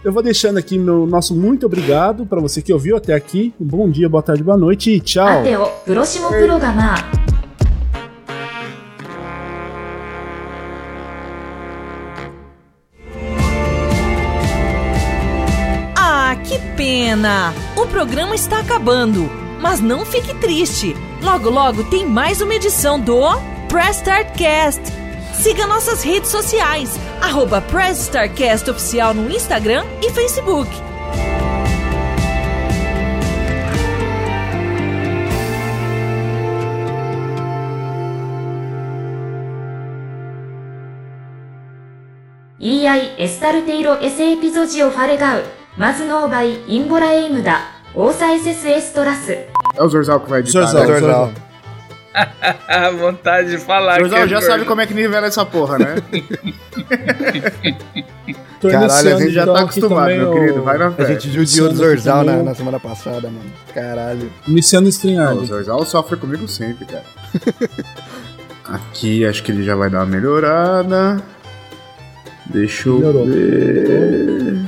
Eu vou deixando aqui meu nosso muito obrigado para você que ouviu até aqui. Um bom dia, boa tarde, boa noite e tchau. pena! O programa está acabando, mas não fique triste. Logo, logo tem mais uma edição do Press Start Cast. Siga nossas redes sociais, arroba Press Start Cast Oficial no Instagram e Facebook. EI エスタルテイロエセエピゾジオファレガウマズノーバイインボラエイムダオーサイセスエストラス É o Zorzal que vai editar. Zorzal, né? Zorzal. [laughs] Vontade de falar Zorzal que já é sabe como é que nivela essa porra, né? [laughs] Tô Caralho, a gente já tá aqui acostumado, também meu o- querido. Vai na A fé. gente judiou do Luciano Zorzal na, na semana passada, mano. Caralho. Iniciando o Não, o. Zorzal sofre comigo sempre, cara. [laughs] Aqui acho que ele já vai dar uma melhorada. Deixa eu Melhorou. ver.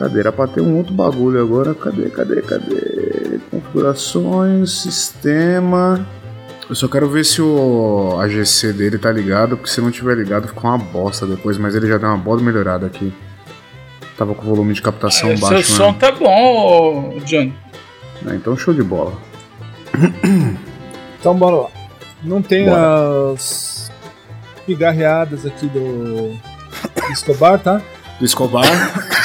Cadê? Era pra ter um outro bagulho agora. Cadê, cadê, cadê? Configurações, sistema. Eu só quero ver se o AGC dele tá ligado, porque se não tiver ligado fica uma bosta depois, mas ele já deu uma boa melhorada aqui. Tava com o volume de captação Seu baixo, som né? tá bom, ô, Johnny. É, então show de bola. Então bora lá. Não tem Bora. as pigarreadas aqui do do Escobar, tá? do Escobar. [laughs]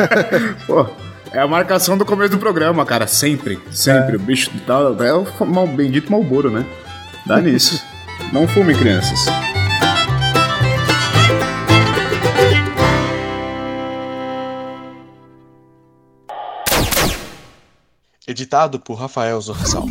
[laughs] Pô, é a marcação do começo do programa, cara. Sempre, sempre. O bicho tá. É o mal, bendito Malboro, né? Dá nisso. [laughs] Não fume, crianças. Editado por Rafael Zorzal.